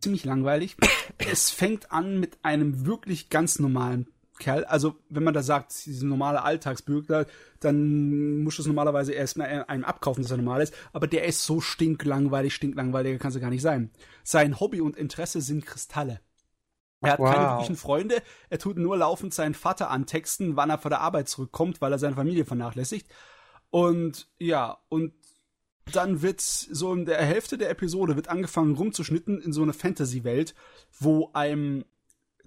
ziemlich langweilig. Es fängt an mit einem wirklich ganz normalen Kerl. Also, wenn man da sagt, diese normale Alltagsbürger, dann muss es normalerweise erstmal einem abkaufen, dass er normal ist. Aber der ist so stinklangweilig, stinklangweiliger kann es gar nicht sein. Sein Hobby und Interesse sind Kristalle. Er hat wow. keine wirklichen Freunde. Er tut nur laufend seinen Vater antexten, wann er von der Arbeit zurückkommt, weil er seine Familie vernachlässigt. Und ja, und dann wird so in der Hälfte der Episode wird angefangen rumzuschnitten in so eine Fantasy-Welt, wo ein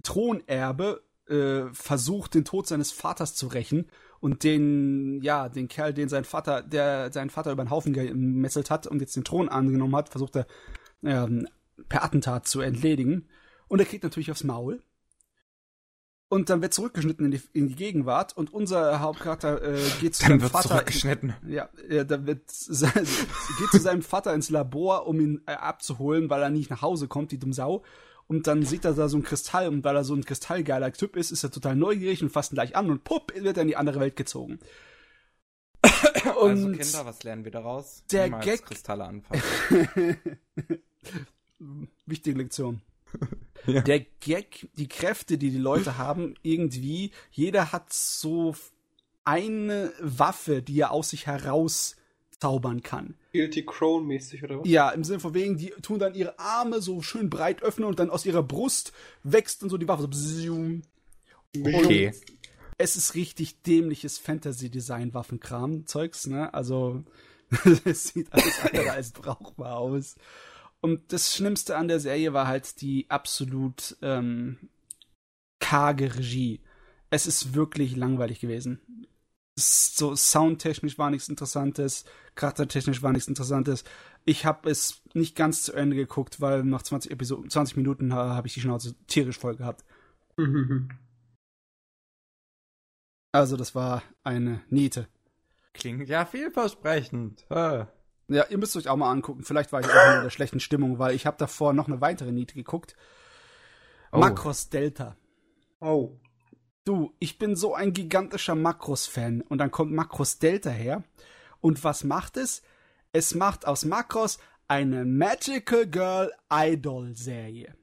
Thronerbe äh, versucht, den Tod seines Vaters zu rächen und den, ja, den Kerl, den sein Vater, der seinen Vater über den Haufen gemesselt hat und jetzt den Thron angenommen hat, versucht er äh, per Attentat zu entledigen. Und er kriegt natürlich aufs Maul. Und dann wird zurückgeschnitten in die, in die Gegenwart und unser Hauptcharakter äh, geht zu dann seinem wird Vater. Zurückgeschnitten. Ja, ja, dann wird geht zu seinem Vater ins Labor, um ihn äh, abzuholen, weil er nicht nach Hause kommt, die dumme Sau. Und dann sieht er da so ein Kristall und weil er so ein kristallgeiler Typ ist, ist er total neugierig und fasst ihn gleich an und pupp, wird er in die andere Welt gezogen. Also und also Kinder, was lernen wir daraus? Der Niemals Gag. Kristalle anfangen. Wichtige Lektion. Ja. Der Gag, die Kräfte, die die Leute haben, irgendwie, jeder hat so eine Waffe, die er aus sich heraus zaubern kann. Guilty Crown mäßig oder was? Ja, im Sinne von wegen, die tun dann ihre Arme so schön breit öffnen und dann aus ihrer Brust wächst dann so die Waffe. So okay. Es ist richtig dämliches Fantasy-Design-Waffenkram, Zeugs, ne? Also, es sieht alles andere als brauchbar aus. Und das Schlimmste an der Serie war halt die absolut ähm, karge Regie. Es ist wirklich langweilig gewesen. So soundtechnisch war nichts Interessantes, charaktertechnisch war nichts Interessantes. Ich habe es nicht ganz zu Ende geguckt, weil nach 20, Episoden, 20 Minuten habe ich die Schnauze tierisch voll gehabt. Also das war eine Niete. Klingt ja vielversprechend. Äh. Ja, ihr müsst euch auch mal angucken. Vielleicht war ich auch in der schlechten Stimmung, weil ich habe davor noch eine weitere Niete geguckt. Oh. Makros Delta. Oh. Du, ich bin so ein gigantischer Makros-Fan. Und dann kommt Makros Delta her. Und was macht es? Es macht aus Makros eine Magical Girl Idol Serie.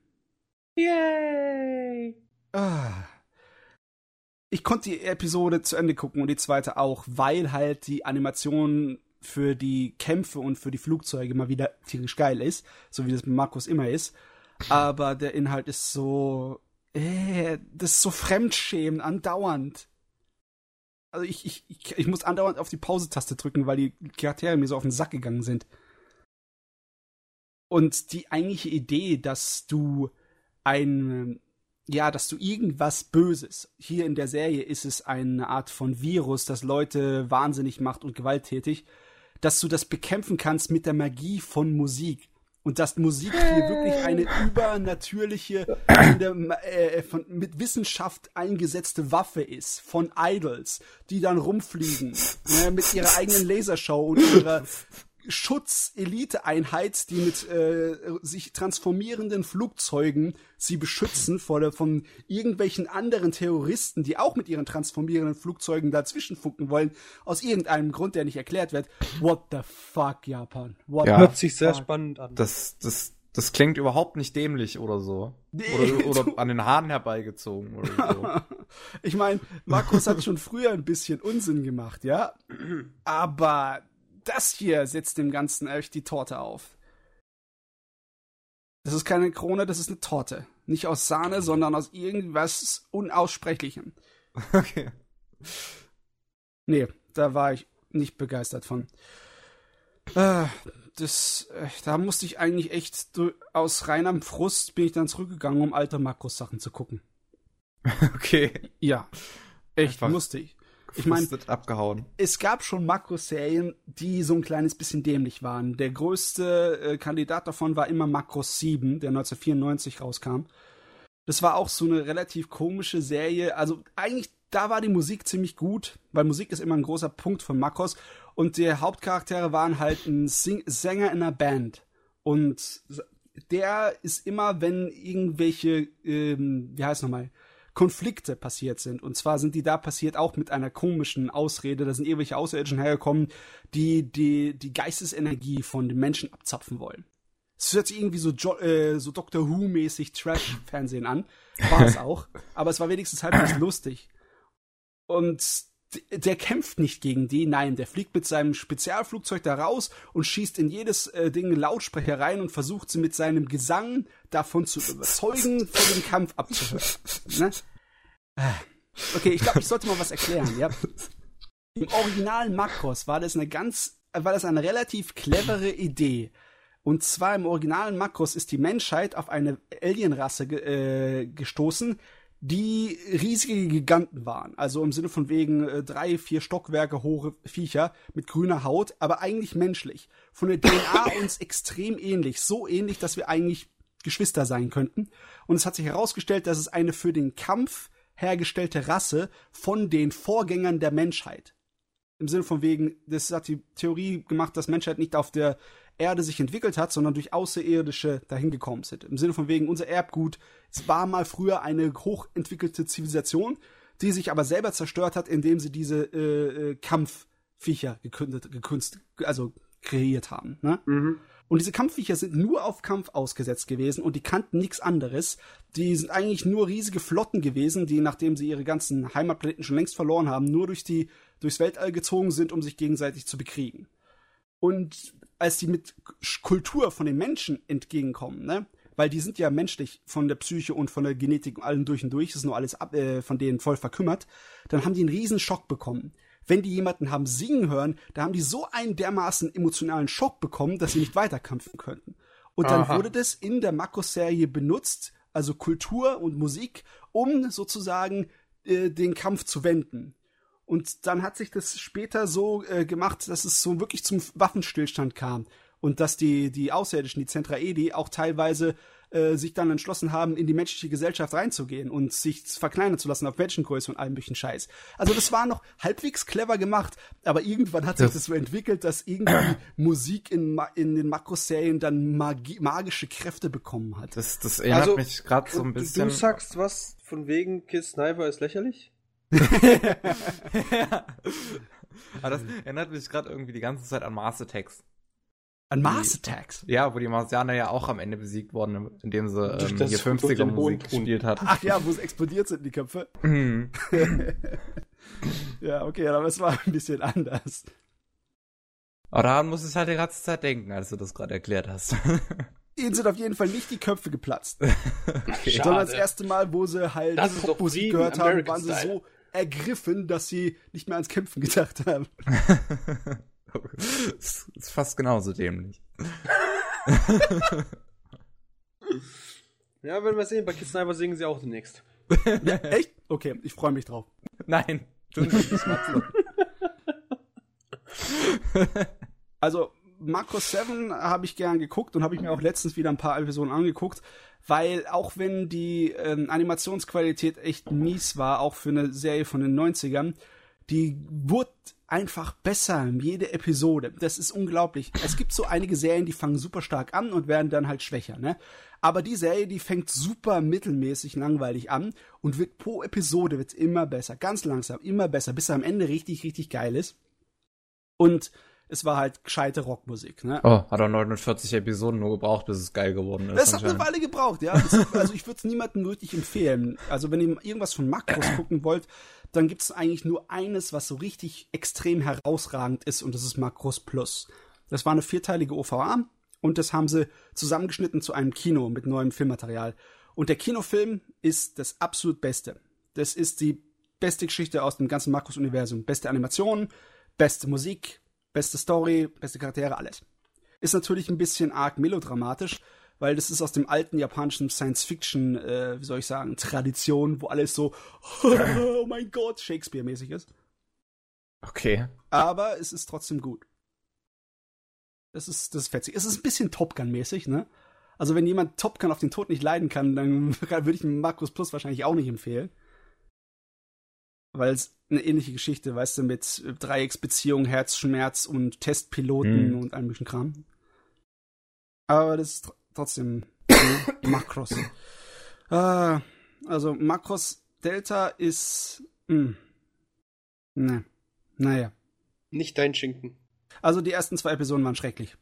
Yay! Ah. Ich konnte die Episode zu Ende gucken und die zweite auch, weil halt die Animation für die Kämpfe und für die Flugzeuge mal wieder tierisch geil ist, so wie das mit Markus immer ist. Aber der Inhalt ist so, äh, das ist so fremdschämen, andauernd. Also ich, ich, ich, ich muss andauernd auf die Pause-Taste drücken, weil die Charaktere mir so auf den Sack gegangen sind. Und die eigentliche Idee, dass du ein, ja, dass du irgendwas Böses, hier in der Serie ist es eine Art von Virus, das Leute wahnsinnig macht und gewalttätig, dass du das bekämpfen kannst mit der Magie von Musik. Und dass Musik hier wirklich eine übernatürliche, der, äh, von, mit Wissenschaft eingesetzte Waffe ist von Idols, die dann rumfliegen ne, mit ihrer eigenen Lasershow und ihrer Schutz-Elite-Einheit, die mit äh, sich transformierenden Flugzeugen sie beschützen vor der, von irgendwelchen anderen Terroristen, die auch mit ihren transformierenden Flugzeugen dazwischen funken wollen, aus irgendeinem Grund, der nicht erklärt wird. What the fuck, Japan? What ja, hört sich sehr fuck? spannend an. Das, das, das klingt überhaupt nicht dämlich oder so. Nee, oder, oder an den Haaren herbeigezogen oder so. ich meine, Markus hat schon früher ein bisschen Unsinn gemacht, ja. Aber das hier setzt dem Ganzen echt die Torte auf. Das ist keine Krone, das ist eine Torte. Nicht aus Sahne, sondern aus irgendwas Unaussprechlichem. Okay. Nee, da war ich nicht begeistert von. Äh, das, äh, da musste ich eigentlich echt aus reinem Frust bin ich dann zurückgegangen, um alte Makros-Sachen zu gucken. Okay. Ja. Echt, Einfach musste ich ich meine, abgehauen. Es gab schon Makroserien, die so ein kleines bisschen dämlich waren. Der größte äh, Kandidat davon war immer Makros 7, der 1994 rauskam. Das war auch so eine relativ komische Serie. Also eigentlich, da war die Musik ziemlich gut, weil Musik ist immer ein großer Punkt von Makros. Und die Hauptcharaktere waren halt ein Sing Sänger in einer Band. Und der ist immer, wenn irgendwelche, ähm, wie heißt nochmal, Konflikte passiert sind. Und zwar sind die da passiert auch mit einer komischen Ausrede. Da sind irgendwelche Außerirdischen hergekommen, die die, die Geistesenergie von den Menschen abzapfen wollen. Es hört sich irgendwie so, jo äh, so Doctor Who-mäßig Trash-Fernsehen an. War es auch. Aber es war wenigstens halbwegs lustig. Und der kämpft nicht gegen die, nein, der fliegt mit seinem Spezialflugzeug da raus und schießt in jedes äh, Ding Lautsprecher rein und versucht sie mit seinem Gesang davon zu überzeugen, vor dem Kampf abzuhören. Ne? Okay, ich glaube, ich sollte mal was erklären, ja. Im Original Makros war das eine ganz, war das eine relativ clevere Idee. Und zwar im originalen Makros ist die Menschheit auf eine Alienrasse äh, gestoßen, die riesige Giganten waren. Also im Sinne von wegen äh, drei, vier Stockwerke hohe Viecher mit grüner Haut, aber eigentlich menschlich. Von der DNA uns extrem ähnlich. So ähnlich, dass wir eigentlich Geschwister sein könnten. Und es hat sich herausgestellt, dass es eine für den Kampf hergestellte Rasse von den Vorgängern der Menschheit. Im Sinne von wegen, das hat die Theorie gemacht, dass Menschheit nicht auf der Erde sich entwickelt hat, sondern durch Außerirdische dahin gekommen sind. Im Sinne von wegen, unser Erbgut, es war mal früher eine hochentwickelte Zivilisation, die sich aber selber zerstört hat, indem sie diese äh, äh Kampfviecher gekündet, gekünst, also kreiert haben. Ne? Mhm. Und diese Kampfviecher sind nur auf Kampf ausgesetzt gewesen und die kannten nichts anderes. Die sind eigentlich nur riesige Flotten gewesen, die, nachdem sie ihre ganzen Heimatplaneten schon längst verloren haben, nur durch die, durchs Weltall gezogen sind, um sich gegenseitig zu bekriegen. Und als die mit Kultur von den Menschen entgegenkommen, ne? Weil die sind ja menschlich von der Psyche und von der Genetik und allem durch und durch, ist nur alles ab, äh, von denen voll verkümmert, dann haben die einen riesen Schock bekommen. Wenn die jemanden haben singen hören, da haben die so einen dermaßen emotionalen Schock bekommen, dass sie nicht weiterkämpfen könnten. Und dann Aha. wurde das in der Makros-Serie benutzt, also Kultur und Musik, um sozusagen äh, den Kampf zu wenden. Und dann hat sich das später so äh, gemacht, dass es so wirklich zum Waffenstillstand kam. Und dass die, die Außerirdischen, die Zentraedi, auch teilweise äh, sich dann entschlossen haben, in die menschliche Gesellschaft reinzugehen und sich verkleinern zu lassen auf Menschengröße und allem möglichen Scheiß. Also das war noch halbwegs clever gemacht, aber irgendwann hat sich das so entwickelt, dass irgendwie Musik in, in den Makroserien dann Magie, magische Kräfte bekommen hat. Das, das erinnert also, mich gerade so ein bisschen. Du sagst was von wegen Kiss Sniper ist lächerlich? Ja. Aber das erinnert mich gerade irgendwie die ganze Zeit an Mars Attacks. An Mars Attacks? Ja, wo die Marsianer ja auch am Ende besiegt wurden, indem sie ähm, hier 50er Musik gespielt hat. Ach ja, wo es explodiert sind, die Köpfe. Mhm. ja, okay, aber es war ein bisschen anders. Aber daran muss ich halt die ganze Zeit denken, als du das gerade erklärt hast. Ihnen sind auf jeden Fall nicht die Köpfe geplatzt. okay. Sondern das erste Mal, wo sie halt Popmusik gehört haben, waren sie so ergriffen, dass sie nicht mehr ans Kämpfen gedacht haben. das ist fast genauso dämlich. ja, werden wir sehen. Bei Kids Sniper singen sie auch demnächst. ja, echt? Okay, ich freue mich drauf. Nein, tu nicht, ich Also, Marco 7 habe ich gern geguckt und habe ich mir auch letztens wieder ein paar Episoden angeguckt, weil auch wenn die ähm, Animationsqualität echt mies war, auch für eine Serie von den 90ern, die wurde einfach besser, jede Episode. Das ist unglaublich. Es gibt so einige Serien, die fangen super stark an und werden dann halt schwächer, ne? Aber die Serie, die fängt super mittelmäßig langweilig an und wird pro Episode wird's immer besser, ganz langsam, immer besser, bis er am Ende richtig, richtig geil ist. Und es war halt gescheite Rockmusik. Ne? Oh, hat er 49 Episoden nur gebraucht, bis es geil geworden ist. Es hat eine Weile gebraucht, ja. Das, also ich würde es niemandem nötig empfehlen. Also wenn ihr irgendwas von Makros gucken wollt, dann gibt es eigentlich nur eines, was so richtig extrem herausragend ist und das ist Makros Plus. Das war eine vierteilige OVA und das haben sie zusammengeschnitten zu einem Kino mit neuem Filmmaterial. Und der Kinofilm ist das absolut Beste. Das ist die beste Geschichte aus dem ganzen Makros-Universum. Beste Animation, beste Musik, Beste Story, beste Charaktere, alles. Ist natürlich ein bisschen arg melodramatisch, weil das ist aus dem alten japanischen Science-Fiction, äh, wie soll ich sagen, Tradition, wo alles so, oh mein Gott, Shakespeare-mäßig ist. Okay. Aber es ist trotzdem gut. Das ist, das ist fetzig. Es ist ein bisschen Top Gun-mäßig, ne? Also wenn jemand Top Gun auf den Tod nicht leiden kann, dann würde ich Markus Plus wahrscheinlich auch nicht empfehlen weil es eine ähnliche Geschichte, weißt du, mit Dreiecksbeziehung, Herzschmerz und Testpiloten mhm. und allem möglichen Kram. Aber das ist trotzdem Makros. Äh, also Makros Delta ist. Mh. Hm, ne. Naja. Nicht dein Schinken. Also die ersten zwei Episoden waren schrecklich.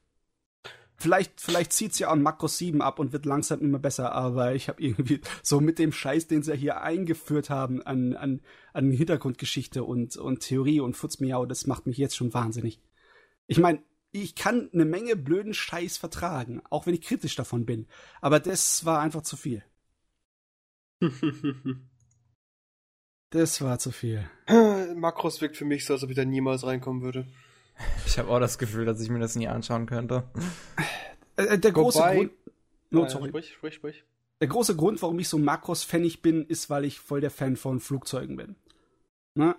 Vielleicht, vielleicht zieht's ja an Makros 7 ab und wird langsam immer besser, aber ich habe irgendwie so mit dem Scheiß, den sie hier eingeführt haben an, an, an Hintergrundgeschichte und, und Theorie und Futzmiau, das macht mich jetzt schon wahnsinnig. Ich meine, ich kann eine Menge blöden Scheiß vertragen, auch wenn ich kritisch davon bin. Aber das war einfach zu viel. das war zu viel. Makros wirkt für mich so, als ob ich da niemals reinkommen würde. Ich habe auch das Gefühl, dass ich mir das nie anschauen könnte. Äh, äh der große Wobei, Grund. No, äh, sorry. Sprich, sprich, sprich. Der große Grund, warum ich so Makros-Fanig bin, ist, weil ich voll der Fan von Flugzeugen bin. Na?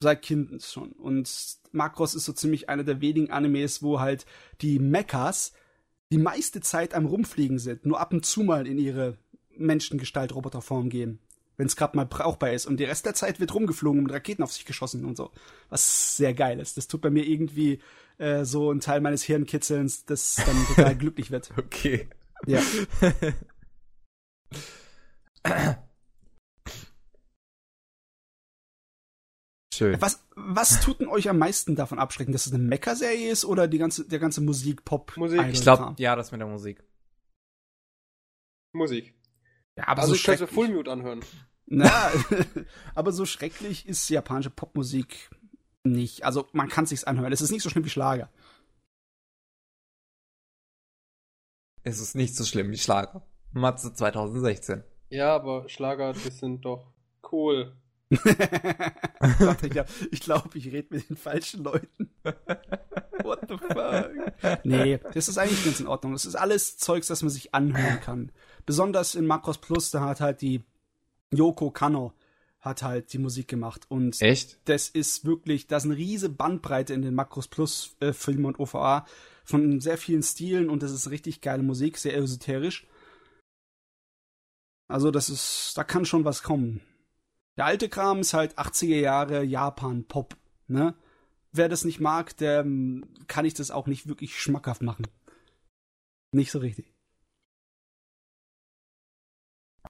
Seit Kind schon. Und Makros ist so ziemlich einer der wenigen Animes, wo halt die Mechas die meiste Zeit am Rumfliegen sind, nur ab und zu mal in ihre Menschengestalt-Roboterform gehen wenn es gerade mal brauchbar ist. Und die Rest der Zeit wird rumgeflogen und Raketen auf sich geschossen und so. Was sehr geil ist. Das tut bei mir irgendwie äh, so ein Teil meines Hirnkitzelns, das dann total glücklich wird. Okay. Ja. Schön. Was, was tut denn euch am meisten davon abschrecken, dass es eine Mecha-Serie ist oder die ganze, der ganze Musik-Pop? Musik. Ich glaube, ja, das mit der Musik. Musik. Ja, aber also so ich kann Full Mute anhören. Na, aber so schrecklich ist japanische Popmusik nicht. Also man kann sich's anhören. Es ist nicht so schlimm wie Schlager. Es ist nicht so schlimm wie Schlager. Matze 2016. Ja, aber Schlager, die sind doch cool. Ich glaube, ich, glaub, ich rede mit den falschen Leuten. What the fuck? Nee, das ist eigentlich ganz in Ordnung. Das ist alles Zeugs, das man sich anhören kann. Besonders in Macross Plus, da hat halt die Yoko Kanno hat halt die Musik gemacht. Und Echt? das ist wirklich, da ist eine riese Bandbreite in den Macross Plus äh, Filmen und OVA von sehr vielen Stilen und das ist richtig geile Musik, sehr esoterisch. Also das ist, da kann schon was kommen. Der alte Kram ist halt 80er Jahre Japan-Pop, ne? Wer das nicht mag, der ähm, kann ich das auch nicht wirklich schmackhaft machen. Nicht so richtig.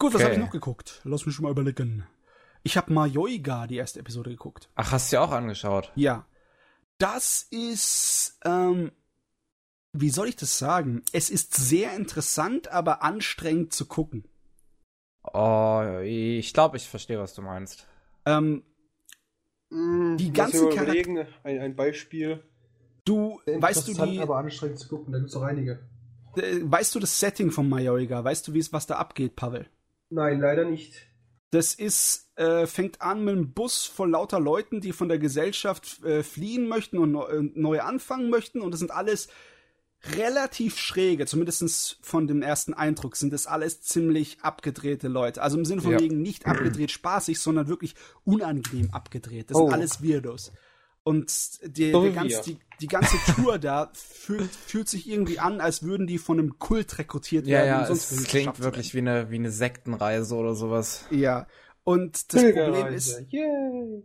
Gut, was Okay. habe ich noch geguckt? Lass mich schon mal überlegen. Ich habe Mayoiga, die erste Episode, geguckt. Ach, hast du ja auch angeschaut. Ja. Das ist, ähm, wie soll ich das sagen? Es ist sehr interessant, aber anstrengend zu gucken. Oh, ich glaube, ich verstehe, was du meinst. Ähm, Mm, Die ich mal überlegen, ein, ein Beispiel. du, weißt du die, aber anstrengend zu gucken, da gibt's noch einige. äh, weißt du das Setting von Mayoiga? Weißt du, wie es, was da abgeht, Pavel? Nein, leider nicht. Das ist, äh, fängt an mit einem Bus voll lauter Leuten, die von der Gesellschaft äh, fliehen möchten und neu, äh, neu anfangen möchten. Und das sind alles relativ schräge, zumindest von dem ersten Eindruck, sind das alles ziemlich abgedrehte Leute. Also im Sinne von Ja. wegen nicht abgedreht spaßig, sondern wirklich unangenehm abgedreht. Das Oh. sind alles Weirdos. Und die, So ganz, die, die ganze Tour da fühlt, fühlt sich irgendwie an, als würden die von einem Kult rekrutiert Ja, werden. ja, um sonst es klingt wirklich wie eine, wie eine Sektenreise oder sowas. Ja. Und das Problem ist, Yay.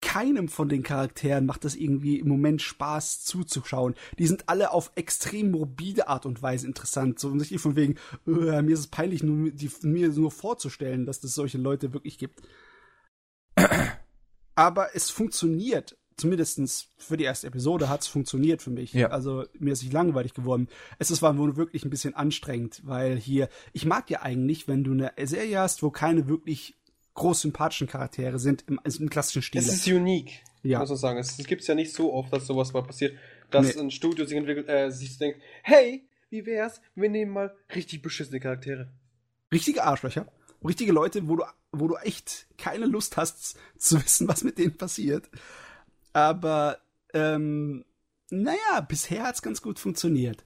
keinem von den Charakteren macht das irgendwie im Moment Spaß zuzuschauen. Die sind alle auf extrem morbide Art und Weise interessant. So nicht von wegen, äh, mir ist es peinlich, nur, die, mir nur vorzustellen, dass es solche Leute wirklich gibt. Aber es funktioniert. Zumindest für die erste Episode hat es funktioniert für mich. Ja. Also mir ist nicht langweilig geworden. Es ist, war wohl wirklich ein bisschen anstrengend, weil hier, ich mag ja eigentlich, wenn du eine Serie hast, wo keine wirklich groß sympathischen Charaktere sind im, also im klassischen Stil. Es ist unique, Ja. muss man sagen. Es, es gibt ja nicht so oft, dass sowas mal passiert, dass Nee. ein Studio sich entwickelt, äh, sich denkt, hey, wie wär's, wir nehmen mal richtig beschissene Charaktere. richtige Arschlöcher, richtige Leute, wo du, wo du echt keine Lust hast zu wissen, was mit denen passiert. Aber ähm, naja, bisher hat's ganz gut funktioniert.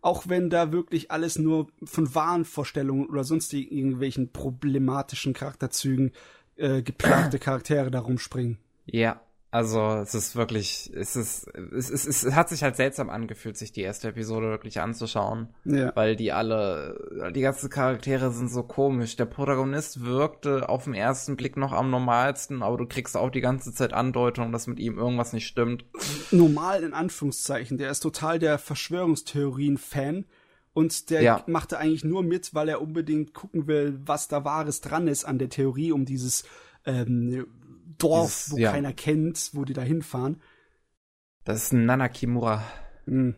Auch wenn da wirklich alles nur von Wahnvorstellungen oder sonst irgendwelchen problematischen Charakterzügen äh, geplagte Charaktere da rumspringen. Ja, also es ist wirklich, es ist, es, ist, es hat sich halt seltsam angefühlt, sich die erste Episode wirklich anzuschauen, Ja. weil die alle, die ganzen Charaktere sind so komisch. Der Protagonist wirkte auf den ersten Blick noch am normalsten, aber du kriegst auch die ganze Zeit Andeutung, dass mit ihm irgendwas nicht stimmt. normal in Anführungszeichen. Der ist total der Verschwörungstheorien-Fan und der Ja. machte eigentlich nur mit, weil er unbedingt gucken will, was da Wahres dran ist an der Theorie um dieses ähm, Dorf, Dieses- wo ja. keiner kennt, wo die da hinfahren. Das ist ein Nana Kimura. Hm.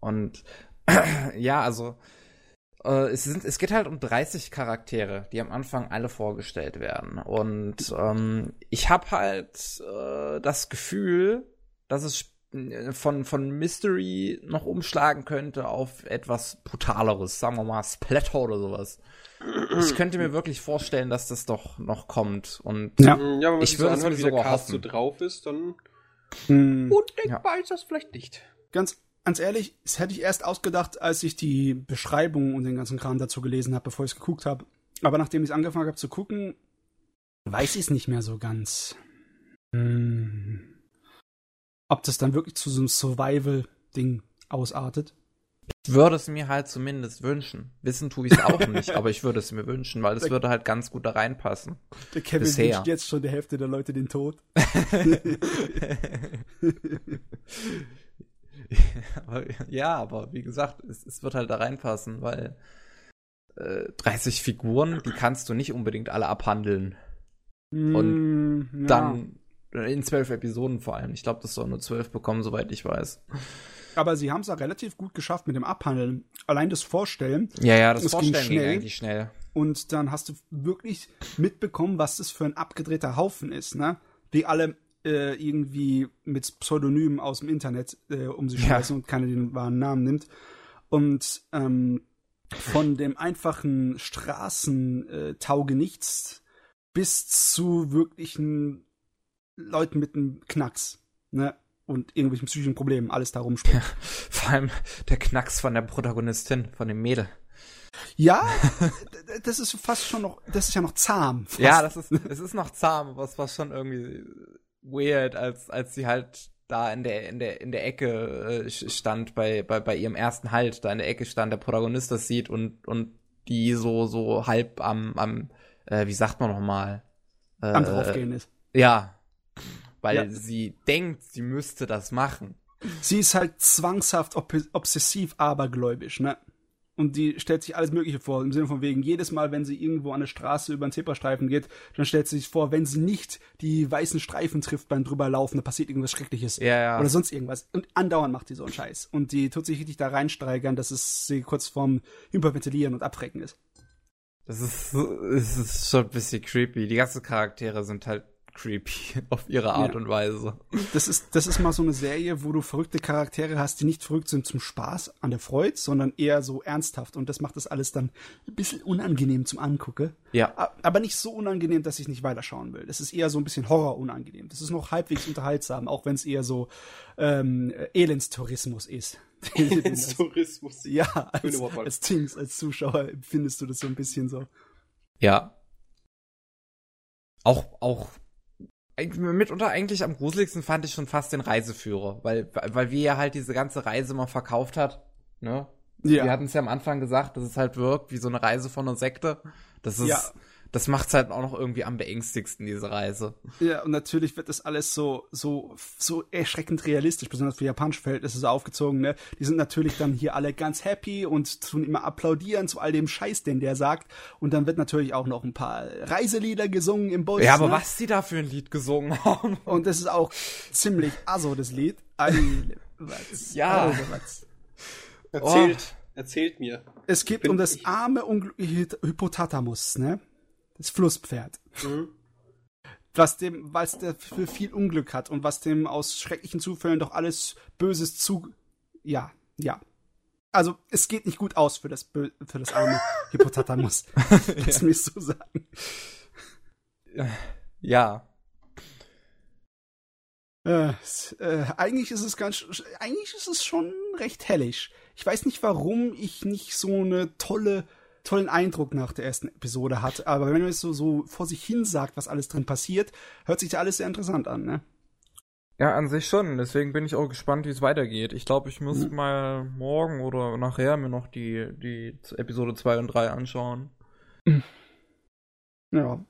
Und ja, also äh, es, sind, es geht halt um 30 Charaktere, die am Anfang alle vorgestellt werden. Und ähm, ich habe halt äh, das Gefühl, dass es von, von Mystery noch umschlagen könnte auf etwas brutaleres, sagen wir mal Splatter oder sowas. Ich könnte mir wirklich vorstellen, dass das doch noch kommt. Und Ja. Ja, wenn man Ich würde so es mir wie der Cast so drauf ist, dann Hm. undenkbar ist das vielleicht nicht. Ganz, ganz ehrlich, das hätte ich erst ausgedacht, als ich die Beschreibung und den ganzen Kram dazu gelesen habe, bevor ich es geguckt habe. Aber nachdem ich angefangen habe zu gucken, weiß ich es nicht mehr so ganz. Hm. Ob das dann wirklich zu so einem Survival-Ding ausartet. ich würde es mir halt zumindest wünschen. Wissen tue ich es auch nicht, aber ich würde es mir wünschen, weil es würde halt ganz gut da reinpassen. Der Kevin Bisher. wünscht jetzt schon der Hälfte der Leute den Tod. Ja, aber wie gesagt, es, es wird halt da reinpassen, weil äh, 30 Figuren, die kannst du nicht unbedingt alle abhandeln. Und ja. Dann in zwölf Episoden vor allem. Ich glaube, das soll nur zwölf bekommen, soweit ich weiß. Aber sie haben es ja relativ gut geschafft mit dem Abhandeln. Allein das Vorstellen. Ja, ja, das ging Vorstellen ging schnell. eigentlich schnell. Und dann hast du wirklich mitbekommen, was das für ein abgedrehter Haufen ist, ne? Wie alle äh, irgendwie mit Pseudonymen aus dem Internet äh, um sich Ja. schmeißen und keiner den wahren Namen nimmt. Und ähm, von dem einfachen Straßentaugenichts bis zu wirklichen Leuten mit einem Knacks, ne? Und irgendwelchen psychischen Problemen, alles da rumspringt. Ja, vor allem der Knacks von der Protagonistin, von dem Mädel. Ja, das ist fast schon noch, das ist ja noch zahm. Fast. Ja, das ist, es ist noch zahm, aber es war schon irgendwie weird, als, als sie halt da in der, in der, in der Ecke äh, stand, bei, bei, bei ihrem ersten Halt, da in der Ecke stand, der Protagonist das sieht und, und die so, so halb am, am, äh, wie sagt man nochmal? Äh, am draufgehen ist. Ja. Weil ja. sie denkt, sie müsste das machen. Sie ist halt zwangshaft obsessiv abergläubisch, ne? und die stellt sich alles Mögliche vor. Im Sinne von wegen, jedes Mal, wenn sie irgendwo an der Straße über einen Zebrastreifen geht, dann stellt sie sich vor, wenn sie nicht die weißen Streifen trifft beim drüberlaufen, dann passiert irgendwas Schreckliches. Ja, ja. Oder sonst irgendwas. Und andauernd macht die so einen Scheiß. Und die tut sich richtig da reinsteigern, dass es sie kurz vorm Hyperventilieren und Abrecken ist. Das ist, das ist schon ein bisschen creepy. Die ganzen Charaktere sind halt creepy auf ihre Art ja. und Weise. Das ist, das ist mal so eine Serie, wo du verrückte Charaktere hast, die nicht verrückt sind zum Spaß an der Freude, sondern eher so ernsthaft. Und das macht das alles dann ein bisschen unangenehm zum Angucken. Ja. Aber nicht so unangenehm, dass ich nicht weiterschauen will. Das ist eher so ein bisschen Horror unangenehm. Das ist noch halbwegs unterhaltsam, auch wenn es eher so ähm, Elendstourismus ist. Elendstourismus. ja, als, als Dings, als Zuschauer findest du das so ein bisschen so. Ja. Auch, auch mitunter eigentlich am gruseligsten fand ich schon fast den Reiseführer, weil, weil wie er halt diese ganze Reise mal verkauft hat, ne? Ja. Wir hatten es ja am Anfang gesagt, dass es halt wirkt wie so eine Reise von einer Sekte. Das ist, ja das macht's halt auch noch irgendwie am beängstigsten, diese Reise. Ja, und natürlich wird das alles so, so, so erschreckend realistisch, besonders für japanische Verhältnisse so aufgezogen, ne? Die sind natürlich dann hier alle ganz happy und tun immer applaudieren zu all dem Scheiß, den der sagt. Und dann wird natürlich auch noch ein paar Reiselieder gesungen im Bus. Ja, aber ne? was die da für ein Lied gesungen haben. Und das ist auch ziemlich aso, das Lied. was? Ja. Also, was? Erzählt, oh. erzählt mir. Es geht um das arme Ungl Hypothatamus, ne? Das Flusspferd. Mhm. Was dem, weil es für viel Unglück hat und was dem aus schrecklichen Zufällen doch alles Böses zu. Ja, ja. Also, es geht nicht gut aus für das, Bö für das arme Hippopotamus. Lass mich so sagen. Ja. Äh, äh, eigentlich ist es ganz, eigentlich ist es schon recht hellisch. Ich weiß nicht, warum ich nicht so eine tolle tollen Eindruck nach der ersten Episode hat. Aber wenn man es so, so vor sich hin sagt, was alles drin passiert, hört sich da alles sehr interessant an, ne? Ja, an sich schon. Deswegen bin ich auch gespannt, wie es weitergeht. Ich glaube, ich muss mhm. mal morgen oder nachher mir noch die, die Episode 2 und 3 anschauen. Ja.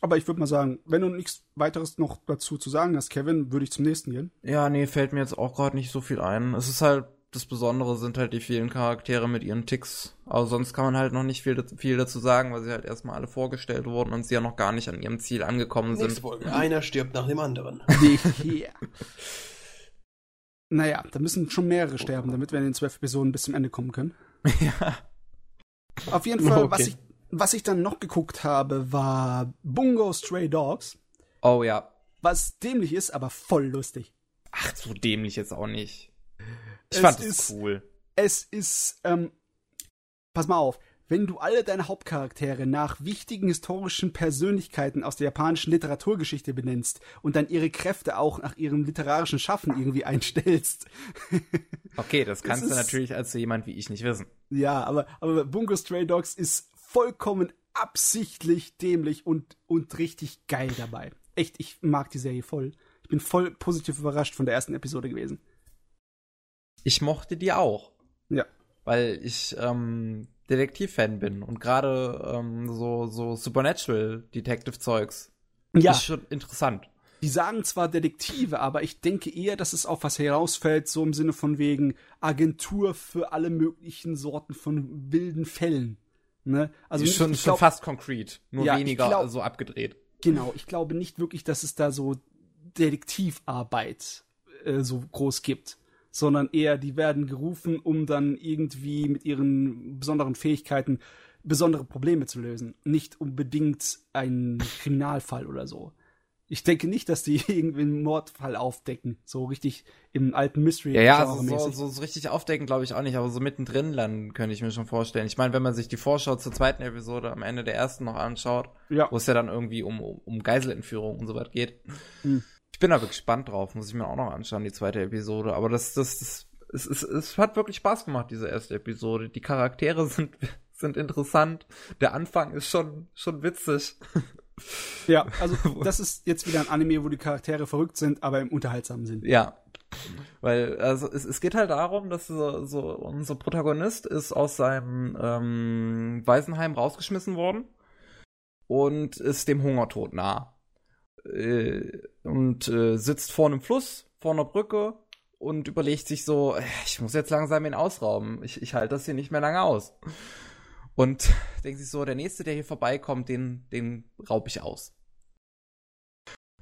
Aber ich würde mal sagen, wenn du nichts weiteres noch dazu zu sagen hast, Kevin, würde ich zum nächsten gehen. Ja, nee, fällt mir jetzt auch gerade nicht so viel ein. Es ist halt das Besondere sind halt die vielen Charaktere mit ihren Ticks. Aber sonst kann man halt noch nicht viel, viel dazu sagen, weil sie halt erstmal alle vorgestellt wurden und sie ja noch gar nicht an ihrem Ziel angekommen sind. Folge. Einer stirbt nach dem anderen. ja. Naja, da müssen schon mehrere sterben, damit wir in den zwölf Episoden bis zum Ende kommen können. ja. Auf jeden Fall, okay. was, ich, was ich dann noch geguckt habe, war Bungo Stray Dogs. Oh ja. Was dämlich ist, aber voll lustig. Ach, so dämlich jetzt auch nicht. Ich fand es ist, cool. Es ist, ähm, pass mal auf, wenn du alle deine Hauptcharaktere nach wichtigen historischen Persönlichkeiten aus der japanischen Literaturgeschichte benennst und dann ihre Kräfte auch nach ihrem literarischen Schaffen irgendwie einstellst. Okay, das kannst das ist, du natürlich als so jemand wie ich nicht wissen. Ja, aber, aber Bungo Stray Dogs ist vollkommen absichtlich dämlich und, und richtig geil dabei. Echt, ich mag die Serie voll. Ich bin voll positiv überrascht von der ersten Episode gewesen ich mochte die auch. Ja. Weil ich ähm, Detektiv-Fan bin und gerade ähm, so, so Supernatural Detective-Zeugs ja. ist schon interessant. Die sagen zwar Detektive, aber ich denke eher, dass es auf was herausfällt, so im Sinne von wegen Agentur für alle möglichen Sorten von wilden Fällen. Ne? Also ist schon, glaub, schon fast konkret, nur ja, weniger glaub, so abgedreht. Genau, ich glaube nicht wirklich, dass es da so Detektivarbeit äh, so groß gibt sondern eher, die werden gerufen, um dann irgendwie mit ihren besonderen Fähigkeiten besondere Probleme zu lösen. Nicht unbedingt ein Kriminalfall oder so. Ich denke nicht, dass die irgendwie einen Mordfall aufdecken. So richtig im alten Mystery. Ja, ja, also so, so, so richtig aufdecken glaube ich auch nicht, aber so mittendrin landen könnte ich mir schon vorstellen. Ich meine, wenn man sich die Vorschau zur zweiten Episode am Ende der ersten noch anschaut, ja. wo es ja dann irgendwie um, um, Geiselentführung und so was geht. Hm. Ich bin aber gespannt drauf, muss ich mir auch noch anschauen, die zweite Episode. Aber das, das, das, es, es, es hat wirklich Spaß gemacht, diese erste Episode. Die Charaktere sind, sind interessant. Der Anfang ist schon, schon witzig. Ja, also das ist jetzt wieder ein Anime, wo die Charaktere verrückt sind, aber im unterhaltsamen Sinn. Ja. Weil, also es, es geht halt darum, dass so, so unser Protagonist ist aus seinem ähm, Waisenheim rausgeschmissen worden und ist dem Hungertod nah. Äh, und äh, sitzt vor einem Fluss, vor einer Brücke und überlegt sich so, äh, ich muss jetzt langsam ihn ausrauben. Ich, ich halte das hier nicht mehr lange aus. Und denkt sich so, der nächste, der hier vorbeikommt, den, den raub ich aus.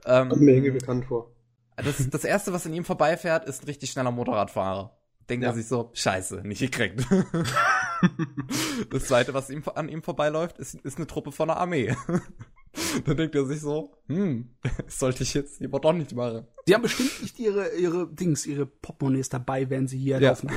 Ähm, Kommt mir irgendwie bekannt vor. Das, das erste, was an ihm vorbeifährt, ist ein richtig schneller Motorradfahrer. Denkt ja. er sich so, scheiße, nicht gekriegt. das zweite, was ihm, an ihm vorbeiläuft, ist, ist eine Truppe von der Armee. Dann denkt er sich so, hm, sollte ich jetzt lieber doch nicht machen. Die haben bestimmt nicht ihre, ihre Dings, ihre Portemonnaies dabei, wenn sie hier ja. laufen.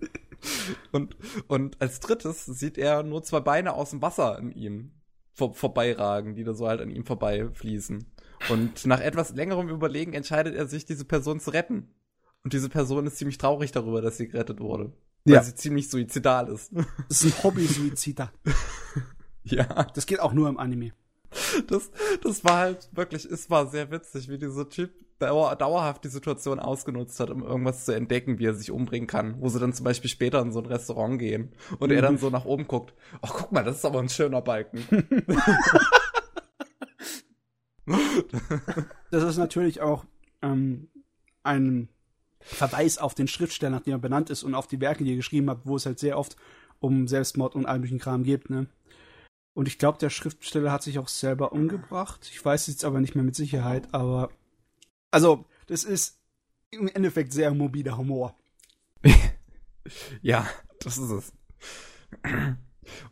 und, und als drittes sieht er nur zwei Beine aus dem Wasser an ihm vor, vorbeiragen, die da so halt an ihm vorbeifließen. Und nach etwas längerem Überlegen entscheidet er sich, diese Person zu retten. Und diese Person ist ziemlich traurig darüber, dass sie gerettet wurde. Weil ja. sie ziemlich suizidal ist. Das ist ein Hobby-Suizider. ja. Das geht auch nur im Anime. Das, das war halt wirklich, es war sehr witzig, wie dieser Typ dauer, dauerhaft die Situation ausgenutzt hat, um irgendwas zu entdecken, wie er sich umbringen kann. Wo sie dann zum Beispiel später in so ein Restaurant gehen und mhm. er dann so nach oben guckt. Ach, guck mal, das ist aber ein schöner Balken. das ist natürlich auch ähm, ein Verweis auf den Schriftsteller, nach dem er benannt ist und auf die Werke, die er geschrieben hat, wo es halt sehr oft um Selbstmord und all möglichen Kram geht, ne? Und ich glaube, der Schriftsteller hat sich auch selber umgebracht. Ich weiß jetzt aber nicht mehr mit Sicherheit, aber also, das ist im Endeffekt sehr mobiler Humor. ja, das ist es.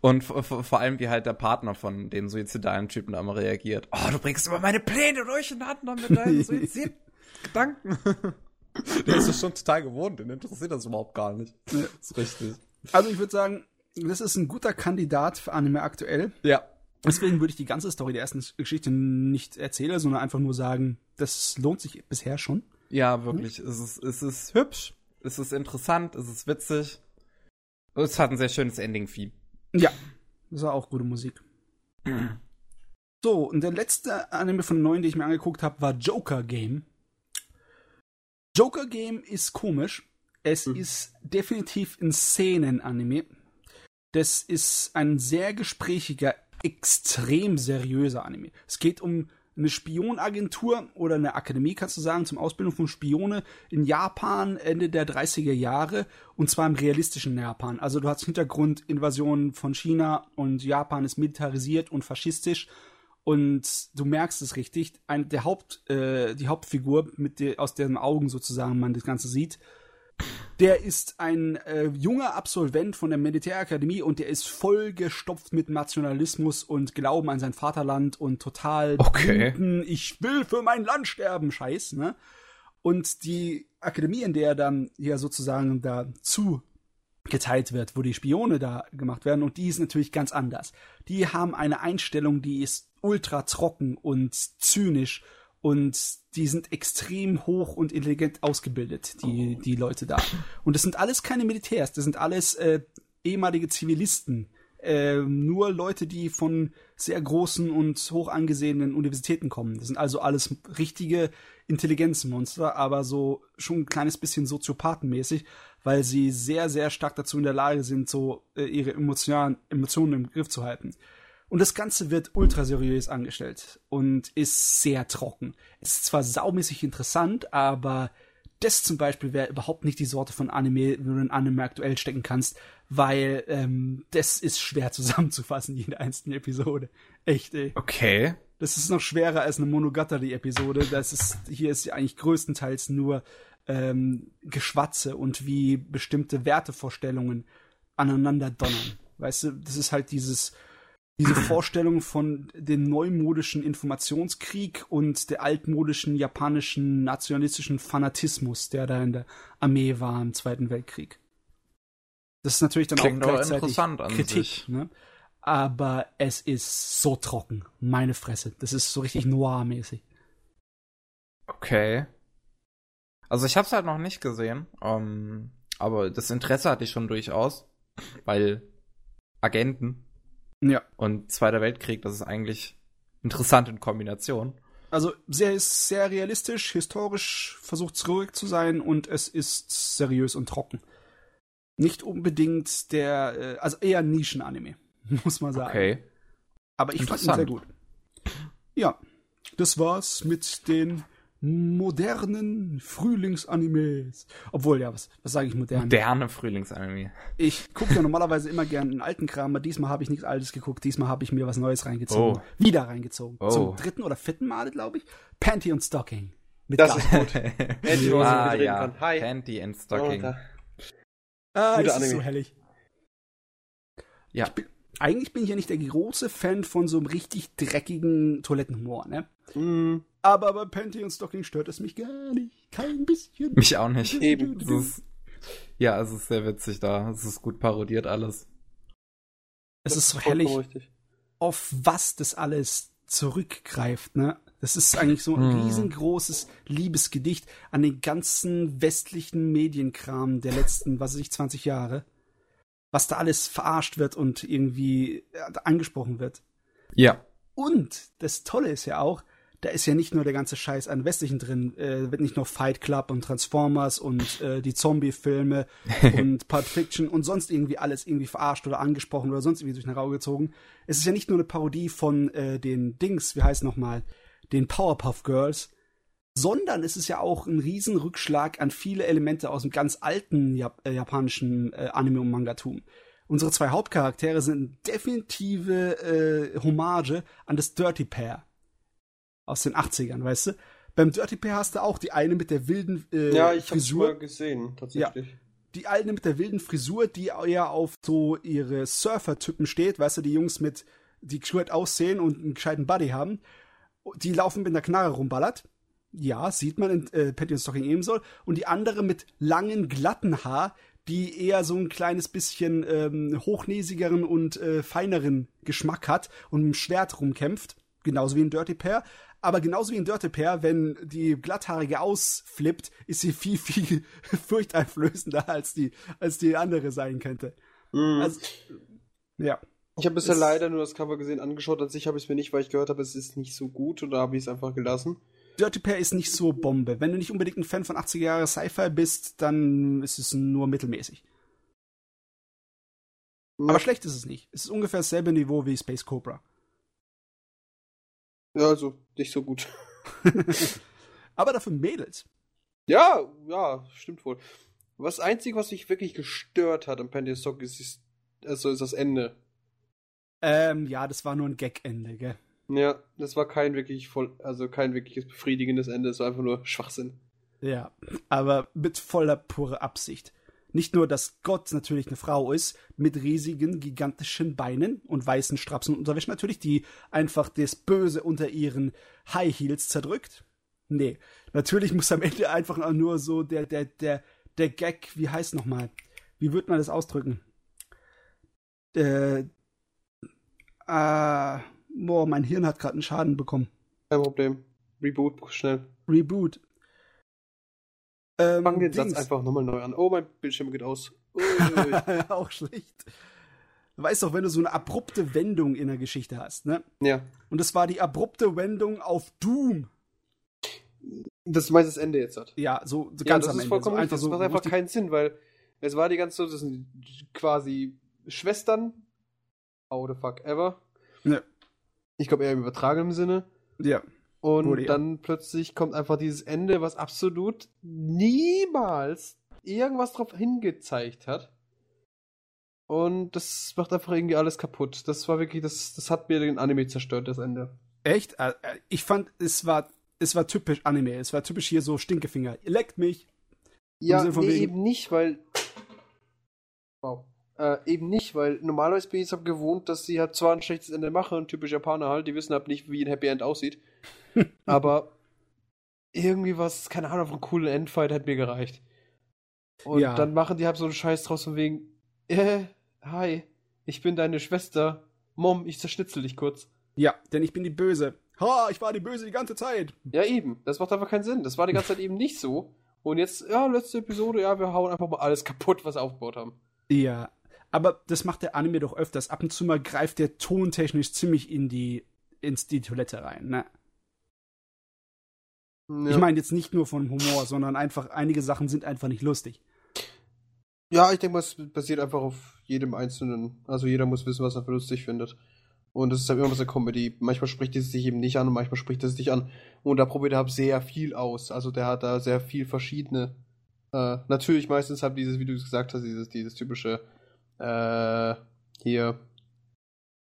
Und vor allem, wie halt der Partner von dem suizidalen Typen da immer reagiert. Oh, du bringst immer meine Pläne durcheinander mit deinen Suizidgedanken. der ist das schon total gewohnt, den interessiert das überhaupt gar nicht. Das ist richtig. Also ich würde sagen, das ist ein guter Kandidat für Anime aktuell. Ja. Deswegen würde ich die ganze Story der ersten Geschichte nicht erzählen, sondern einfach nur sagen, das lohnt sich bisher schon. Ja, wirklich. Hm? Es, ist, es ist hübsch, es ist interessant, es ist witzig. Es hat ein sehr schönes Ending-Theme. Ja, das war auch gute Musik. so, und der letzte Anime von den neuen, den ich mir angeguckt habe, war Joker Game. Joker Game ist komisch. Es mhm. ist definitiv ein Szenen-Anime. Das ist ein sehr gesprächiger, extrem seriöser Anime. Es geht um eine Spionagentur oder eine Akademie, kannst du sagen, zum Ausbildung von Spione in Japan Ende der 30er Jahre und zwar im realistischen Japan. Also du hast Hintergrund Invasion von China und Japan ist militarisiert und faschistisch und du merkst es richtig. Ein, der Haupt, äh, die Hauptfigur, mit der, aus deren Augen sozusagen man das Ganze sieht, der ist ein äh, junger Absolvent von der Militärakademie und der ist vollgestopft mit Nationalismus und Glauben an sein Vaterland und total okay. Blinden, ich will für mein Land sterben, Scheiß, ne? Und die Akademie, in der er dann ja sozusagen dazu geteilt wird, wo die Spione da gemacht werden, und die ist natürlich ganz anders. Die haben eine Einstellung, die ist ultra trocken und zynisch und die sind extrem hoch und intelligent ausgebildet, die, die Leute da. Und das sind alles keine Militärs, das sind alles äh, ehemalige Zivilisten. Äh, nur Leute, die von sehr großen und hoch angesehenen Universitäten kommen. Das sind also alles richtige Intelligenzmonster, aber so schon ein kleines bisschen soziopathenmäßig, weil sie sehr, sehr stark dazu in der Lage sind, so äh, ihre Emotionen, Emotionen im Griff zu halten. Und das Ganze wird ultra seriös angestellt und ist sehr trocken. Es ist zwar saumäßig interessant, aber das zum Beispiel wäre überhaupt nicht die Sorte von Anime, wie du in Anime aktuell stecken kannst, weil ähm, das ist schwer zusammenzufassen, jede einzelne Episode. Echt, ey. Okay. Das ist noch schwerer als eine Monogatari-Episode. Das ist, hier ist ja eigentlich größtenteils nur ähm, Geschwatze und wie bestimmte Wertevorstellungen aneinander donnern. Weißt du, das ist halt dieses diese Vorstellung von dem neumodischen Informationskrieg und der altmodischen japanischen nationalistischen Fanatismus, der da in der Armee war im Zweiten Weltkrieg. Das ist natürlich dann Klingt auch gleichzeitig interessant an Kritik, sich. ne? Aber es ist so trocken, meine Fresse. Das ist so richtig noir-mäßig. Okay. Also ich habe es halt noch nicht gesehen, ähm, aber das Interesse hatte ich schon durchaus, weil Agenten Ja. und Zweiter Weltkrieg, das ist eigentlich interessant in Kombination. Also sehr ist sehr realistisch, historisch versucht es ruhig zu sein und es ist seriös und trocken. Nicht unbedingt der, äh, also eher Nischen-Anime, muss man sagen. Okay. Aber ich fand ihn sehr gut. Ja, das war's mit den modernen Frühlingsanimes. Obwohl, ja, was, was sage ich modern? Moderne Frühlingsanime. Ich gucke ja normalerweise immer gern einen alten Kram, aber diesmal habe ich nichts Altes geguckt. Diesmal habe ich mir was Neues reingezogen. Oh. Wieder reingezogen. Oh. Zum dritten oder vierten Mal, glaube ich. Panty und Stocking. Mit Das Guy. ist gut. Was ah, ja. kann. Hi. Panty and Oh, Stocking. da. Ah, ist Anime. so hellig. ja. bin- Eigentlich bin ich ja nicht der große Fan von so einem richtig dreckigen Toilettenhumor, ne? Mm, Aber bei Panty und Stocking stört es mich gar nicht. Kein bisschen. Mich auch nicht. Eben. Es ist, ja, es ist sehr witzig da. Es ist gut parodiert alles. Es ist so richtig. auf was das alles zurückgreift, ne? Das ist eigentlich so ein Hm. riesengroßes Liebesgedicht an den ganzen westlichen Medienkram der letzten, was weiß ich, 20 Jahre. Was da alles verarscht wird und irgendwie äh, angesprochen wird. Ja. Und das Tolle ist ja auch, da ist ja nicht nur der ganze Scheiß an westlichen drin, äh, wird nicht nur Fight Club und Transformers und äh, die Zombie-Filme und Pulp Fiction und sonst irgendwie alles irgendwie verarscht oder angesprochen oder sonst irgendwie durch den Rau gezogen. Es ist ja nicht nur eine Parodie von äh, den Dings, wie heißt nochmal, den Powerpuff Girls, sondern es ist ja auch ein Riesenrückschlag an viele Elemente aus dem ganz alten Jap äh, japanischen äh, Anime- und Mangatum. Unsere zwei Hauptcharaktere sind definitive äh, Hommage an das Dirty Pair aus den 80ern, weißt du? Beim Dirty Pair hast du auch die eine mit der wilden äh, Ja, ich Frisur, mal gesehen, tatsächlich. die eine mit der wilden Frisur, die eher auf so ihre Surfer-Typen steht, weißt du, die Jungs mit, die gescheit aussehen und einen gescheiten Buddy haben, die laufen mit einer Knarre rumballert. Ja, sieht man in äh, Patty und Stocking ebenso. Und die andere mit langen, glatten Haar, die eher so ein kleines bisschen ähm, hochnäsigeren und äh, feineren Geschmack hat und mit dem Schwert rumkämpft. Genauso wie ein Dirty Pair. Aber genauso wie ein Dirty Pair, wenn die Glatthaarige ausflippt, ist sie viel, viel furchteinflößender als die, als die andere sein könnte. Mm. Also, ja. ich habe bisher leider nur das Cover gesehen, angeschaut. An sich habe ich es mir nicht, weil ich gehört habe, es ist nicht so gut. Oder habe ich es einfach gelassen. Dirty Pair ist nicht so Bombe. Wenn du nicht unbedingt ein Fan von 80er Jahre Sci-Fi bist, dann ist es nur mittelmäßig. Aber schlecht ist es nicht. Es ist ungefähr dasselbe Niveau wie Space Cobra. Ja, also nicht so gut. Aber dafür Mädels. Ja, ja, stimmt wohl. Was einzig, was mich wirklich gestört hat am Panty Stock ist, ist, also ist das Ende. Ähm, ja, das war nur ein Gag-Ende, gell? Ja, das war kein wirklich voll, also kein wirkliches befriedigendes Ende, es war einfach nur Schwachsinn. Ja, aber mit voller pure Absicht. Nicht nur, dass Gott natürlich eine Frau ist, mit riesigen, gigantischen Beinen und weißen Strapsen und Unterwäsche natürlich, die einfach das Böse unter ihren High Heels zerdrückt. Nee, natürlich muss am Ende einfach nur so der, der, der, der Gag, wie heißt nochmal? Wie wird man das ausdrücken? Äh, äh, boah, mein Hirn hat gerade einen Schaden bekommen. Kein Problem. Reboot, schnell. Reboot. Ähm, Fang den Satz Dings. einfach nochmal neu an. Oh, mein Bildschirm geht aus. Auch schlecht. Du weißt doch, wenn du so eine abrupte Wendung in der Geschichte hast, ne? ja. Und das war die abrupte Wendung auf Doom. Das meinst das Ende jetzt hat. Ja, so, so Ja, ganz das am ist Ende. vollkommen so. Das so macht einfach keinen Sinn, weil es war die ganze Zeit, das sind quasi Schwestern. How the fuck ever. Ja. Ich glaube eher im übertragenen Sinne. Ja. Und Wurde ja. dann plötzlich kommt einfach dieses Ende, was absolut niemals irgendwas drauf hingezeigt hat. Und das macht einfach irgendwie alles kaputt. Das war wirklich, das, das hat mir den Anime zerstört, das Ende. Echt? Äh, äh, Ich fand, es war, es war typisch Anime. Es war typisch hier so Stinkefinger. Ihr leckt mich. Ja, nee, wegen- eben nicht, weil. Wow. Äh, eben nicht, weil normalerweise bin ich es gewohnt, dass sie halt zwar ein schlechtes Ende machen, typisch Japaner halt, die wissen halt nicht, wie ein Happy End aussieht. aber irgendwie was, keine Ahnung, auf einen coolen Endfight hätte mir gereicht. Und Ja. dann machen die halt so einen Scheiß draus von wegen, äh, hi, ich bin deine Schwester. Mom, ich zerschnitzel dich kurz. Ja, denn ich bin die Böse. Ha, ich war die Böse die ganze Zeit. Ja, eben. Das macht einfach keinen Sinn. Das war die ganze Zeit eben nicht so. Und jetzt, ja, letzte Episode, ja, wir hauen einfach mal alles kaputt, was wir aufgebaut haben. Ja, aber das macht der Anime doch öfters. Ab und zu mal greift der tontechnisch ziemlich in die, ins die Toilette rein, ne? Ja. Ich meine jetzt nicht nur von Humor, sondern einfach, einige Sachen sind einfach nicht lustig. Ja, ich denke mal, es basiert einfach auf jedem Einzelnen. Also jeder muss wissen, was er für lustig findet. Und das ist halt immer was der Comedy. Manchmal spricht es sich eben nicht an und manchmal spricht es sich an. Und da probiert er halt sehr viel aus. Also der hat da sehr viel verschiedene. Äh, natürlich meistens halt dieses, wie du es gesagt hast, dieses, dieses typische äh, hier,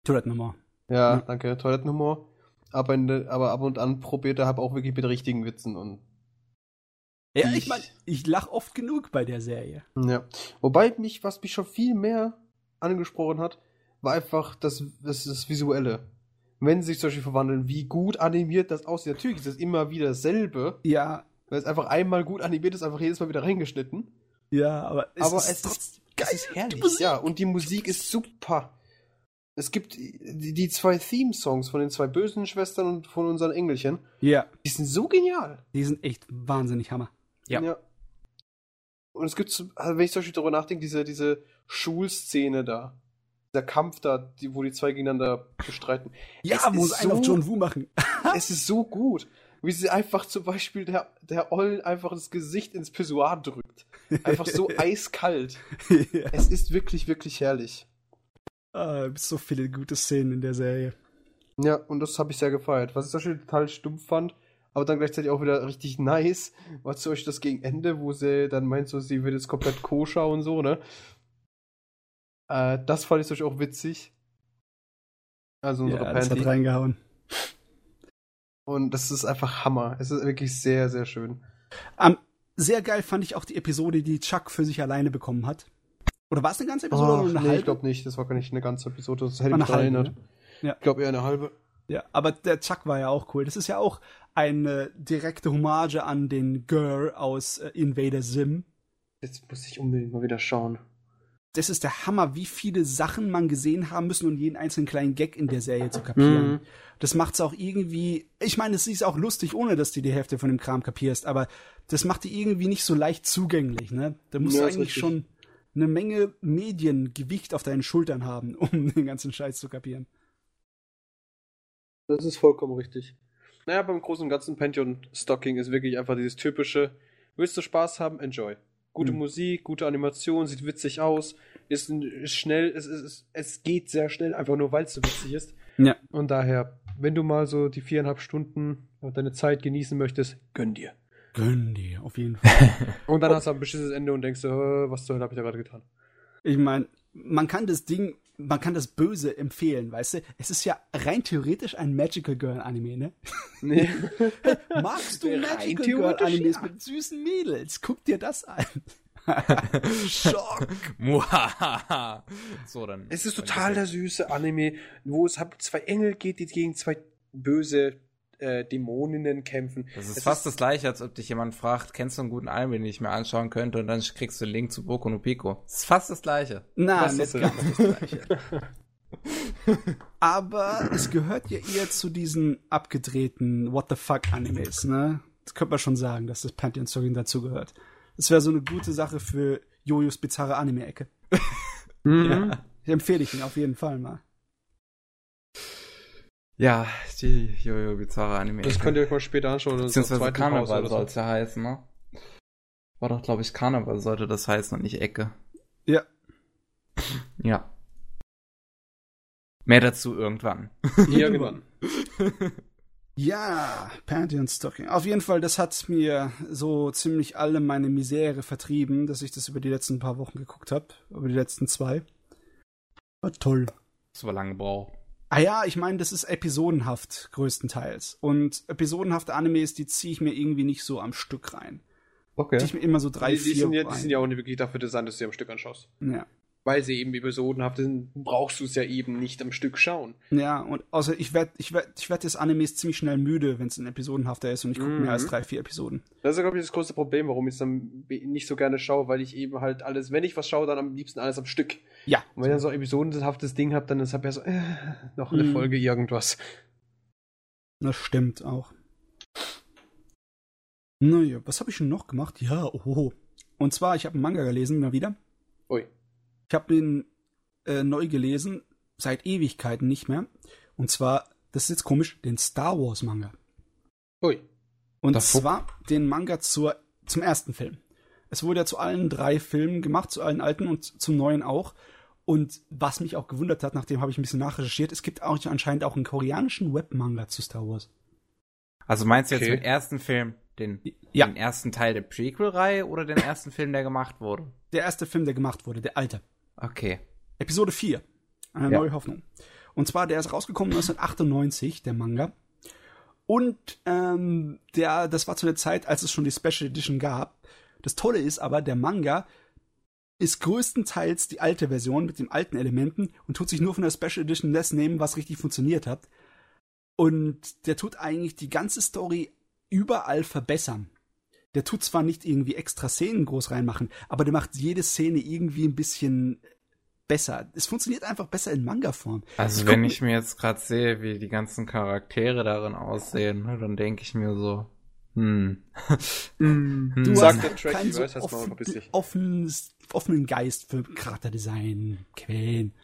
Toilettennummer. ja, Ja. danke, Toilettenhumor. Aber, in, aber ab und an probiert er auch wirklich mit richtigen Witzen und Ja, Ich- ich meine, ich lach oft genug bei der Serie. Ja. Wobei mich, was mich schon viel mehr angesprochen hat, war einfach das, das, das Visuelle. Wenn sie sich zum Beispiel verwandeln, wie gut animiert das aussieht. Natürlich ist das immer wieder dasselbe, Ja, weil es einfach einmal gut animiert ist, einfach jedes Mal wieder reingeschnitten. ja, aber es Aber ist es trotzdem ist, es ist herrlich. Ja, und die Musik ist super. Es gibt die, die zwei Theme-Songs von den zwei bösen Schwestern und von unseren Engelchen. Ja, Die sind so genial. die sind echt wahnsinnig Hammer. Ja. Und es gibt, so- also wenn ich zum Beispiel darüber nachdenke, diese, diese Schulszene da. Dieser Kampf da, die, wo die zwei gegeneinander bestreiten. Ja, Es sie einen auf so- John Woo machen. es ist so gut. Wie sie einfach zum Beispiel der, der Ollen einfach das Gesicht ins Pissoir drückt. Einfach so eiskalt. ja. Es ist wirklich, wirklich herrlich. ah, gibt so viele gute Szenen in der Serie. Ja, und das habe ich sehr gefeiert. Was ich zum Beispiel total stumpf fand, aber dann gleichzeitig auch wieder richtig nice, war zum Beispiel das gegen Ende, wo sie dann meint, so, sie wird jetzt komplett koscher und so, ne? Äh, das fand ich zum Beispiel auch witzig. Also unsere Ja, das hat Panty. reingehauen. Und das ist einfach Hammer. Es ist wirklich sehr, sehr schön. Ähm, sehr geil fand ich auch die Episode, die Chuck für sich alleine bekommen hat. Oder war es eine ganze Episode Ach, oder eine nee, halbe? ich glaube nicht. Das war gar nicht eine ganze Episode. Das hätte mich daran erinnert. ne? Ja. Ich glaube eher eine halbe. Ja, aber der Chuck war ja auch cool. Das ist ja auch eine direkte Hommage an den Girl aus äh, Invader Sim. Jetzt muss ich unbedingt mal wieder schauen. Das ist der Hammer, wie viele Sachen man gesehen haben müssen, um jeden einzelnen kleinen Gag in der Serie zu kapieren. Mhm. Das macht's auch irgendwie. Ich meine, es ist auch lustig, ohne dass du die Hälfte von dem Kram kapierst, aber das macht die irgendwie nicht so leicht zugänglich, ne? Da musst Ja, du eigentlich schon eine Menge Mediengewicht auf deinen Schultern haben, um den ganzen Scheiß zu kapieren. Das ist vollkommen richtig. Naja, beim großen und ganzen Pantheon Stocking ist wirklich einfach dieses typische, willst du Spaß haben, enjoy. Gute Mhm. Musik, gute Animation, sieht witzig aus, ist, ist schnell, es, es, es geht sehr schnell, einfach nur weil es so witzig ist. Ja. Und daher, wenn du mal so die viereinhalb Stunden und deine Zeit genießen möchtest, gönn dir. Gönn dir, auf jeden Fall. Und dann hast du ein beschissenes Ende und denkst, äh, was zur Hölle habe ich da gerade getan? Ich meine, man kann das Ding, man kann das Böse empfehlen, weißt du? Es ist ja rein theoretisch ein Magical Girl Anime, ne? Nee. Magst du Magical Girl Animes ja. mit süßen Mädels? Guck dir das an. Schock. So, dann. Es ist total der süße Anime, wo es halt zwei Engel geht, die gegen zwei böse äh, Dämoninnen kämpfen. Das ist Es fast das gleiche, als ob dich jemand fragt, kennst du einen guten Anime, den ich mir anschauen könnte, und dann kriegst du einen Link zu Boku no Pico. Das ist fast das gleiche. Na, Was nicht ist ganz das Gleiche. Aber es gehört ja eher zu diesen abgedrehten What the fuck Animes, ne? Das könnte man schon sagen, dass das Pantheon Story dazu gehört. Das wäre so eine gute Sache für Jojos bizarre Anime-Ecke. Ja. Ich empfehle ich ihn auf jeden Fall mal. Ja, die Jojo Bizarre Anime. Das könnt ihr euch mal später anschauen. Beziehungsweise Karneval soll es ja heißen, ne? War doch, glaube ich, Karneval sollte das heißen und nicht Ecke. Ja. Ja. Mehr dazu irgendwann. Irgendwann. Ja, Pantheon Stocking. Auf jeden Fall, das hat mir so ziemlich alle meine Misere vertrieben, dass ich das über die letzten paar Wochen geguckt habe. Über die letzten zwei. War toll. Das war lange gebraucht. Ah ja, ich meine, das ist episodenhaft größtenteils. Und episodenhafte Animes, die ziehe ich mir irgendwie nicht so am Stück rein. Okay. Ziehe ich mir immer so drei, die, die, vier sind ja, die sind ja auch nicht wirklich dafür designt, dass du sie am Stück anschaust. ja. Weil sie eben episodenhaft sind, brauchst du es ja eben nicht am Stück schauen. Ja, und außer ich werde ich werd, ich werd des Animes ziemlich schnell müde, wenn es ein episodenhafter ist und ich gucke Mhm. mehr als drei, vier Episoden. Das ist, glaube ich, das größte Problem, warum ich es dann nicht so gerne schaue, weil ich eben halt alles, wenn ich was schaue, dann am liebsten alles am Stück. Ja. Und wenn ich dann so ein episodenhaftes Ding habe, dann ist halt ja so, äh, noch eine Mhm. Folge irgendwas. Das stimmt auch. Naja, was habe ich denn noch gemacht? Ja, oh. Und zwar, ich habe einen Manga gelesen, mal wieder. Ui. Ich habe den äh, neu gelesen, seit Ewigkeiten nicht mehr. Und zwar, das ist jetzt komisch, den Star Wars Manga. Ui. Und Fuck. zwar den Manga zur, zum ersten Film. Es wurde ja zu allen drei Filmen gemacht, zu allen alten und zum neuen auch. Und was mich auch gewundert hat, nachdem habe ich ein bisschen nachrecherchiert, es gibt auch anscheinend auch einen koreanischen Webmanga zu Star Wars. Also meinst du jetzt Okay. den ersten Film, den, Ja. den ersten Teil der Prequel-Reihe oder den ersten Film, der gemacht wurde? Der erste Film, der gemacht wurde, der alte. Okay. Episode 4. Eine Ja. neue Hoffnung. Und zwar, der ist rausgekommen 1998, der Manga. Und ähm, der, das war zu der Zeit, als es schon die Special Edition gab. Das Tolle ist aber, der Manga ist größtenteils die alte Version mit den alten Elementen und tut sich nur von der Special Edition das nehmen, was richtig funktioniert hat. Und der tut eigentlich die ganze Story überall verbessern. Der tut zwar nicht irgendwie extra Szenen groß reinmachen, aber der macht jede Szene irgendwie ein bisschen besser. Es funktioniert einfach besser in Manga-Form. Also Ich wenn ich mir jetzt gerade sehe, wie die ganzen Charaktere darin aussehen, ne, dann denke ich mir so, hm. hm. Du Sag hast der Track, keinen so weiß, das mal offen, offenes, offenen Geist für Charakterdesign, Quellen.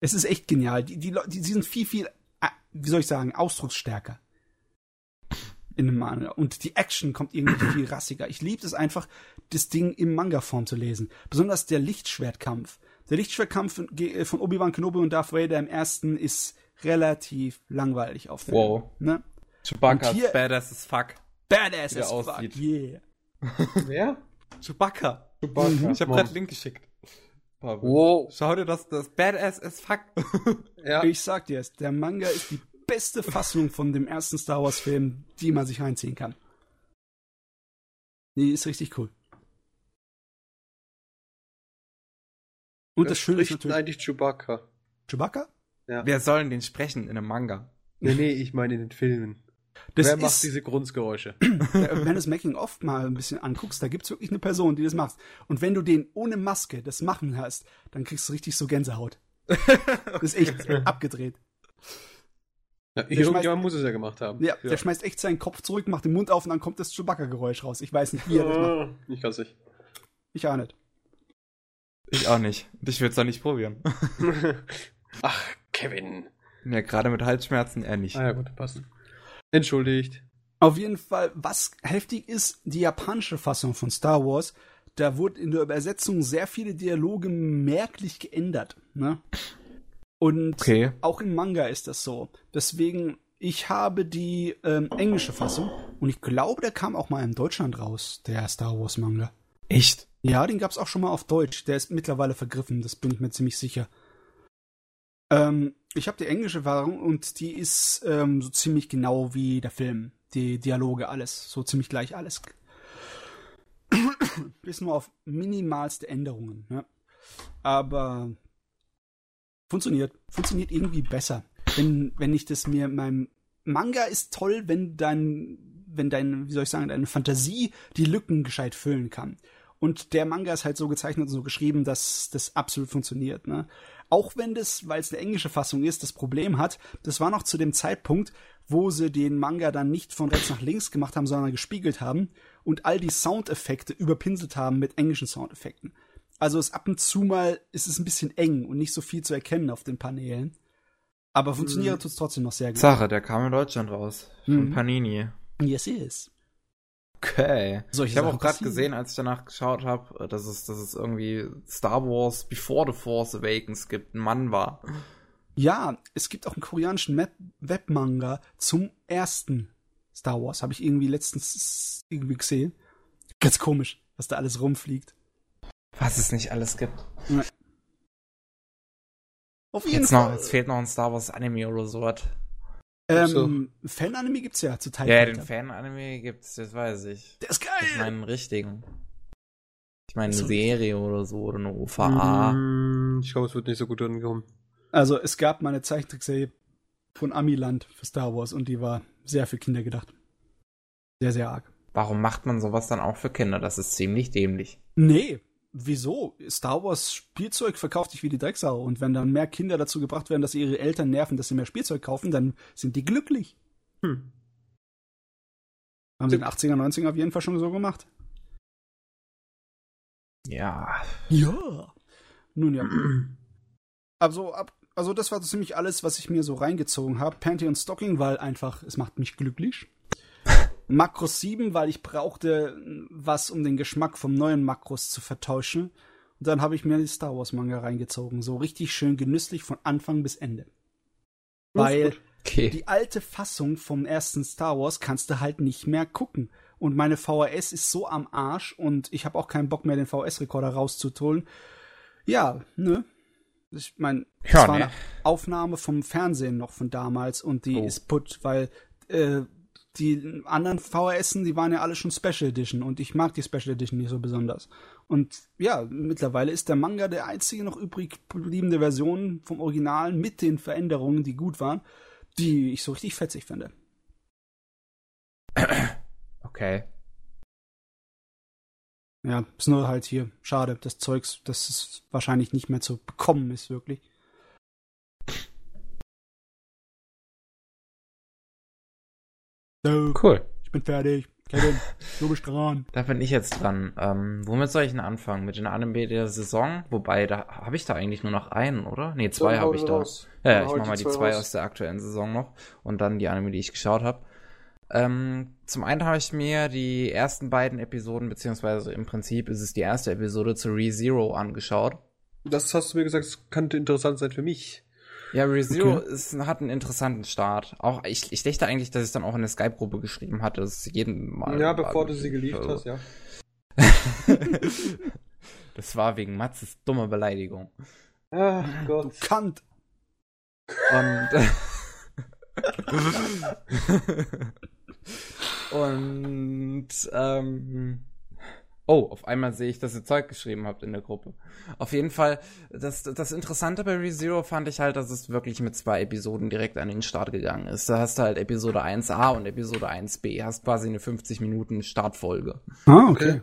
Es ist echt genial. Die, die, die sind viel, viel, äh, wie soll ich sagen, ausdrucksstärker. In dem Manga. Und die Action kommt irgendwie viel rassiger. Ich liebe es einfach, das Ding im Manga-Form zu lesen. Besonders der Lichtschwertkampf. Der Lichtschwertkampf von, von Obi-Wan Kenobi und Darth Vader im ersten ist relativ langweilig auf Wow. Ne? Chewbacca hier- ist badass as fuck. Badass as fuck, aussieht. yeah. Wer? Chewbacca. Chewbacca. Ich habe gerade Link geschickt. Wow. Schau dir das, das badass as fuck. Ja. Ich sag dir es, der Manga ist die beste Fassung von dem ersten Star Wars Film, die man sich reinziehen kann. Die ist richtig cool. Und das, Schöne ist natürlich eigentlich Chewbacca. Chewbacca. Wer soll denn den sprechen in einem Manga? Nee, nee, ich meine in den Filmen. Das Wer ist, macht diese Grundgeräusche? wenn du das Making of mal ein bisschen anguckst, da gibt's wirklich eine Person, die das macht. Und wenn du den ohne Maske das machen hast, dann kriegst du richtig so Gänsehaut. Das ist echt abgedreht. Ja, schmeißt- irgendjemand muss es ja gemacht haben. Ja, der schmeißt echt seinen Kopf zurück, macht den Mund auf und dann kommt das Chewbacca-Geräusch raus. Ich weiß nicht, wie er das macht. Ah, Ich kann nicht. Ich auch nicht. Ich auch nicht. Ich würde es auch nicht probieren. Ach, Kevin. ja, gerade mit Halsschmerzen eher nicht. Ah ja, gut, passt. Entschuldigt. Auf jeden Fall, was heftig ist, die japanische Fassung von Star Wars, da wurde in der Übersetzung sehr viele Dialoge merklich geändert. Ne? Und Okay. auch im Manga ist das so. Deswegen, ich habe die ähm, englische Fassung und ich glaube, der kam auch mal in Deutschland raus, der Star Wars Manga. Echt? Ja, den gab's auch schon mal auf Deutsch. Der ist mittlerweile vergriffen, das bin ich mir ziemlich sicher. Ähm, ich habe die englische Fassung und die ist ähm, so ziemlich genau wie der Film. Die Dialoge, alles. So ziemlich gleich alles. Bis nur auf minimalste Änderungen. Ne? Aber funktioniert. Funktioniert irgendwie besser. Wenn, wenn ich das mir in meinem Manga ist toll, wenn dein, wenn dein, wie soll ich sagen, deine Fantasie die Lücken gescheit füllen kann. Und der Manga ist halt so gezeichnet und so geschrieben, dass das absolut funktioniert. Ne? Auch wenn das, weil es eine englische Fassung ist, das Problem hat, das war noch zu dem Zeitpunkt, wo sie den Manga dann nicht von rechts nach links gemacht haben, sondern gespiegelt haben und all die Soundeffekte überpinselt haben mit englischen Soundeffekten. Also es ab und zu mal ist es ein bisschen eng und nicht so viel zu erkennen auf den Paneelen. Aber funktioniert Mhm. tut's trotzdem noch sehr gut. Sache, der kam in Deutschland raus. Von Mhm. Panini. Yes, yes. Okay. Solche ich habe auch gerade gesehen, als ich danach geschaut habe, dass es, dass es irgendwie Star Wars Before the Force Awakens gibt. Ein Mann war. Ja, es gibt auch einen koreanischen Webmanga zum ersten Star Wars. Habe ich irgendwie letztens irgendwie gesehen. Ganz komisch, was da alles rumfliegt. Was es nicht alles gibt. Auf jeden Jetzt, noch, Fall. jetzt fehlt noch ein Star Wars Anime oder so was. ähm, Fan-Anime gibt's ja zu Teil. Ja, den Fan-Anime gibt's, das weiß ich. Der ist Ich geil. meine, einen richtigen. Ich meine, eine So. Serie oder so oder eine OVA. Mm, Ich glaube, es wird nicht so gut angekommen. Also es gab mal eine Zeichentrickserie von Amiland für Star Wars und die war sehr für Kinder gedacht. Sehr, sehr arg. Warum macht man sowas dann auch für Kinder? Das ist ziemlich dämlich. Nee, wieso? Star Wars Spielzeug verkauft sich wie die Drecksau und wenn dann mehr Kinder dazu gebracht werden, dass sie ihre Eltern nerven, dass sie mehr Spielzeug kaufen, dann sind die glücklich. Hm. Haben sie in den 80er, 90er auf jeden Fall schon so gemacht. Ja. Ja. Nun ja. Also, ab, also das war so ziemlich alles, was ich mir so reingezogen habe. Panty und Stocking, weil einfach, es macht mich glücklich. Makros 7, weil ich brauchte was, um den Geschmack vom neuen Makros zu vertauschen. Und dann habe ich mir die Star Wars Manga reingezogen. So richtig schön genüsslich von Anfang bis Ende. Weil Okay. die alte Fassung vom ersten Star Wars kannst du halt nicht mehr gucken. Und meine VHS ist so am Arsch und ich habe auch keinen Bock mehr, den VHS-Rekorder rauszuholen. Ja, ne? Ich meine, es Ja, war ne? eine Aufnahme vom Fernsehen noch von damals und die Oh. ist putt, weil äh, die anderen VHSen, die waren ja alle schon Special Edition und ich mag die Special Edition nicht so besonders. Und ja, mittlerweile ist der Manga der einzige noch übrig gebliebene Version vom Original mit den Veränderungen, die gut waren, die ich so richtig fetzig finde. Okay. Ja, ist nur halt hier schade, das Zeugs, das es wahrscheinlich nicht mehr zu bekommen ist, wirklich. So, Cool. ich bin fertig. Kevin, du bist dran. Da bin ich jetzt dran. Ähm, womit soll ich denn anfangen? Mit den Anime der Saison? Wobei, da habe ich da eigentlich nur noch einen, oder? Nee, zwei habe ich da. raus. Ja, ja, ich hau mach ich mal die zwei raus. aus der aktuellen Saison noch und dann die Anime, die ich geschaut habe. Ähm, zum einen habe ich mir die ersten beiden Episoden, beziehungsweise im Prinzip ist es die erste Episode zu ReZero angeschaut. Das hast du mir gesagt, es könnte interessant sein für mich. Ja, ReZero Okay. ist, hat einen interessanten Start. Auch ich, ich dachte eigentlich, dass ich dann auch in der Skype-Gruppe geschrieben hatte, dass es jeden Mal. ja, bevor du sie geliefert Also, hast, ja. das war wegen Matzes dummer Beleidigung. Ach Du Gott. Kant. Und. und ähm, oh, auf einmal sehe ich, dass ihr Zeug geschrieben habt in der Gruppe. Auf jeden Fall, das, das Interessante bei ReZero fand ich halt, dass es wirklich mit zwei Episoden direkt an den Start gegangen ist. Da hast du halt Episode 1a und Episode 1b. Hast quasi eine 50 Minuten Startfolge. Ah, Okay.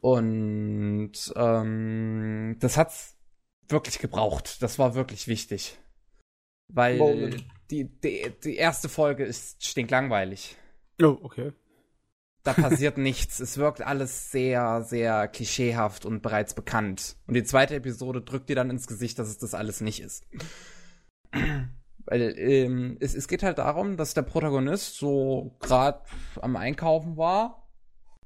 Und ähm, das hat's wirklich gebraucht. Das war wirklich wichtig. Weil die, die, die erste Folge ist stinklangweilig. Oh, okay. Da passiert nichts. Es wirkt alles sehr, sehr klischeehaft und bereits bekannt. Und die zweite Episode drückt dir dann ins Gesicht, dass es das alles nicht ist. Weil ähm, es, es geht halt darum, dass der Protagonist so gerade am Einkaufen war,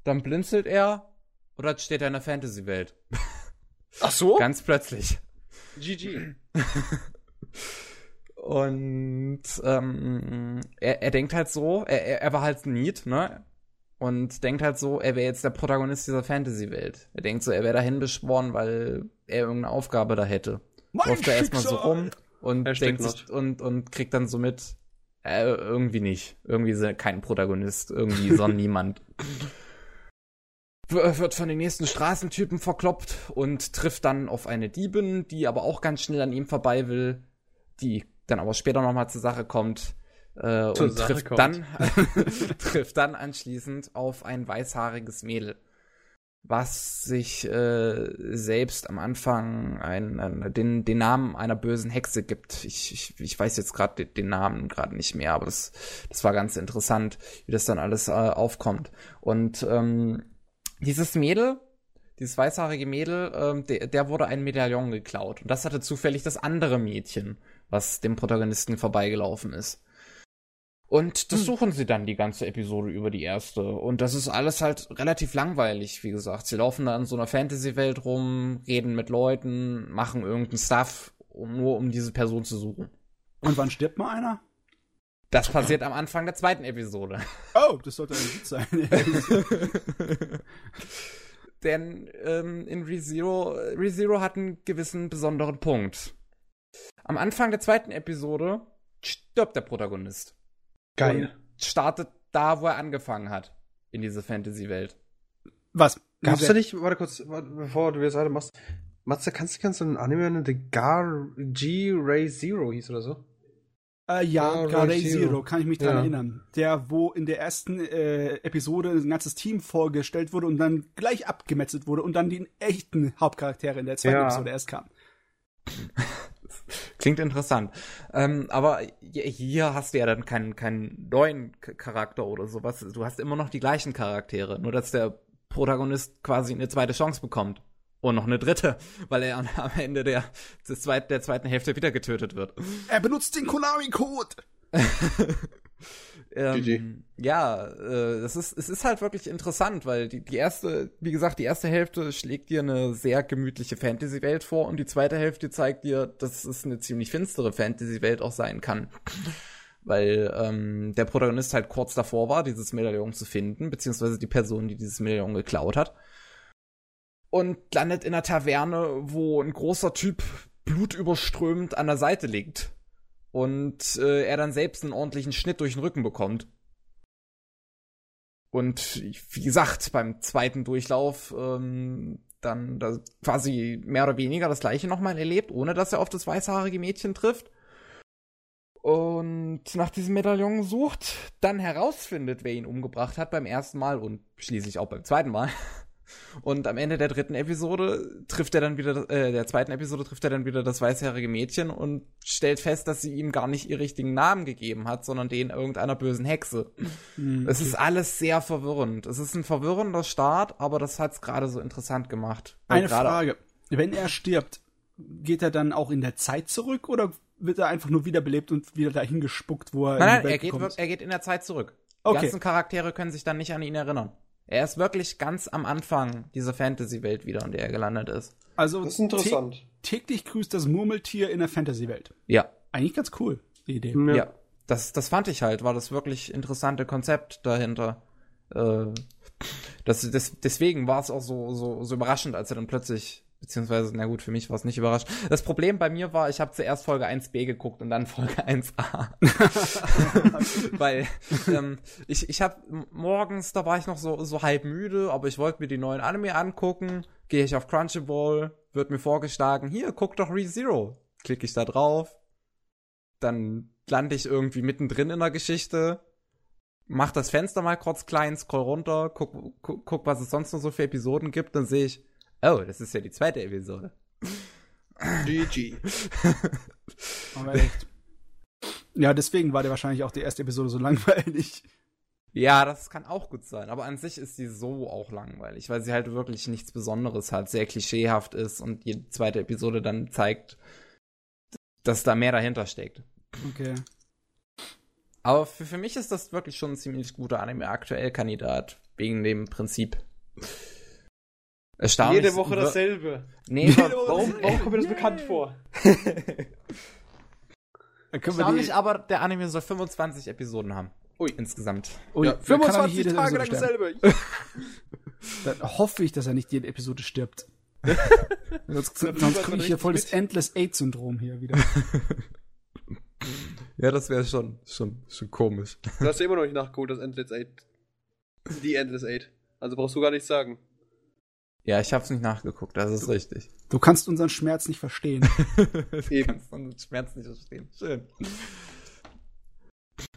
dann blinzelt er und dann steht er in der Fantasy-Welt. Ach so? Ganz plötzlich. GG. Und ähm, er, er denkt halt so, er, er- war halt Need, ne? Und denkt halt so, er wäre jetzt der Protagonist dieser Fantasy-Welt. Er denkt so, er wäre dahin beschworen, weil er irgendeine Aufgabe da hätte. Läuft er erstmal so rum und Hashtag denkt sich und, und kriegt dann so mit, äh, irgendwie nicht. Irgendwie ist er kein Protagonist, irgendwie so niemand. Wird von den nächsten Straßentypen verkloppt und trifft dann auf eine Diebin, die aber auch ganz schnell an ihm vorbei will, die dann aber später nochmal zur Sache kommt. Äh, und Sache trifft kommt. dann, trifft dann anschließend auf ein weißhaariges Mädel, was sich äh, selbst am Anfang ein, ein, den, den Namen einer bösen Hexe gibt. Ich, ich, ich weiß jetzt gerade den, den Namen gerade nicht mehr, aber das, das war ganz interessant, wie das dann alles äh, aufkommt. Und ähm, dieses Mädel, dieses weißhaarige Mädel, ähm, der, der wurde ein Medaillon geklaut. Und das hatte zufällig das andere Mädchen, was dem Protagonisten vorbeigelaufen ist. Und das suchen sie dann die ganze Episode über die erste. Und das ist alles halt relativ langweilig, wie gesagt. Sie laufen da in so einer Fantasy-Welt rum, reden mit Leuten, machen irgendeinen Stuff, um, nur um diese Person zu suchen. Und wann stirbt mal einer? Das passiert am Anfang der zweiten Episode. Oh, das sollte ein Witz sein. Denn ähm, in ReZero, ReZero hat einen gewissen besonderen Punkt. Am Anfang der zweiten Episode stirbt der Protagonist. Geil. Und startet da, wo er angefangen hat. In diese Fantasy-Welt. Was? Gab's da nicht, warte kurz, warte, bevor du jetzt weiter machst. Matze, kannst du kannst du einen Anime nennen, der Gar G Ray Zero hieß oder so? Äh, ja, Ray Zero. Zero. kann ich mich dran Ja. erinnern. Der, wo in der ersten äh, Episode ein ganzes Team vorgestellt wurde und dann gleich abgemetzelt wurde und dann die echten Charaktere in der zweiten Ja. Episode erst kamen. Klingt interessant. Ähm, aber hier- hast du ja dann keinen, keinen neuen Charakter oder sowas. Du hast immer noch die gleichen Charaktere, nur dass der Protagonist quasi eine zweite Chance bekommt. Und noch eine dritte, weil er am am Ende der, des zweit, der zweiten Hälfte wieder getötet wird. Er benutzt den Konami-Code. Ähm, ja, äh, das ist, es ist halt wirklich interessant, weil die, die erste, wie gesagt, die erste Hälfte schlägt dir eine sehr gemütliche Fantasy-Welt vor und die zweite Hälfte zeigt dir, dass es eine ziemlich finstere Fantasy-Welt auch sein kann. Weil ähm, der Protagonist halt kurz davor war, dieses Medaillon zu finden, beziehungsweise die Person, die dieses Medaillon geklaut hat. Und landet in einer Taverne, wo ein großer Typ blutüberströmend an der Seite liegt und äh, er dann selbst einen ordentlichen Schnitt durch den Rücken bekommt. Und wie gesagt, beim zweiten Durchlauf ähm, dann da quasi mehr oder weniger das gleiche nochmal erlebt, ohne dass er auf das weißhaarige Mädchen trifft. Und nach diesem Medaillon sucht, dann herausfindet, wer ihn umgebracht hat beim ersten Mal und schließlich auch beim zweiten Mal. Und am Ende der dritten Episode trifft er dann wieder, äh, der zweiten Episode trifft er dann wieder das weißhaarige Mädchen und stellt fest, dass sie ihm gar nicht ihr richtigen Namen gegeben hat, sondern den irgendeiner bösen Hexe. Hm, Es ist alles sehr verwirrend. Es ist ein verwirrender Start, aber das hat's gerade so interessant gemacht. Eine Frage. Wenn er stirbt, geht er dann auch in der Zeit zurück oder wird er einfach nur wiederbelebt und wieder dahin gespuckt, wo er in Nein, die nein, er geht, er geht in der Zeit zurück. Die Okay. ganzen Charaktere können sich dann nicht an ihn erinnern. Er ist wirklich ganz am Anfang dieser Fantasy-Welt wieder, in der er gelandet ist. Also Das ist interessant. tä- täglich grüßt das Murmeltier in der Fantasy-Welt. Ja. Eigentlich ganz cool, die Idee. Ja. Das, das fand ich halt, war das wirklich interessante Konzept dahinter. Äh, das, das, deswegen war es auch so, so, so überraschend, als er dann plötzlich, beziehungsweise, na gut, für mich war es nicht überrascht. Das Problem bei mir war, ich habe zuerst Folge 1b geguckt und dann Folge 1a. Weil ähm, ich, ich habe morgens, da war ich noch so, so halb müde, aber ich wollte mir die neuen Anime angucken. Gehe ich auf Crunchyroll, wird mir vorgeschlagen, hier, guck doch ReZero. Klicke ich da drauf, dann lande ich irgendwie mittendrin in der Geschichte, mach das Fenster mal kurz klein, scroll runter, guck, guck, guck was es sonst noch so für Episoden gibt, dann sehe ich, oh, das ist ja die zweite Episode. GG. Aber echt. Ja, deswegen war der wahrscheinlich auch die erste Episode so langweilig. Ja, das kann auch gut sein, aber an sich ist sie so auch langweilig, weil sie halt wirklich nichts Besonderes hat, sehr klischeehaft ist und jede zweite Episode dann zeigt, dass da mehr dahinter steckt. Okay. Aber für, für mich ist das wirklich schon ein ziemlich guter Anime-Aktuell-Kandidat, wegen dem Prinzip. Erstaunlich. Jede Woche dasselbe. Nee, Jede Woche Warum, warum kommt mir das bekannt vor? Dann können wir Erstaunlich, aber der Anime soll 25 Episoden haben. Ui. Insgesamt. Ui, Ja, dann kann er 25 nicht jede Tage lang sterben. dasselbe. Dann hoffe ich, dass er nicht jede Episode stirbt. sonst sonst kriege ich hier voll das richtig Endless Eight-Syndrom hier wieder. Ja, das wäre schon, schon, schon komisch. Du hast ja immer noch nicht nachgeholt, das Endless Eight. Die Endless Eight. Also brauchst du gar nichts sagen. Ja, ich hab's nicht nachgeguckt, das ist richtig. Du kannst unseren Schmerz nicht verstehen. du Eben. kannst den Schmerz nicht verstehen. Schön.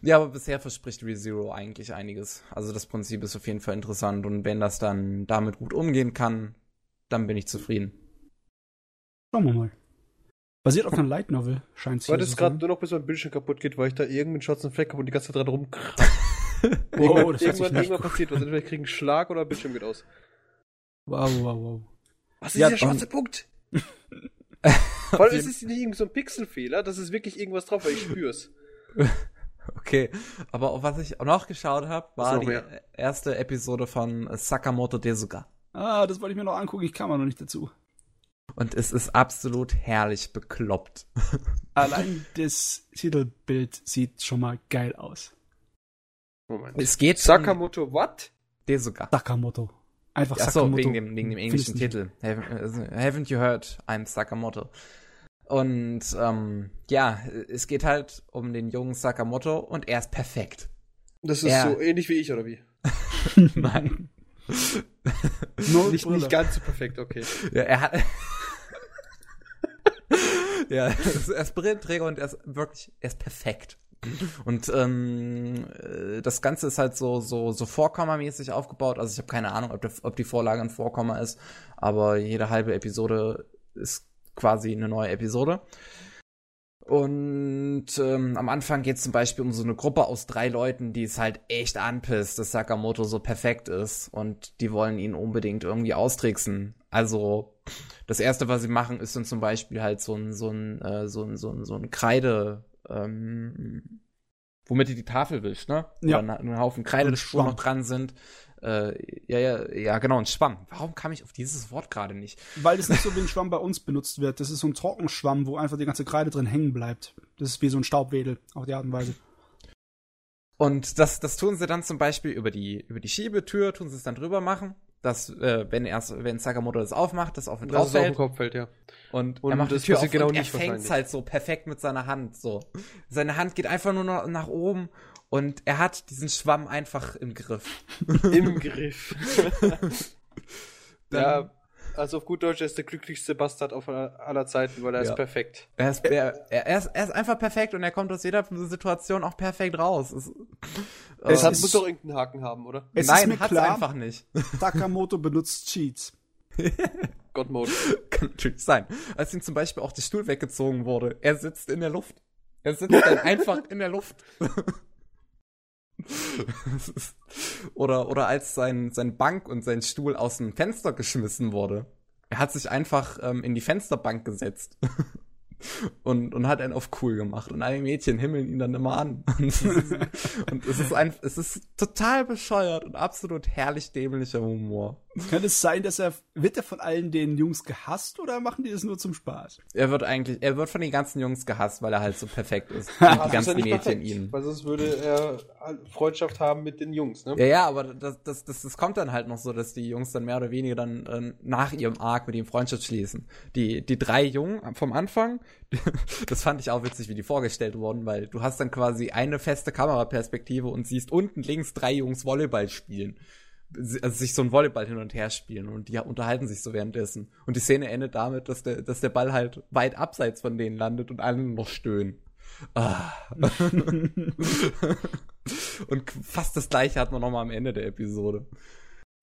Ja, aber bisher verspricht ReZero eigentlich einiges. Also das Prinzip ist auf jeden Fall interessant und wenn das dann damit gut umgehen kann, dann bin ich zufrieden. Schauen wir mal. Basiert auf einer Light Novel, scheint es Ich warte zu jetzt gerade nur noch, bis mein Bildschirm kaputt geht, weil ich da irgendeinen schwarzen Fleck habe und die ganze Zeit dran rum. Wow, das hört sich irgendwann, nicht irgendwann passiert was. Entweder ich kriege einen Schlag oder Bildschirm geht aus. Wow, wow, wow. Was ist Ja, dieser schwarze Punkt? Vor allem ist es nicht irgendwie so ein Pixelfehler, das ist wirklich irgendwas drauf, weil ich spür's. Okay, aber was ich auch noch geschaut habe, war die mehr? erste Episode von Sakamoto Desuga. Ah, das wollte ich mir noch angucken, ich kam aber noch nicht dazu. Und es ist absolut herrlich bekloppt. Allein das Titelbild sieht schon mal geil aus. Moment. Es geht um Sakamoto, what? Desuga. Sakamoto. Einfach Achso, Sakamoto. wegen dem, wegen dem englischen Titel. Haven't, also, haven't you heard? I'm Sakamoto. Und ähm, ja, es geht halt um den jungen Sakamoto und er ist perfekt. Das ist Ja. so ähnlich wie ich, oder wie? Nein. nicht, nicht ganz so perfekt, okay. Ja, er hat. ja, er ist Brillenträger und er ist wirklich, er ist perfekt. Und ähm, äh, das Ganze ist halt so so so Vorkommermäßig aufgebaut. Also ich habe keine Ahnung, ob, der, ob die Vorlage ein Vorkomma ist, aber jede halbe Episode ist quasi eine neue Episode. Und ähm, am Anfang geht es zum Beispiel um so eine Gruppe aus drei Leuten, die es halt echt anpisst, dass Sakamoto so perfekt ist und die wollen ihn unbedingt irgendwie austricksen. Also das erste, was sie machen, ist dann zum Beispiel halt so ein so ein äh, so ein so ein, so ein Kreide, ähm, womit die die Tafel wischt, ne? Ja. Oder ein Haufen Kreide, Und wo noch Schwamm. dran sind. Äh, ja, ja, ja, genau, ein Schwamm. Warum kam ich auf dieses Wort gerade nicht? Weil das nicht so wie ein Schwamm bei uns benutzt wird. Das ist so ein Trockenschwamm, wo einfach die ganze Kreide drin hängen bleibt. Das ist wie so ein Staubwedel, auf die Art und Weise. Und das, das tun sie dann zum Beispiel über die, über die Schiebetür, tun sie es dann drüber machen, dass, äh, wenn erst, wenn Sakamoto das aufmacht, das auf ihn auf drauf fällt. Kopf fällt, ja. Und, Und er macht das die Tür auf genau und er fängt's wahrscheinlich. halt so perfekt mit seiner Hand, so. Seine Hand geht einfach nur noch nach oben und er hat diesen Schwamm einfach im Griff. Im Griff. Dann- ja, also auf gut Deutsch, er ist der glücklichste Bastard auf aller Zeiten, weil er Ja. ist perfekt. Er ist, er, er, ist, er ist einfach perfekt und er kommt aus jeder Situation auch perfekt raus. Es, Es hat, ist- muss doch irgendeinen Haken haben, oder? Es Nein, ist mir hat's klar, einfach nicht. Sakamoto benutzt Cheats. God Mode. Kann natürlich sein. Als ihm zum Beispiel auch der Stuhl weggezogen wurde, er sitzt in der Luft. Er sitzt dann einfach in der Luft. Oder, oder als sein, sein Bank und sein Stuhl aus dem Fenster geschmissen wurde. Er hat sich einfach ähm, in die Fensterbank gesetzt. Und, und hat einen auf cool gemacht. Und alle Mädchen himmeln ihn dann immer an. Und es ist, ein, es ist total bescheuert und absolut herrlich dämlicher Humor. Kann es sein, dass er, wird er von allen den Jungs gehasst oder machen die das nur zum Spaß? Er wird eigentlich, er wird von den ganzen Jungs gehasst, weil er halt so perfekt ist. Und die ganzen Mädchen perfekt, ihn. Weil sonst würde er halt Freundschaft haben mit den Jungs, ne? Ja, ja, aber das, das, das, das kommt dann halt noch so, dass die Jungs dann mehr oder weniger dann ähm, nach ihrem Arc mit ihm Freundschaft schließen. Die, die drei Jungen vom Anfang, das fand ich auch witzig, wie die vorgestellt wurden, weil du hast dann quasi eine feste Kameraperspektive und siehst unten links drei Jungs Volleyball spielen. Also sich so ein Volleyball hin und her spielen und die unterhalten sich so währenddessen. Und die Szene endet damit, dass der, dass der Ball halt weit abseits von denen landet und alle noch stöhnen. Ah. und fast das gleiche hat man nochmal am Ende der Episode.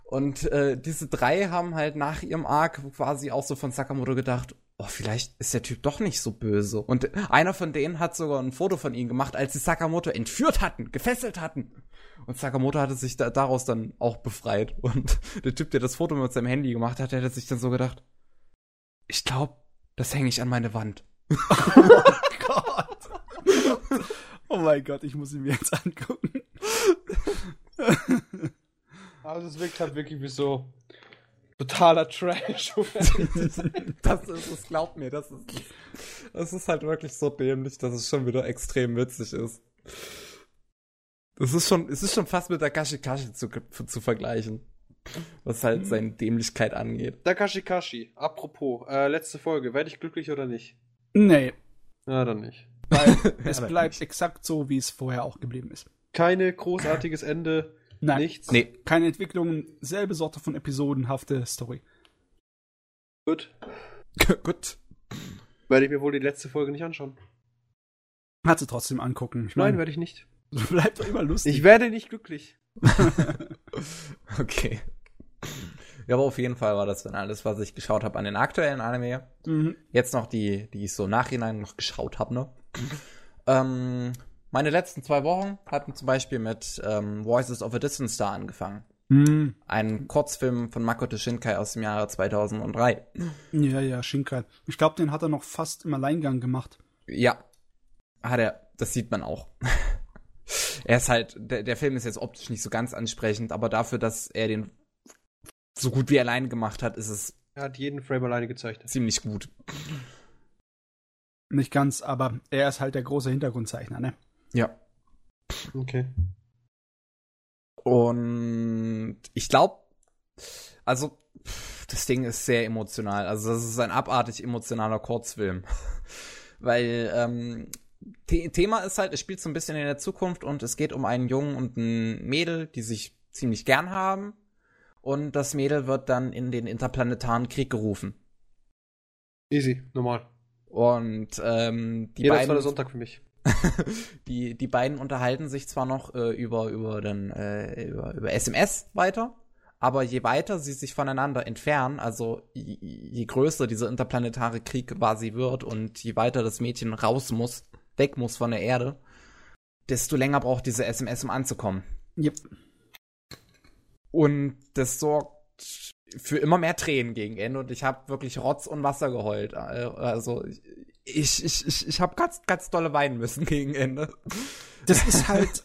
Und äh, diese drei haben halt nach ihrem Arc quasi auch so von Sakamoto gedacht, oh, vielleicht ist der Typ doch nicht so böse. Und einer von denen hat sogar ein Foto von ihm gemacht, als sie Sakamoto entführt hatten, gefesselt hatten. Und Sakamoto hatte sich da, daraus dann auch befreit. Und der Typ, der das Foto mit seinem Handy gemacht hat, der hat sich dann so gedacht, ich glaube, das hänge ich an meine Wand. Gott. Oh mein Gott, ich muss ihn mir jetzt angucken. Also es wirkt halt wirklich wie so totaler Trash. Das ist es, glaubt mir, das ist es. Das ist halt wirklich so dämlich, dass es schon wieder extrem witzig ist. Das ist schon, es ist schon fast mit der Kashikashi zu, zu vergleichen. Was halt seine Dämlichkeit angeht. Takashi Kashi, apropos, äh, letzte Folge, werde ich glücklich oder nicht? Nee, Na, dann nicht. weil es bleibt nicht. exakt so, wie es vorher auch geblieben ist. Keine großartiges Ende, Nein, nichts. Nee, keine Entwicklung, selbe Sorte von episodenhafte Story. Gut. gut. Werde ich mir wohl die letzte Folge nicht anschauen. Hat sie trotzdem angucken. Ich Nein, werde ich nicht. bleibt doch immer lustig. Ich werde nicht glücklich. Okay. Ja, aber auf jeden Fall war das dann alles, was ich geschaut habe an den aktuellen Anime. mhm. Jetzt noch die, die ich so nachhinein noch geschaut habe, ne? ähm, meine letzten zwei Wochen hatten zum Beispiel mit ähm, Voices of a Distant Star angefangen. Mhm. Ein Kurzfilm von Makoto Shinkai aus dem Jahre 2003. Ja, ja, Shinkai. Ich glaube, den hat er noch fast im Alleingang gemacht. Ja, hat er, das sieht man auch. er ist halt, der, der Film ist jetzt optisch nicht so ganz ansprechend, aber dafür, dass er den so gut wie er allein gemacht hat, ist es Er hat jeden Frame alleine gezeichnet. ziemlich gut. Nicht ganz, aber er ist halt der große Hintergrundzeichner, ne? Ja. Okay. Und ich glaube, also das Ding ist sehr emotional. Also das ist ein abartig emotionaler Kurzfilm. Weil ähm, The Thema ist halt, es spielt so ein bisschen in der Zukunft und es geht um einen Jungen und ein Mädel, die sich ziemlich gern haben. und das Mädel wird dann in den interplanetaren Krieg gerufen. Easy, normal. Und ähm, die Jeder beiden, Sonntag für mich. die, die beiden unterhalten sich zwar noch äh, über, über, den, äh, über, über SMS weiter, aber je weiter sie sich voneinander entfernen, also je, je größer dieser interplanetare Krieg quasi wird und je weiter das Mädchen raus muss, weg muss von der Erde, desto länger braucht diese SMS, um anzukommen. Yep. Und das sorgt für immer mehr Tränen gegen Ende und ich habe wirklich Rotz und Wasser geheult. Äh, Also ich, ich, ich, ich habe ganz, ganz dolle weinen müssen gegen Ende. Das ist halt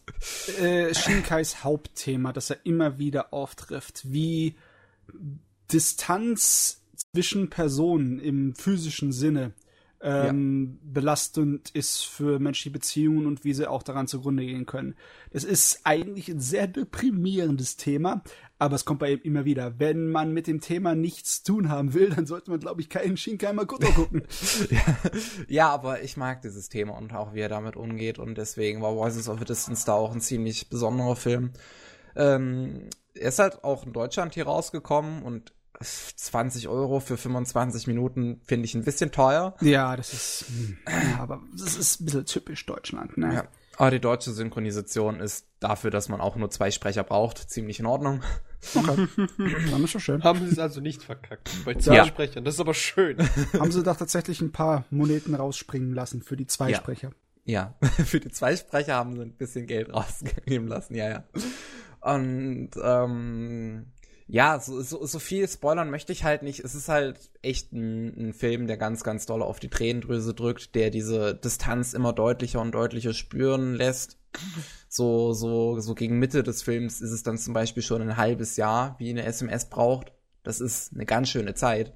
äh, Shinkais Hauptthema, das er immer wieder auftrifft, wie Distanz zwischen Personen im physischen Sinne ähm, belastend ist für menschliche Beziehungen und wie sie auch daran zugrunde gehen können. Das ist eigentlich ein sehr deprimierendes Thema, aber es kommt bei ihm immer wieder. Wenn man mit dem Thema nichts tun haben will, dann sollte man, glaube ich, keinen Shinkai Makoto gucken. ja, ja, aber ich mag dieses Thema und auch wie er damit umgeht und deswegen war Voices of a Distance da auch ein ziemlich besonderer Film. Ähm, er ist halt auch in Deutschland hier rausgekommen und 20 Euro für 25 Minuten finde ich ein bisschen teuer. ja, das ist, hm, ja, aber das ist ein bisschen typisch Deutschland, ne? Ja. Aber die deutsche Synchronisation ist dafür, dass man auch nur zwei Sprecher braucht, ziemlich in Ordnung. Okay. Dann ist schon schön. Haben sie es also nicht verkackt bei zwei Ja. Sprechern. Das ist aber schön. Haben sie doch tatsächlich ein paar Moneten rausspringen lassen für die zwei Ja. Sprecher. Ja, für die zwei Sprecher haben sie ein bisschen Geld rausgeben lassen, ja, ja. Und ähm, ja, so, so, so viel spoilern möchte ich halt nicht. Es ist halt echt ein, ein Film, der ganz, ganz doll auf die Tränendrüse drückt, der diese Distanz immer deutlicher und deutlicher spüren lässt. So, so, so gegen Mitte des Films ist es dann zum Beispiel schon ein halbes Jahr, wie eine SMS braucht. Das ist eine ganz schöne Zeit.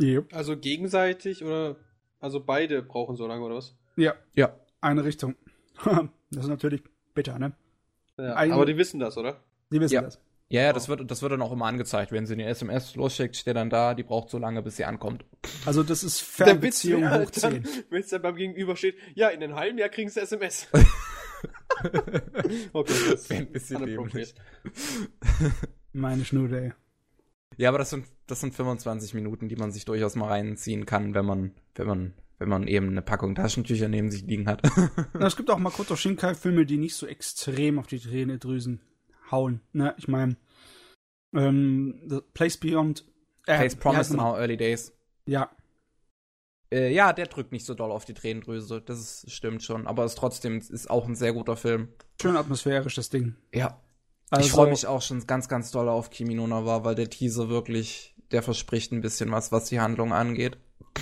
Yep. Also gegenseitig oder also beide brauchen so lange oder was? Ja, Ja. eine Richtung. das ist natürlich bitter, ne? Ja, Ein- aber die wissen das, oder? Die wissen Ja. das. Ja, ja, das wird, das wird dann auch immer angezeigt. Wenn sie eine SMS losschickt, steht dann da, die braucht so lange, bis sie ankommt. Also das ist Fernbeziehung wäre hoch halt dann, 10. wenn es dann beim Gegenüber steht, ja, in einem halben Jahr kriegen sie SMS. okay, das Wäre ein bisschen inappropriate. Meine Schnute, ey. Ja, aber das sind, das sind 25 Minuten, die man sich durchaus mal reinziehen kann, wenn man, wenn man, wenn man eben eine Packung Taschentücher neben sich liegen hat. Na, es gibt auch Makoto Shinkai-Filme, die nicht so extrem auf die Tränendrüsen hauen. Ne, ich meine, ähm, The Place Beyond. Äh, wie Promise in our early days. Ja, Äh, ja, der drückt nicht so doll auf die Tränendrüse. Das ist, stimmt schon. Aber es ist trotzdem, ist auch ein sehr guter Film. schön atmosphärisch, das Ding. Ja. Also, ich freue mich auch schon ganz, ganz doll auf Kimi no Na wa, weil der Teaser wirklich, der verspricht ein bisschen was, was die Handlung angeht.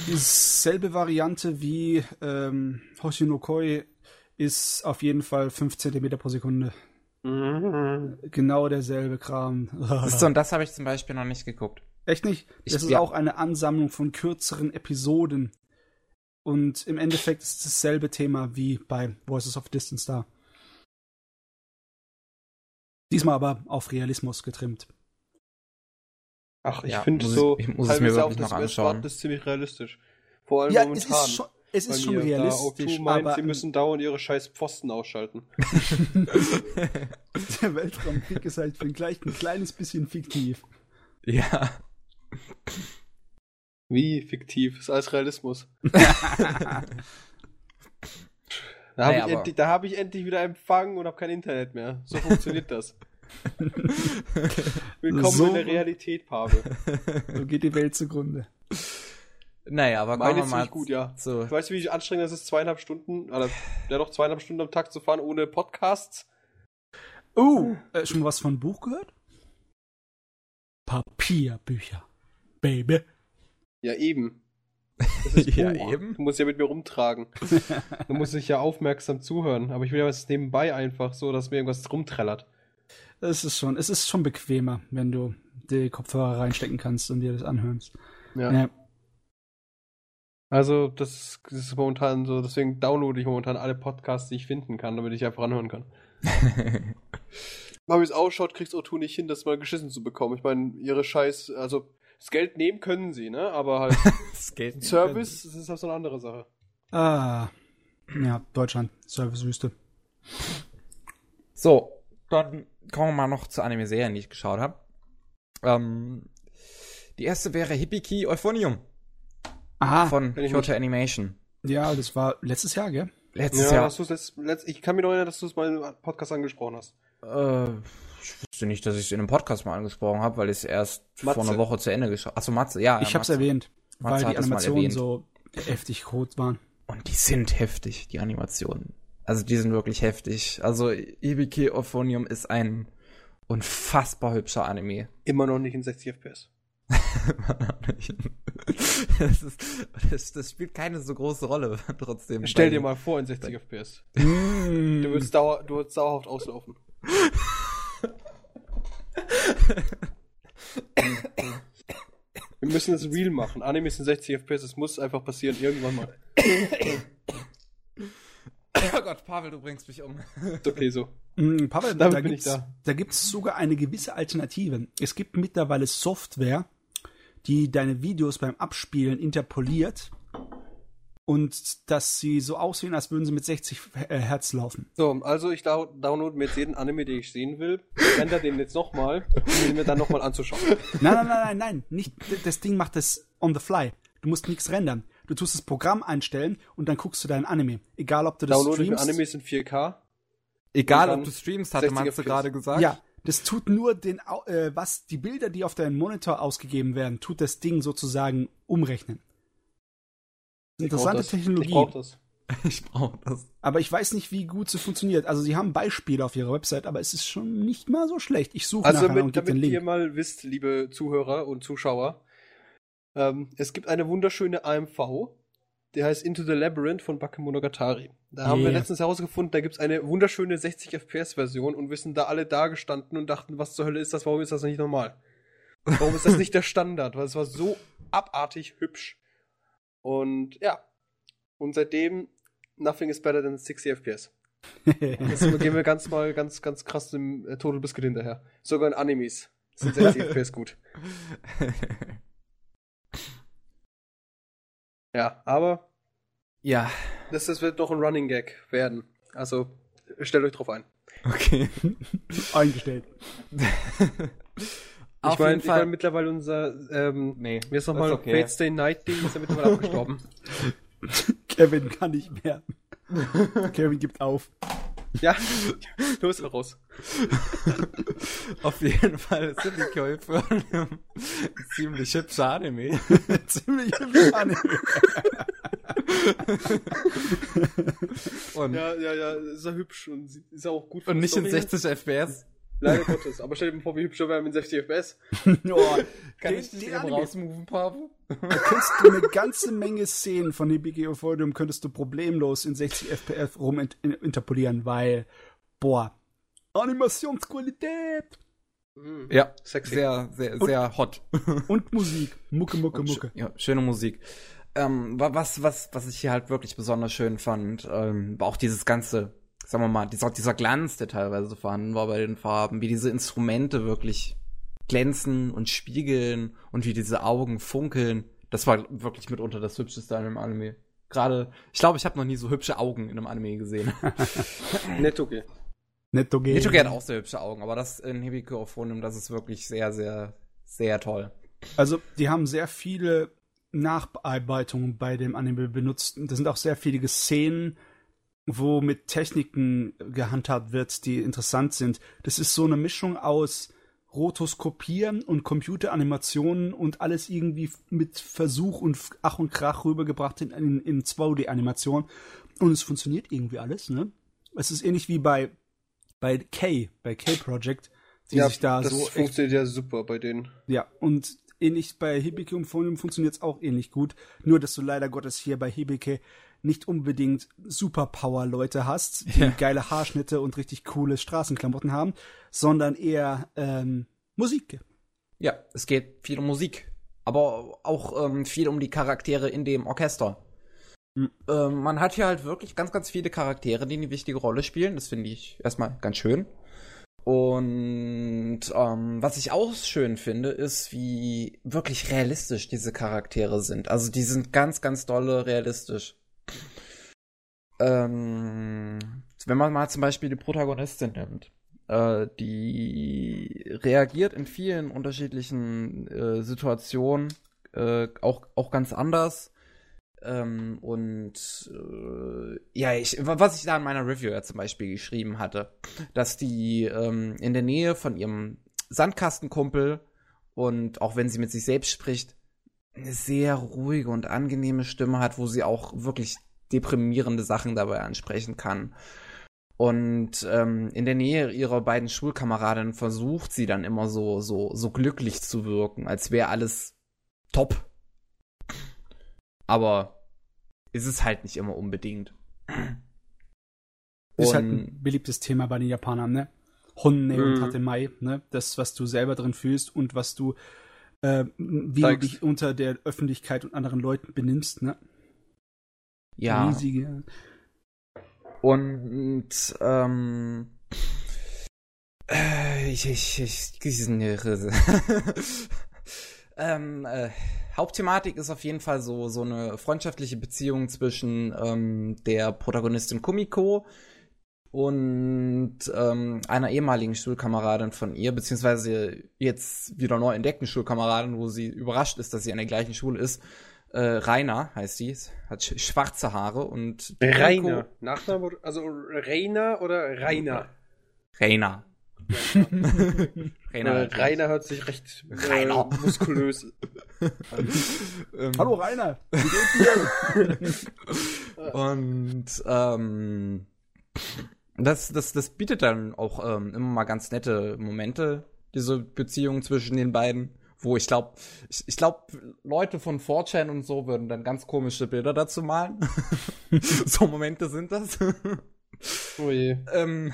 Dieselbe Variante wie ähm, Hoshinokoi ist auf jeden Fall 5 cm pro Sekunde. Mhm. Genau derselbe Kram. So, und das habe ich zum Beispiel noch nicht geguckt. Echt nicht? Ich- Das ist ja. auch eine Ansammlung von kürzeren Episoden. Und im Endeffekt ist es dasselbe Thema wie bei Voices of Distance da. Diesmal aber auf Realismus getrimmt. Ach, ich Ja, finde ich- so, ich muss es mir wirklich auf das noch anschauen. Das ist ziemlich realistisch. Vor allem Ja, es momentan. ist schon, es ist schon realistisch, O2 meint, aber sie müssen dauernd ihre scheiß Pfosten ausschalten. der Weltraumkrieg ist halt vielleicht ein kleines bisschen fiktiv. Ja. Wie fiktiv, ist alles Realismus. Da Naja, habe ich, endlich- da hab ich endlich wieder Empfang und habe kein Internet mehr. So funktioniert das. Willkommen So- in der Realität, Pavel. So geht die Welt zugrunde. Naja, aber kommen Meine wir ist mal ziemlich gut, ja. zu. Ich weiß, wie anstrengend es ist, zweieinhalb Stunden, oder ja doch zweieinhalb Stunden am Tag zu fahren ohne Podcasts. Oh, äh, schon was von Buch gehört? Papierbücher. Baby. Ja, eben. Das ist Ja, Buch. eben. Du musst ja mit mir rumtragen. du musst dich ja aufmerksam zuhören. Aber ich will ja was nebenbei einfach so, dass mir irgendwas rumträllert. Es ist schon, es ist schon bequemer, wenn du die Kopfhörer reinstecken kannst und dir das anhörst. Ja. Ja. Also, das, das ist momentan so, deswegen downloade ich momentan alle Podcasts, die ich finden kann, damit ich einfach anhören kann. Aber wie es ausschaut, kriegst O2 nicht hin, das mal geschissen zu bekommen. Ich meine, ihre Scheiß, also das Geld nehmen können sie, ne? Aber halt. Service, das ist halt so eine andere Sache. Ah. Ja, Deutschland, Servicewüste. So, dann kommen wir mal noch zu Anime-Serien, die ich geschaut habe. Ähm, die erste wäre Hibiki Euphonium Aha. von Kyoto Animation. ja, das war letztes Jahr, gell? Letztes Ja, Jahr. letzt, letzt, ich kann mich noch erinnern, dass du es mal im Podcast angesprochen hast. Äh, ich wusste nicht, dass ich es in einem Podcast mal angesprochen habe, weil ich es erst Matze. vor einer Woche zu Ende geschaut Achso, Matze, ja. ich ja, hab's Matze. erwähnt, Matze weil die es Animationen so heftig rot waren. Und die sind heftig, die Animationen. Also die sind wirklich heftig. Also Hibiki Euphonium ist ein unfassbar hübscher Anime. Immer noch nicht in 60 FPS. das, ist, das, das spielt keine so große Rolle trotzdem. Stell dir mal vor in 60 FPS. Mm. Du würdest, dauer, du würdest dauerhaft auslaufen. Wir müssen das real machen. Animes in 60 FPS, das muss einfach passieren, irgendwann mal. Oh Gott, Pavel, du bringst mich um. Ist okay so. Mm, Pavel, Damit da bin ich da. da gibt's sogar eine gewisse Alternative. Es gibt mittlerweile Software, die deine Videos beim Abspielen interpoliert und dass sie so aussehen, als würden sie mit 60 äh, Hertz laufen. So, also ich download mir jetzt jeden Anime, den ich sehen will, render den jetzt nochmal, um ihn mir dann nochmal anzuschauen. Nein, nein, nein, nein, nein, nicht, das Ding macht das on the fly. Du musst nichts rendern. Du tust das Programm einstellen und dann guckst du deinen Anime. Egal, ob du das Download streamst. Animes in 4K. Egal, ob du streamst, hatte 60 Matze FPS. gerade gesagt. Ja, das tut nur den, äh, was die Bilder, die auf deinen Monitor ausgegeben werden, tut das Ding sozusagen umrechnen. Ich Interessante das. Technologie. Ich brauch das. Ich brauche das. Aber ich weiß nicht, wie gut sie funktioniert. Also sie haben Beispiele auf ihrer Website, aber es ist schon nicht mal so schlecht. Ich suche Also nachher und damit, gebe den damit ihr Link. mal wisst, liebe Zuhörer und Zuschauer, ähm, es gibt eine wunderschöne AMV, die heißt Into the Labyrinth von Bakemonogatari. Da haben wir letztens herausgefunden, da gibt's eine wunderschöne 60 FPS Version und wir sind da alle da gestanden und dachten, was zur Hölle ist das, warum ist das nicht normal? Warum ist das nicht der Standard? Weil es war so abartig hübsch. Und ja, und seitdem nothing is better than 60 FPS. Jetzt gehen wir ganz mal ganz, ganz krass dem äh, Total Biscuit hinterher. Sogar in Animes sind 60 FPS gut. Ja, aber ja, das, das wird noch ein Running Gag werden. Also stellt euch drauf ein. okay. Eingestellt. Auf ich meine, jeden ich mein, Fall. mittlerweile unser, ähm, nee, wie ist nochmal okay. Fate Stay Night Ding, ist ja mittlerweile abgestorben. Kevin kann nicht mehr. Kevin gibt auf. Ja, los raus. Auf jeden Fall Hibiki für ein ziemlich hübscher Anime. Ziemlich hübsch Anime. Und, Ja, ja, ja, ist ja hübsch und ist ja auch gut für und nicht in Story. 60 FPS. Leider Gottes. Aber stell dir mal vor, wie hübsch wir wären in 60 FPS. oh, Kann den, ich den eben rausmoven, Pavel? Da könntest du eine ganze Menge Szenen von Hibiki Euphorium könntest du problemlos in 60 FPS rum int in interpolieren, weil, boah, Animationsqualität Ja, Sexy. sehr, sehr, sehr hot. und Musik. Mucke, Mucke, Und sch- Mucke. Ja, schöne Musik. Ähm, wa- was, was, was ich hier halt wirklich besonders schön fand, ähm, war auch dieses ganze, sagen wir mal, dieser, dieser Glanz, der teilweise vorhanden war bei den Farben, wie diese Instrumente wirklich glänzen und spiegeln und wie diese Augen funkeln. Das war wirklich mitunter das Hübscheste an einem Anime. Gerade, ich glaube, ich habe noch nie so hübsche Augen in einem Anime gesehen. Netto okay. Netto geht. Nitoge hat auch sehr hübsche Augen, aber das in Hibiko auf Phonium, das ist wirklich sehr, sehr, sehr toll. Also, die haben sehr viele Nachbearbeitungen bei dem Anime benutzt. Da sind auch sehr viele Szenen, wo mit Techniken gehandhabt wird, die interessant sind. Das ist so eine Mischung aus Rotoskopieren und Computeranimationen und alles irgendwie mit Versuch und Ach und Krach rübergebracht in, in, in 2D-Animation. Und es funktioniert irgendwie alles, ne? Es ist ähnlich wie bei, bei K, bei K-Project, die sich da das so echt funktioniert ja super bei denen. ja, und ähnlich bei Hibike und Phonium funktioniert es auch ähnlich gut. Nur, dass du leider Gottes hier bei Hibike nicht unbedingt Superpower-Leute hast, die Ja. geile Haarschnitte und richtig coole Straßenklamotten haben, sondern eher ähm, Musik. Ja, es geht viel um Musik, aber auch ähm, viel um die Charaktere in dem Orchester. Mhm. Ähm, man hat hier halt wirklich ganz, ganz viele Charaktere, die eine wichtige Rolle spielen. Das finde ich erstmal ganz schön. Und ähm, was ich auch schön finde, ist, wie wirklich realistisch diese Charaktere sind. Also die sind ganz, ganz dolle realistisch. Ähm, wenn man mal zum Beispiel die Protagonistin nimmt. Äh, die reagiert in vielen unterschiedlichen äh, Situationen äh, auch, auch ganz anders. Ähm, und äh, ja, ich, was ich da in meiner Review ja zum Beispiel geschrieben hatte, dass die ähm, in der Nähe von ihrem Sandkastenkumpel und auch wenn sie mit sich selbst spricht, eine sehr ruhige und angenehme Stimme hat, wo sie auch wirklich deprimierende Sachen dabei ansprechen kann. Und ähm, in der Nähe ihrer beiden Schulkameradinnen versucht sie dann immer so, so, so glücklich zu wirken, als wäre alles top. Aber ist es halt nicht immer unbedingt. Ist halt ein beliebtes Thema bei den Japanern, ne? Honne und Tatemai, ne? Das, was du selber drin fühlst und was du, äh, wie Zeigst. du dich unter der Öffentlichkeit und anderen Leuten benimmst, ne? Ja. Riesige. Und ähm, äh, ich, ich, ich, ähm, äh, Hauptthematik ist auf jeden Fall so so eine freundschaftliche Beziehung zwischen ähm, der Protagonistin Kumiko und ähm, einer ehemaligen Schulkameradin von ihr, beziehungsweise jetzt wieder neu entdeckten Schulkameradin, wo sie überrascht ist, dass sie an der gleichen Schule ist. Äh, Rainer heißt sie, hat sch schwarze Haare und Rainer. Nachname, oder- also Rainer oder Rainer? Rainer. Rainer, Rainer. Rainer hört sich recht äh, muskulös. Ähm, Hallo Rainer! Wie geht's dir? Und ähm, das, das, das bietet dann auch ähm, immer mal ganz nette Momente, diese Beziehung zwischen den beiden. Wo ich glaube, ich, ich glaube, Leute von 4chan und so würden dann ganz komische Bilder dazu malen. so Momente sind das. Oh je. ähm,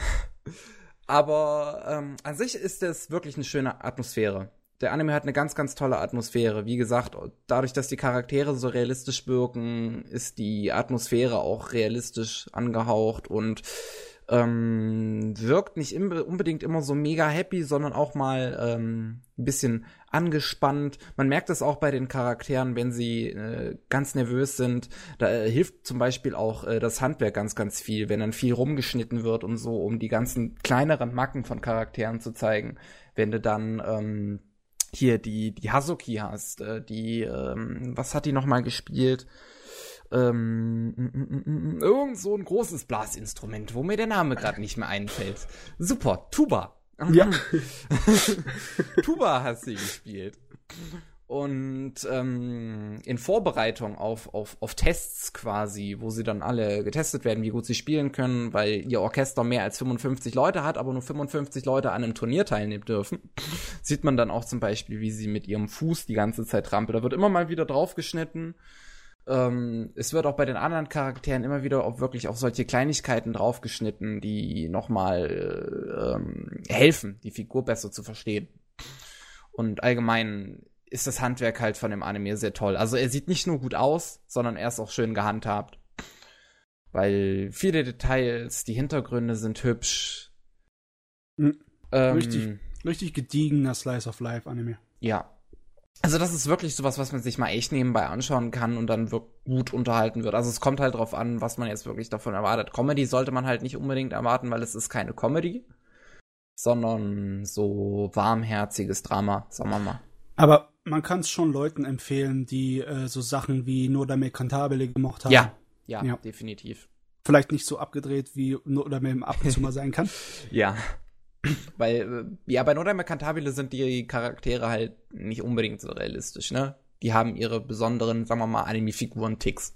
aber ähm, an sich ist es wirklich eine schöne Atmosphäre. Der Anime hat eine ganz, ganz tolle Atmosphäre. Wie gesagt, dadurch, dass die Charaktere so realistisch wirken, ist die Atmosphäre auch realistisch angehaucht und ähm, wirkt nicht im, unbedingt immer so mega happy, sondern auch mal ähm, ein bisschen angespannt. Man merkt es auch bei den Charakteren, wenn sie äh, ganz nervös sind. Da äh, hilft zum Beispiel auch äh, das Handwerk ganz, ganz viel, wenn dann viel rumgeschnitten wird und so, um die ganzen kleineren Macken von Charakteren zu zeigen. Wenn du dann ähm, hier die, die Hazuki hast, äh, die, ähm, was hat die nochmal gespielt? Ähm, mm, mm, mm, irgend so ein großes Blasinstrument, wo mir der Name gerade nicht mehr einfällt. Super, Tuba. Ja. Tuba hast sie gespielt. Und ähm, in Vorbereitung auf, auf, auf Tests quasi, wo sie dann alle getestet werden, wie gut sie spielen können, weil ihr Orchester mehr als 55 Leute hat, aber nur 55 Leute an einem Turnier teilnehmen dürfen, sieht man dann auch zum Beispiel, wie sie mit ihrem Fuß die ganze Zeit trampelt. Da wird immer mal wieder draufgeschnitten. Ähm, es wird auch bei den anderen Charakteren immer wieder auch wirklich auf solche Kleinigkeiten draufgeschnitten, die nochmal äh, ähm, helfen, die Figur besser zu verstehen. Und allgemein ist das Handwerk halt von dem Anime sehr toll. Also er sieht nicht nur gut aus, sondern er ist auch schön gehandhabt. Weil viele Details, die Hintergründe sind hübsch. Mhm. Ähm, Richtig. Richtig gediegener Slice of Life Anime. Ja. Also das ist wirklich sowas, was man sich mal echt nebenbei anschauen kann und dann wirklich gut unterhalten wird. Also es kommt halt drauf an, was man jetzt wirklich davon erwartet. Comedy sollte man halt nicht unbedingt erwarten, weil es ist keine Comedy, sondern so warmherziges Drama, sagen wir mal. Aber man kann es schon Leuten empfehlen, die äh, so Sachen wie Nodame Cantabile gemocht haben. Ja, ja, Ja. definitiv. Vielleicht nicht so abgedreht, wie Nodame ab und zu mal sein kann. Ja. Weil, äh, ja, bei Nodame Cantabile sind die Charaktere halt nicht unbedingt so realistisch, ne? Die haben ihre besonderen, sagen wir mal, Anime-Figuren-Ticks.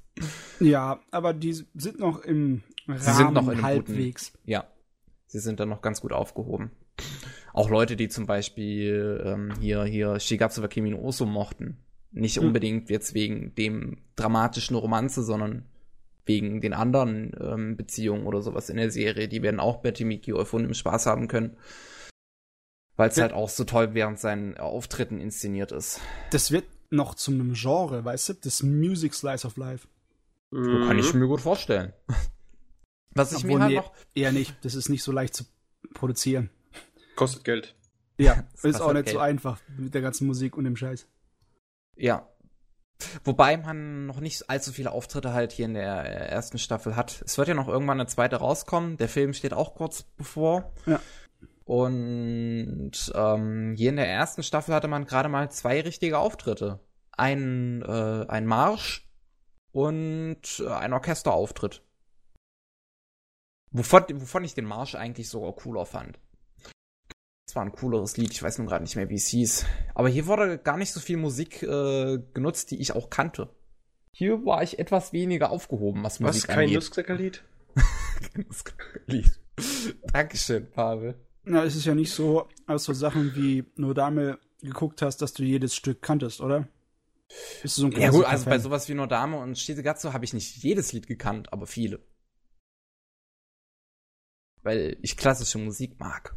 Ja, aber die sind noch im Rahmen Sie sind noch in halbwegs. Ja. Sie sind dann noch ganz gut aufgehoben. Auch Leute, die zum Beispiel ähm, hier, hier Shigatsu wa Kimi no Oso mochten. Nicht Hm. unbedingt jetzt wegen dem dramatischen Romanze, sondern wegen den anderen ähm, Beziehungen oder sowas in der Serie. Die werden auch Timiki Euphon im Spaß haben können. Weil es Ja. halt auch so toll während seinen Auftritten inszeniert ist. Das wird noch zu einem Genre, weißt du? Das Music Slice of Life. Mhm. Kann ich mir gut vorstellen. Was ich Obwohl, mir halt nee, noch Eher nicht. Das ist nicht so leicht zu produzieren. Kostet Geld. Ja, ist auch nicht so Geld. einfach mit der ganzen Musik und dem Scheiß. Ja. Wobei man noch nicht allzu viele Auftritte halt hier in der äh, ersten Staffel hat. Es wird ja noch irgendwann eine zweite rauskommen. Der Film steht auch kurz bevor. Ja. Und ähm, hier in der ersten Staffel hatte man gerade mal zwei richtige Auftritte. Ein, äh, ein Marsch und äh, ein Orchesterauftritt. Wovon, wovon ich den Marsch eigentlich sogar cooler fand. Das war ein cooleres Lied, ich weiß nun gerade nicht mehr, wie es hieß. Aber hier wurde gar nicht so viel Musik äh, genutzt, die ich auch kannte. Hier war ich etwas weniger aufgehoben, was Musik Was? Kein angeht. Nussknackerlied? Lied. Dankeschön, Pavel. Na, es ist ja nicht so, als so Sachen wie nur Dame geguckt hast, dass du jedes Stück kanntest, oder? Bist du so ein Ja gut, also bei sowas wie Nodame und Shizugatsu habe ich nicht jedes Lied gekannt, aber viele. Weil ich klassische Musik mag.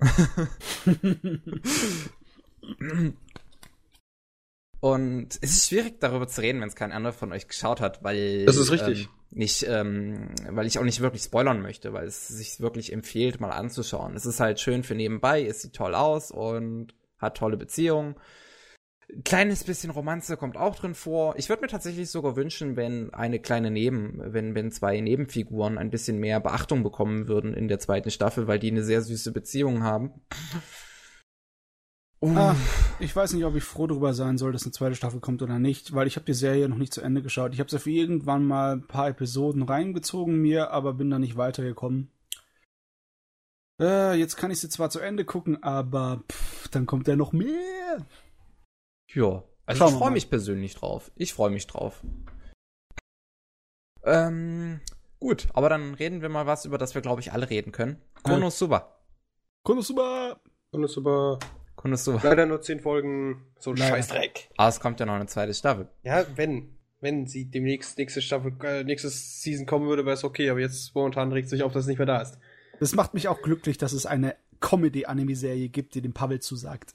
Und es ist schwierig, darüber zu reden, wenn es kein anderer von euch geschaut hat, weil. Das ist richtig. Ähm, nicht, ähm, weil ich auch nicht wirklich spoilern möchte, weil es sich wirklich empfiehlt, mal anzuschauen. Es ist halt schön für nebenbei, es sieht toll aus und hat tolle Beziehungen. Kleines bisschen Romanze kommt auch drin vor. Ich würde mir tatsächlich sogar wünschen, wenn eine kleine Neben, wenn, wenn zwei Nebenfiguren ein bisschen mehr Beachtung bekommen würden in der zweiten Staffel, weil die eine sehr süße Beziehung haben. Uh, Ah, ich weiß nicht, ob ich froh darüber sein soll, dass eine zweite Staffel kommt oder nicht, weil ich habe die Serie noch nicht zu Ende geschaut. Ich habe sie für irgendwann mal ein paar Episoden reingezogen mir, aber bin da nicht weitergekommen. Äh, jetzt kann ich sie zwar zu Ende gucken, aber pff, dann kommt ja noch mehr. Ja, also Schauen ich freue mich persönlich drauf. Ich freue mich drauf. Ähm, gut, aber dann reden wir mal was, über das wir, glaube ich, alle reden können. Konosuba. Konosuba! Aber Konosuba. leider nur zehn Folgen. So ein. Scheißdreck. Aber es kommt ja noch eine zweite Staffel. Ja, wenn. Wenn sie demnächst nächste Staffel, äh, nächstes Season kommen würde, wäre es okay, aber jetzt momentan regt sich auf, dass es nicht mehr da ist. Das macht mich auch glücklich, dass es eine Comedy-Anime-Serie gibt, die dem Pavel zusagt.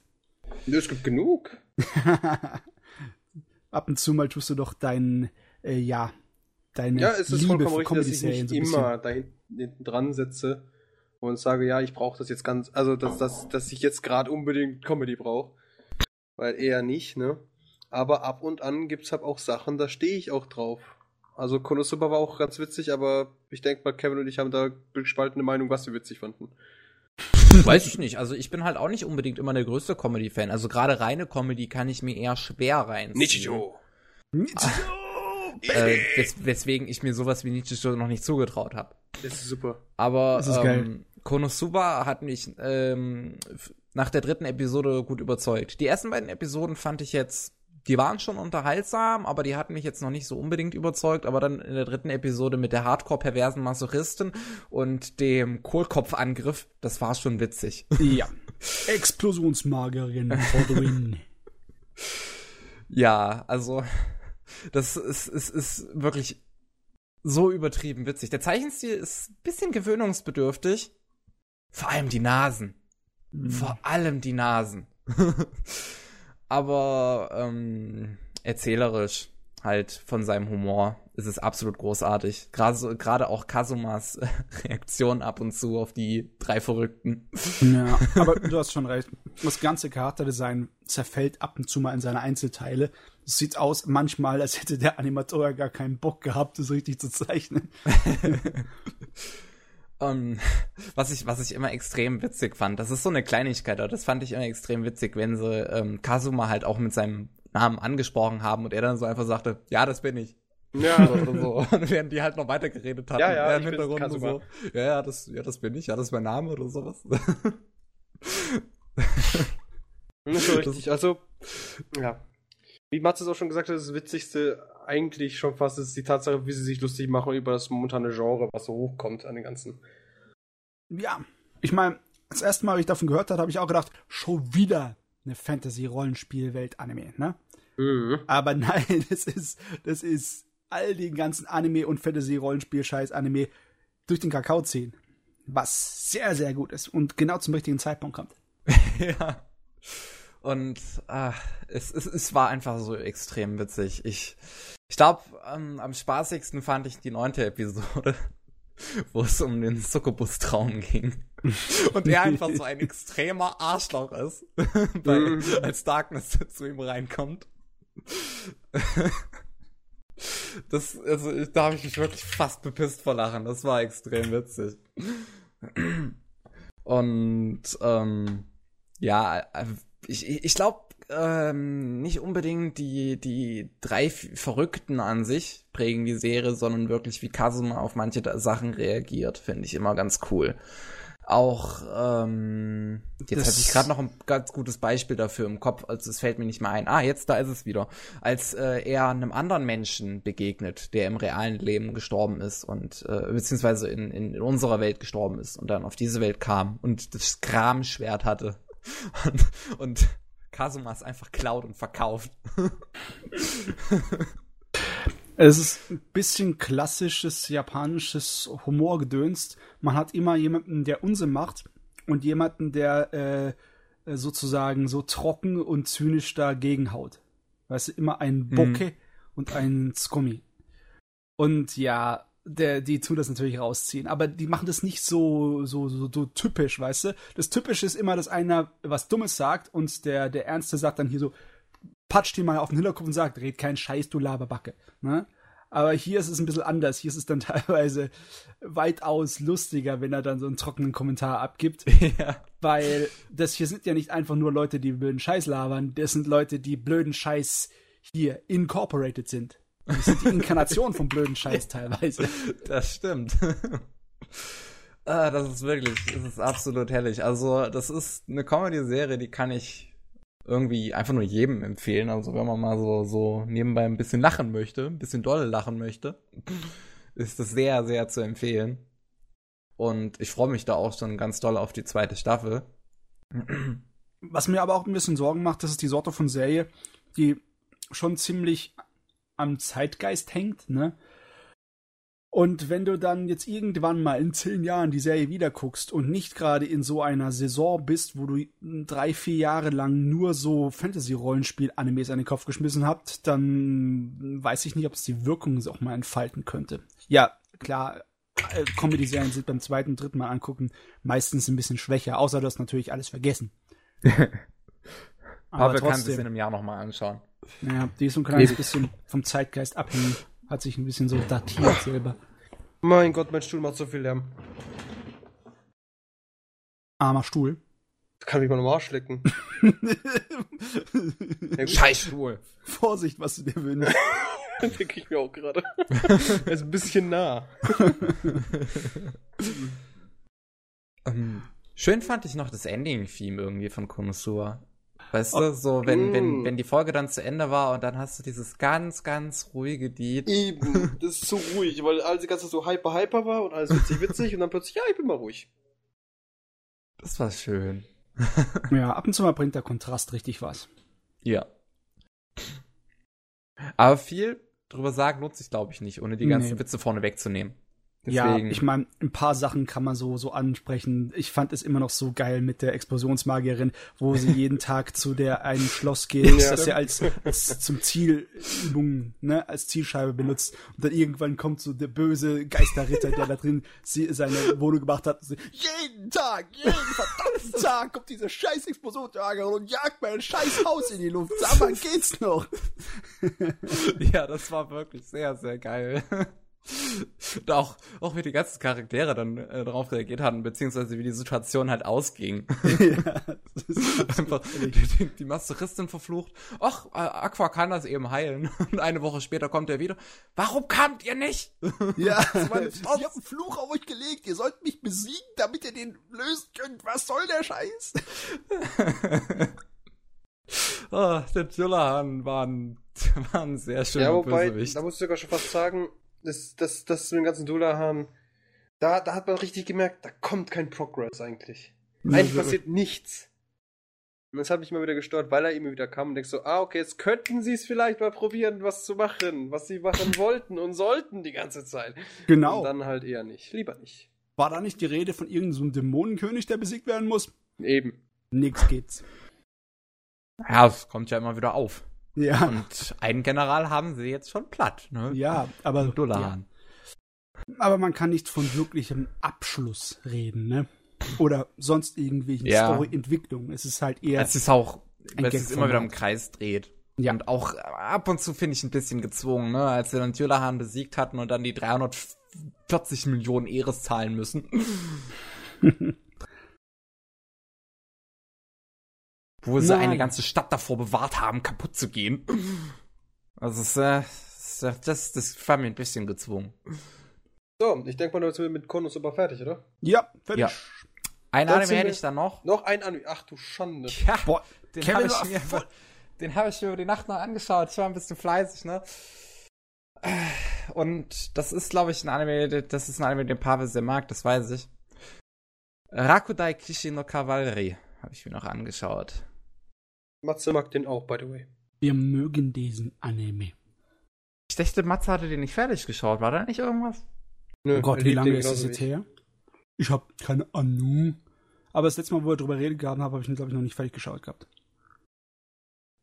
Es gibt genug. Ab und zu mal tust du doch dein, äh, ja, deine Ja, es ist Liebe vollkommen richtig, dass ich nicht so immer da hinten dran sitze und sage, ja, ich brauche das jetzt ganz, also dass, dass, dass ich jetzt gerade unbedingt Comedy brauche. Weil eher nicht, ne? Aber ab und an gibt's halt auch Sachen, da stehe ich auch drauf. Also Konosuba war auch ganz witzig, aber ich denke mal, Kevin und ich haben da gespaltene Meinung, was wir witzig fanden. Weiß ich nicht. Also ich bin halt auch nicht unbedingt immer der größte Comedy-Fan. Also gerade reine Comedy kann ich mir eher schwer reinziehen. Äh, wes weswegen ich mir sowas wie Nichijou noch nicht zugetraut habe. Das ist super. Aber Das ist geil. ähm, Konosuba hat mich ähm, nach der dritten Episode gut überzeugt. Die ersten beiden Episoden fand ich jetzt, die waren schon unterhaltsam, aber die hatten mich jetzt noch nicht so unbedingt überzeugt. Aber dann in der dritten Episode mit der Hardcore-perversen Masochistin und dem Kohlkopfangriff, das war schon witzig. Ja. Explosionsmagerin for the win. Ja, also das ist, ist, ist wirklich so übertrieben witzig. Der Zeichenstil ist ein bisschen gewöhnungsbedürftig. Vor allem die Nasen. Vor allem die Nasen. Aber ähm, erzählerisch halt von seinem Humor ist es absolut großartig. Gerade gerade auch Kasumas äh, Reaktion ab und zu auf die drei Verrückten. Ja, aber du hast schon recht. Das ganze Charakterdesign zerfällt ab und zu mal in seine Einzelteile. Es sieht aus manchmal, als hätte der Animator gar keinen Bock gehabt, das richtig zu zeichnen. Ähm, was ich, was ich immer extrem witzig fand, das ist so eine Kleinigkeit, aber das fand ich immer extrem witzig, wenn sie ähm, Kazuma halt auch mit seinem Namen angesprochen haben und er dann so einfach sagte, ja, das bin ich. Ja, Oder so. Und während die halt noch weitergeredet hatten, Ja, ja, im Hintergrund Kazuma. so, ja, ja, das, ja, das bin ich, ja, das ist mein Name oder sowas. Das ist schon richtig. Also, ja. Wie Mats es auch schon gesagt hat, das Witzigste eigentlich schon fast ist die Tatsache, wie sie sich lustig machen über das momentane Genre, was so hochkommt an den ganzen. Ja, ich meine, das erste Mal, als ich davon gehört habe, habe ich auch gedacht, schon wieder eine Fantasy-Rollenspielwelt-Anime, ne? Mhm. Aber nein, das ist, das ist all den ganzen Anime- und Fantasy-Rollenspiel-Scheiß-Anime durch den Kakao ziehen. Was sehr, sehr gut ist und genau zum richtigen Zeitpunkt kommt. ja. Und ah, es, es, es war einfach so extrem witzig. Ich, ich glaube, ähm, am spaßigsten fand ich die neunte Episode, wo es um den Succubus-Traum ging. Und er einfach so ein extremer Arschloch ist, weil, Mhm. als Darkness zu ihm reinkommt. Das, also, ich- da habe ich mich wirklich fast bepisst vor Lachen. Das war extrem witzig. Und ähm, ja, äh, ich, ich glaube ähm, nicht unbedingt die, die drei Verrückten an sich prägen die Serie, sondern wirklich wie Kazuma auf manche Sachen reagiert, finde ich immer ganz cool. Auch ähm, jetzt hatte ich gerade noch ein ganz gutes Beispiel dafür im Kopf, also es fällt mir nicht mehr ein. Ah, jetzt da ist es wieder. Als äh, er einem anderen Menschen begegnet, der im realen Leben gestorben ist und äh, beziehungsweise in, in, in unserer Welt gestorben ist und dann auf diese Welt kam und das Kramschwert hatte und, und Kazuma es einfach klaut und verkauft. Es ist ein bisschen klassisches japanisches Humorgedönst. Man hat immer jemanden, der Unsinn macht und jemanden, der äh, sozusagen so trocken und zynisch dagegen haut. Weißt du, immer ein Bocke mhm. und ein Skomi. Und ja, der, die tun das natürlich rausziehen. Aber die machen das nicht so, so, so, so typisch, weißt du? Das Typische ist immer, dass einer was Dummes sagt und der, der Ernste sagt dann hier so, patscht ihn mal auf den Hinterkopf und sagt, red kein Scheiß, du Laberbacke. Ne? Aber hier ist es ein bisschen anders. Hier ist es dann teilweise weitaus lustiger, wenn er dann so einen trockenen Kommentar abgibt. Ja. Weil das hier sind ja nicht einfach nur Leute, die blöden Scheiß labern. Das sind Leute, die blöden Scheiß hier incorporated sind. Das sind die Inkarnation vom blöden Scheiß teilweise. Das stimmt. ah, das ist wirklich, das ist absolut herrlich. Also, das ist eine Comedy-Serie, die kann ich irgendwie einfach nur jedem empfehlen. Also wenn man mal so, so nebenbei ein bisschen lachen möchte, ein bisschen doll lachen möchte, ist das sehr, sehr zu empfehlen. Und ich freue mich da auch schon ganz doll auf die zweite Staffel. Was mir aber auch ein bisschen Sorgen macht, das ist die Sorte von Serie, die schon ziemlich am Zeitgeist hängt, ne? Und wenn du dann jetzt irgendwann mal in zehn Jahren die Serie wieder guckst und nicht gerade in so einer Saison bist, wo du drei, vier Jahre lang nur so Fantasy-Rollenspiel-Animes an den Kopf geschmissen habt, dann weiß ich nicht, ob es die Wirkung auch mal entfalten könnte. Ja, klar, äh, Comedy-Serien sind beim zweiten, dritten Mal angucken meistens ein bisschen schwächer, außer du hast natürlich alles vergessen. Aber Pavel kann sich in einem Jahr nochmal anschauen. Naja, die ist so ein kleines bisschen vom Zeitgeist abhängig hat sich ein bisschen so datiert selber. Mein Gott, mein Stuhl macht so viel Lärm. Armer Stuhl. Kann mich mal nochmal Arsch lecken. Scheiß Stuhl. Vorsicht, was du dir wünschst. Denke ich mir auch gerade. er ist ein bisschen nah. ähm, schön fand ich noch das Ending-Theme irgendwie von Konosuba. Weißt oh, du, so wenn, mm. wenn, wenn die Folge dann zu Ende war und dann hast du dieses ganz, ganz ruhige Lied. Eben, das ist zu ruhig, weil alles ganze so hyper, hyper war und alles witzig, witzig und dann plötzlich, ja, ich bin mal ruhig. Das war schön. ja, ab und zu mal bringt der Kontrast richtig was. Ja. Aber viel drüber sagen lohnt sich, glaube ich, nicht, ohne die ganzen nee. Witze vorne wegzunehmen. Deswegen. Ja, ich meine, ein paar Sachen kann man so, so ansprechen. Ich fand es immer noch so geil mit der Explosionsmagierin, wo sie jeden Tag zu der einen Schloss geht, ja, dass sie als, als zum Zielübung, ne, als Zielscheibe benutzt. Und dann irgendwann kommt so der böse Geisterritter, der da drin sie, seine Wohnung gemacht hat. So, jeden Tag, jeden verdammten Tag kommt diese scheiß Explosionsmagerin und jagt mein scheiß Haus in die Luft. Sag mal, geht's noch? ja, das war wirklich sehr, sehr geil. Und auch, auch wie die ganzen Charaktere dann äh, darauf reagiert hatten, beziehungsweise wie die Situation halt ausging. Ja, Einfach die, die Masteristin verflucht. Ach, äh, Aqua kann das eben heilen. Und eine Woche später kommt er wieder. Warum kamt ihr nicht? Ja, ich habe einen Fluch auf euch gelegt. Ihr sollt mich besiegen, damit ihr den lösen könnt. Was soll der Scheiß? oh, der Jillahan war ein, war ein sehr schöner ja, wobei, Bösewicht. Da muss ich sogar schon fast sagen, das, das, das mit dem ganzen Dulahan, da, da hat man richtig gemerkt, da kommt kein Progress eigentlich. Eigentlich passiert nichts. Und das hat mich mal wieder gestört, weil er immer wieder kam und denkst so, ah, okay, jetzt könnten sie es vielleicht mal probieren, was zu machen, was sie machen wollten und sollten die ganze Zeit. Genau. Und dann halt eher nicht. Lieber nicht. War da nicht die Rede von irgendeinem so Dämonenkönig, der besiegt werden muss? Eben. Nix geht's. Ja, es kommt ja immer wieder auf. Ja. Und einen General haben sie jetzt schon platt, ne? Ja, aber. Dollar. Ja. Aber man kann nicht von wirklichem Abschluss reden, ne? Oder sonst irgendwelchen ja. Story-Entwicklungen. Es ist halt eher. Es ist auch, weil es sich immer wieder im Kreis dreht. Ja. Und auch ab und zu finde ich ein bisschen gezwungen, ne? Als wir dann Tyrlahan besiegt hatten und dann die 340 Millionen Eres zahlen müssen. Wo sie eine ganze Stadt davor bewahrt haben, kaputt zu gehen. Also, äh, das, das, das fand mir ein bisschen gezwungen. So, ich denke mal, jetzt sind wir mit Konos super fertig, oder? Ja, fertig. Ja. Ein Dann Anime hätte ich dann noch. Noch ein Anime. Ach du Schande. Ja, Boah, den habe ich, war mir den hab ich mir über die Nacht noch angeschaut. Ich war ein bisschen fleißig, ne? Und das ist, glaube ich, ein Anime, das ist ein Anime, den Pavel sehr mag, das weiß ich. Rakudai Kishi no Cavalry habe ich mir noch angeschaut. Matze mag den auch, by the way. Wir mögen diesen Anime. Ich dachte, Matze hatte den nicht fertig geschaut. War da nicht irgendwas? Nö, Oh Gott, wie lange ist das jetzt her? Ich habe keine Ahnung. Aber das letzte Mal, wo wir drüber reden gehabt haben, habe ich ihn, glaube ich, noch nicht fertig geschaut gehabt.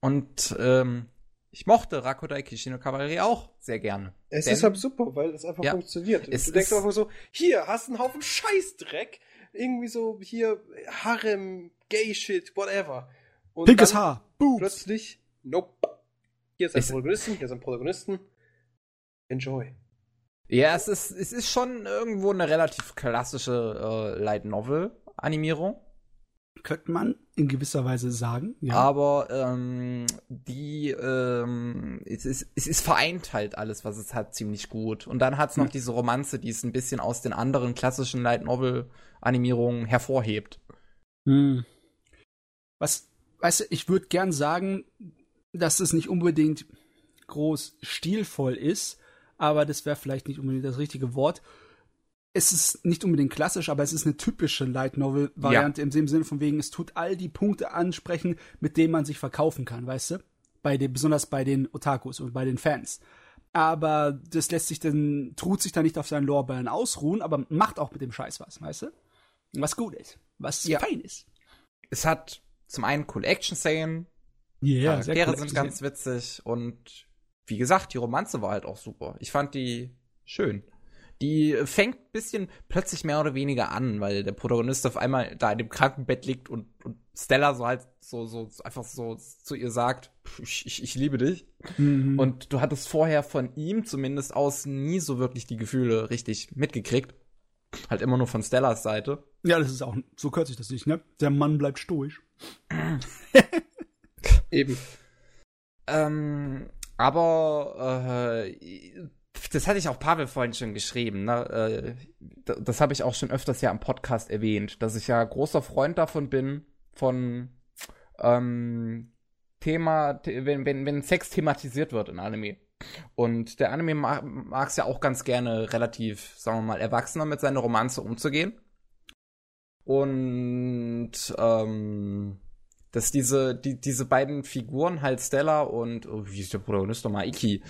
Und ähm, ich mochte Rakudai Kishi no Cavalry auch sehr gerne. Es Denn- ist halt super, weil es einfach Ja, funktioniert. es du denkst ist- einfach so, hier, hast einen Haufen Scheißdreck. Irgendwie so, hier, Harem, Gay-Shit, whatever. Und Pinkes Haar. Boobs. Plötzlich, nope. Hier ist ein Protagonisten, hier ist ein Protagonisten. Enjoy. Ja, es ist, es ist schon irgendwo eine relativ klassische äh, Light Novel Animierung. Könnte man in gewisser Weise sagen. Ja. Aber ähm, die, ähm, es, ist, es ist vereint halt alles, was es hat, ziemlich gut. Und dann hat es noch Hm. diese Romanze, die es ein bisschen aus den anderen klassischen Light Novel Animierungen hervorhebt. Hm. Was, weißt du, ich würde gern sagen, dass es nicht unbedingt groß stilvoll ist, aber das wäre vielleicht nicht unbedingt das richtige Wort. Es ist nicht unbedingt klassisch, aber es ist eine typische Light Novel Variante im Sinne von wegen, es tut all die Punkte ansprechen, mit denen man sich verkaufen kann, weißt du? Bei den, besonders bei den Otakus und bei den Fans. Aber das lässt sich dann, tut sich dann nicht auf seinen Lorbeeren ausruhen, aber macht auch mit dem Scheiß was, weißt du? Was gut ist, was Ja. fein ist. Es hat zum einen coole Action-Szenen, Ja, Charaktere sind ganz witzig und wie gesagt, die Romanze war halt auch super. Ich fand die schön. Die fängt ein bisschen plötzlich mehr oder weniger an, weil der Protagonist auf einmal da in dem Krankenbett liegt und, und Stella so halt so, so einfach so zu ihr sagt, ich, ich, ich liebe dich. Mhm. Und du hattest vorher von ihm zumindest aus nie so wirklich die Gefühle richtig mitgekriegt. Halt immer nur von Stellas Seite. ja, das ist auch, so hört sich das nicht, ne? Der Mann bleibt stoisch. Eben. Ähm, aber äh, das hatte ich auch Pavel vorhin schon geschrieben. Ne? Äh, das habe ich auch schon öfters ja im Podcast erwähnt, dass ich ja großer Freund davon bin, von ähm, Thema, the- wenn, wenn, wenn Sex thematisiert wird in Anime. Und der Anime mag es ja auch ganz gerne relativ, sagen wir mal, erwachsener mit seiner Romanze umzugehen. Und ähm, dass diese, die, diese beiden Figuren halt Stella und, oh, wie ist der Protagonist nochmal, Iki,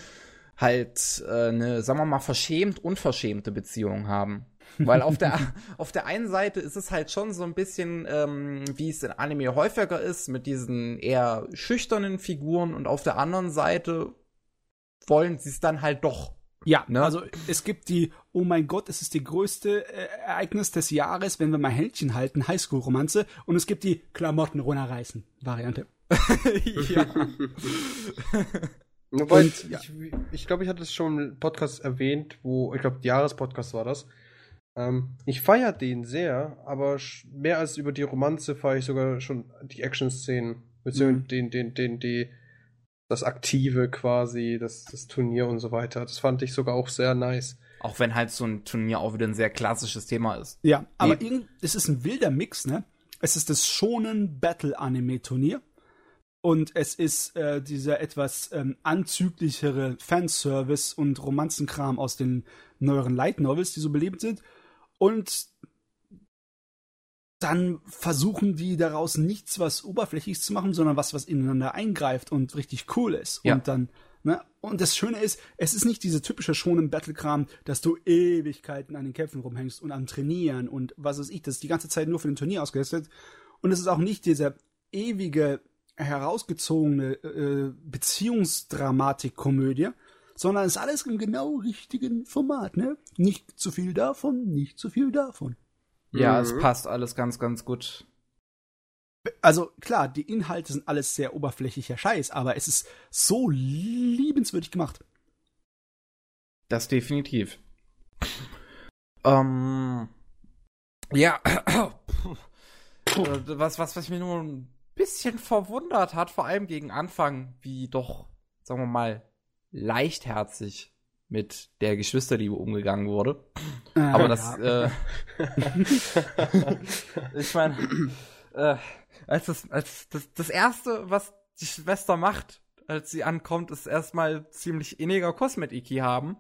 halt äh, eine, sagen wir mal, verschämt unverschämte Beziehung haben. Weil auf der, auf der einen Seite ist es halt schon so ein bisschen, ähm, wie es in Anime häufiger ist, mit diesen eher schüchternen Figuren und auf der anderen Seite wollen sie es dann halt doch. Ja, Ne? also es gibt die, oh mein Gott, es ist die größte äh, Ereignis des Jahres, wenn wir mal Händchen halten, Highschool-Romanze. Und es gibt die Klamotten runterreißen Variante. ja. Wobei, Und, ja. ich, ich glaube, ich hatte es schon im Podcast erwähnt, wo, ich glaube, Jahrespodcast war das. Ähm, ich feiere den sehr, aber mehr als über die Romanze feiere ich sogar schon die Action-Szenen, beziehungsweise Mhm. den, den, den, die, das Aktive quasi, das, das Turnier und so weiter. Das fand ich sogar auch sehr nice. Auch wenn halt so ein Turnier auch wieder ein sehr klassisches Thema ist. Ja, aber Nee. es ist ein wilder Mix, ne? Es ist das Shonen Battle Anime Turnier. Und es ist äh, dieser etwas ähm, anzüglichere Fanservice und Romanzenkram aus den neueren Light Novels, die so beliebt sind. Und dann versuchen die daraus nichts, was oberflächlich zu machen, sondern was, was ineinander eingreift und richtig cool ist. Ja. Und dann, ne? Und das Schöne ist, es ist nicht diese typische schonen Battle-Kram, dass du Ewigkeiten an den Kämpfen rumhängst und am Trainieren und was weiß ich, das ist die ganze Zeit nur für den Turnier ausgesetzt. Und es ist auch nicht diese ewige, herausgezogene äh, Beziehungsdramatik-Komödie, sondern es ist alles im genau richtigen Format, ne? Nicht zu viel davon, nicht zu viel davon. Ja, Mhm. es passt alles ganz, ganz gut. Also klar, die Inhalte sind alles sehr oberflächlicher Scheiß, aber es ist so liebenswürdig gemacht. Das definitiv. Ähm, Ja, was, was, was mich nur ein bisschen verwundert hat, vor allem gegen Anfang, wie doch, sagen wir mal, leichtherzig mit der Geschwisterliebe umgegangen wurde. Ah, Aber das, ja. äh, ich meine, äh, als das, als das, das erste, was die Schwester macht, als sie ankommt, ist erstmal ziemlich inniger Kuss mit Iki haben.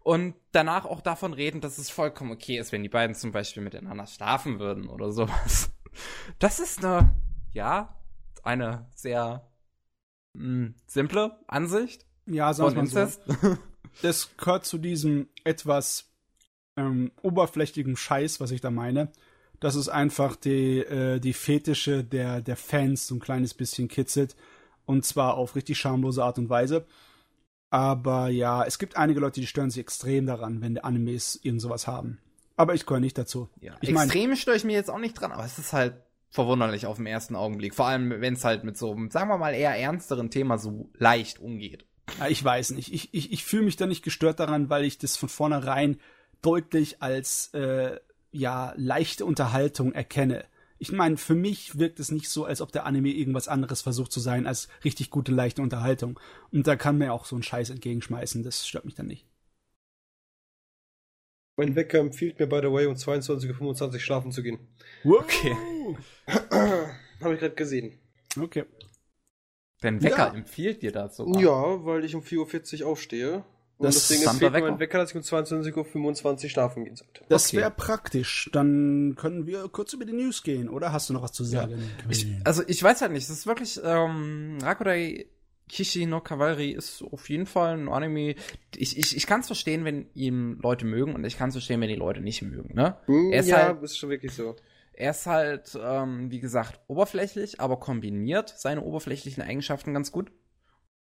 Und danach auch davon reden, dass es vollkommen okay ist, wenn die beiden zum Beispiel miteinander schlafen würden oder sowas. Das ist eine, ja, eine sehr mh, simple Ansicht ja, sagen wir mal so. Das gehört zu diesem etwas ähm, oberflächlichen Scheiß, was ich da meine. Das ist einfach die, äh, die Fetische der, der Fans so ein kleines bisschen kitzelt. Und zwar auf richtig schamlose Art und Weise. Aber ja, es gibt einige Leute, die stören sich extrem daran, wenn die Animes irgend sowas haben. Aber ich gehöre nicht dazu. Ja, Ich mein- extrem störe ich mir jetzt auch nicht dran, aber es ist halt verwunderlich auf den ersten Augenblick. Vor allem, wenn es halt mit so einem, sagen wir mal, eher ernsteren Thema so leicht umgeht. Ja, ich weiß nicht. Ich, ich, ich fühle mich da nicht gestört daran, weil ich das von vornherein deutlich als äh, ja leichte Unterhaltung erkenne. Ich meine, für mich wirkt es nicht so, als ob der Anime irgendwas anderes versucht zu sein als richtig gute leichte Unterhaltung. Und da kann mir auch so ein Scheiß entgegenschmeißen. Das stört mich dann nicht. Mein Wecker empfiehlt mir, by the way, um 22.25 Uhr schlafen zu gehen. Okay. Habe ich gerade gesehen. Okay. Dein Wecker Ja. empfiehlt dir das Ah. sogar. Ja, weil ich um 4.40 Uhr aufstehe. Und Das deswegen empfiehlt Wecker. mein Wecker, dass ich um 22.25 Uhr schlafen gehen sollte. Das Okay. wäre praktisch. Dann können wir kurz über die News gehen, oder? Hast du noch was zu sagen? Ich, also ich weiß halt nicht, das ist wirklich, ähm, Rakurai Kishi no Cavalry ist auf jeden Fall ein Anime. Ich, ich, ich kann es verstehen, wenn ihm Leute mögen und ich kann es verstehen, wenn die Leute nicht mögen, ne? Hm, Er ist ja, halt- ist schon wirklich so. Er ist halt, ähm, wie gesagt, oberflächlich, aber kombiniert seine oberflächlichen Eigenschaften ganz gut.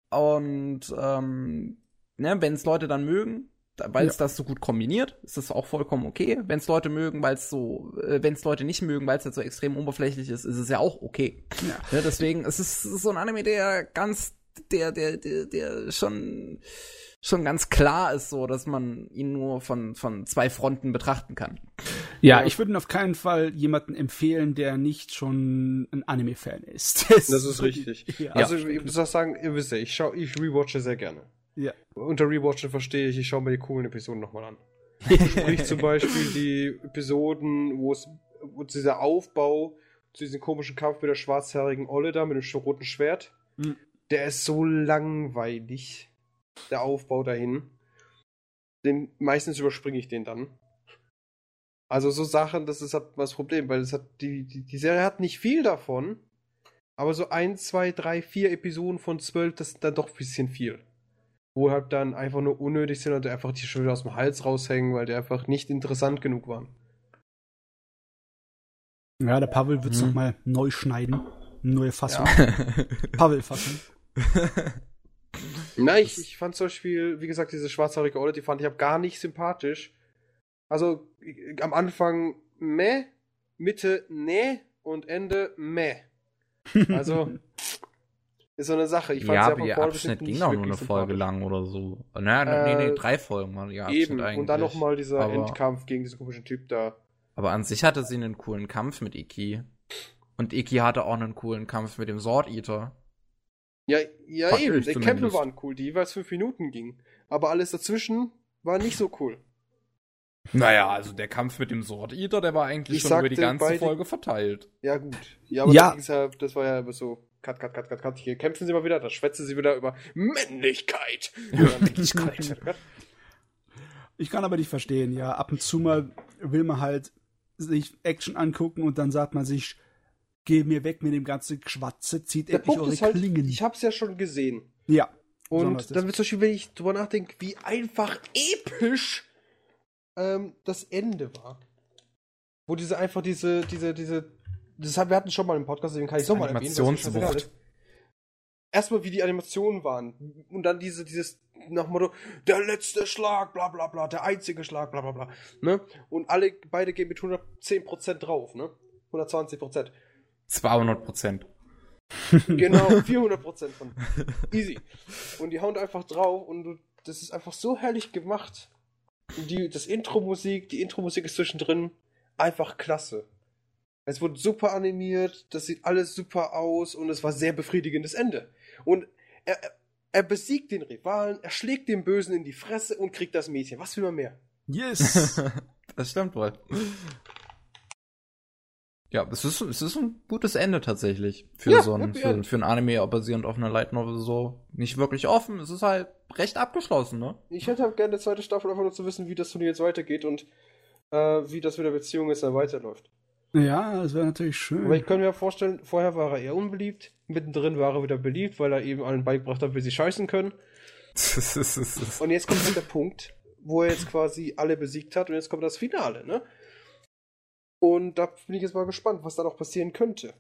Und ähm, ne, wenn es Leute dann mögen, weil es das so gut kombiniert, ist das auch vollkommen okay. Wenn es Leute mögen, weil es so, äh, wenn es Leute nicht mögen, weil es halt so extrem oberflächlich ist, ist es ja auch okay. Ja. Ne, deswegen, es ist, es ist so ein Anime, der ganz, der, der, der, der schon, schon ganz klar ist, so, dass man ihn nur von, von zwei Fronten betrachten kann. Ja, Ja. ich würde auf keinen Fall jemanden empfehlen, der nicht schon ein Anime-Fan ist. Das ist richtig. Ja. Also ich muss auch sagen, ihr wisst ja, ich, schau, ich rewatche sehr gerne. Ja. Unter Rewatchen verstehe ich, ich schaue mir die coolen Episoden nochmal an. Sprich zum Beispiel die Episoden, wo es wo dieser Aufbau zu diesem komischen Kampf mit der schwarzhaarigen Olle da, mit dem roten Schwert, Mhm. der ist so langweilig, der Aufbau dahin. Den, meistens überspringe ich den dann. Also so Sachen, das ist halt das Problem, weil es hat die, die, die Serie hat nicht viel davon, aber so ein, zwei, drei, vier Episoden von zwölf, das ist dann doch ein bisschen viel. Wo halt dann einfach nur unnötig sind und einfach die schon wieder aus dem Hals raushängen, weil die einfach nicht interessant genug waren. Ja, der Pavel wird's Mhm. noch mal neu schneiden. Neue Fassung. Ja. Pavel-Fassung. Nein, ich, ich fand zum Beispiel, wie gesagt, diese schwarzhaarige Olle, die fand ich hab gar nicht sympathisch. Also am Anfang meh, Mitte nee und Ende meh. Also ist so eine Sache. Ich fand ja, aber ihr Abschnitt ging auch nur eine Folge lang oder so. Naja, nee, Äh, nee, drei Folgen waren die Abschnitt Eben, eigentlich. und dann nochmal dieser Aber- Endkampf gegen diesen komischen Typ da. Aber an sich hatte sie einen coolen Kampf mit Iki. Und Iki hatte auch einen coolen Kampf mit dem Sword Eater. Ja, ja Fand eben, die. Kämpfe waren cool, die jeweils fünf Minuten gingen. Aber alles dazwischen war nicht so cool. Naja, also der Kampf mit dem Sword Eater, der war eigentlich Ich schon über die ganze beide- Folge verteilt. Ja, gut. Ja, aber Ja. Da ging's ja, das war ja so, cut, cut, cut, cut, cut. Hier kämpfen sie mal wieder, da schwätzen sie wieder über Männlichkeit. Männlichkeit. Ich kann aber nicht verstehen, ja. Ab und zu mal will man halt sich Action angucken und dann sagt man sich, geh mir weg mit dem ganzen Geschwatze, zieht Der endlich Punkt eure ist halt, Klingen. ich hab's ja schon gesehen. ja. Und das. dann wird zum Beispiel, wenn ich drüber nachdenke, wie einfach episch ähm, das Ende war. Wo diese einfach diese, diese, diese, das haben wir hatten schon mal im Podcast, deswegen kann ich erwähnen. es Animationswucht. ist. Erstmal, wie die Animationen waren. Und dann diese, dieses, nach dem Motto, der letzte Schlag, bla bla bla, der einzige Schlag, bla bla bla. Ne? Und alle, beide gehen mit 110% drauf, ne? 120%. 200 Prozent. Genau, 400% von. Easy. Und die hauen einfach drauf und du, das ist einfach so herrlich gemacht. Die, das Intro-Musik, die Intro-Musik ist zwischendrin einfach klasse. Es wurde super animiert, das sieht alles super aus und es war sehr befriedigendes Ende. Und er, er besiegt den Rivalen, er schlägt den Bösen in die Fresse und kriegt das Mädchen. Was will man mehr? Yes! das stimmt wohl. Ja, es ist, es ist ein gutes Ende tatsächlich für Ja, so ein, für, für ein Anime basierend auf einer Light Novel so nicht wirklich offen. Es ist halt recht abgeschlossen, ne? Ich hätte halt gerne eine zweite Staffel, einfach nur zu wissen, wie das Turnier jetzt weitergeht und äh, wie das mit der Beziehung jetzt dann weiterläuft. ja, das wäre natürlich schön. Aber ich könnte mir vorstellen, vorher war er eher unbeliebt, mittendrin war er wieder beliebt, weil er eben allen beigebracht hat, wie sie scheißen können. Und jetzt kommt halt der Punkt, wo er jetzt quasi alle besiegt hat und jetzt kommt das Finale, ne? Und da bin ich jetzt mal gespannt, was da noch passieren könnte.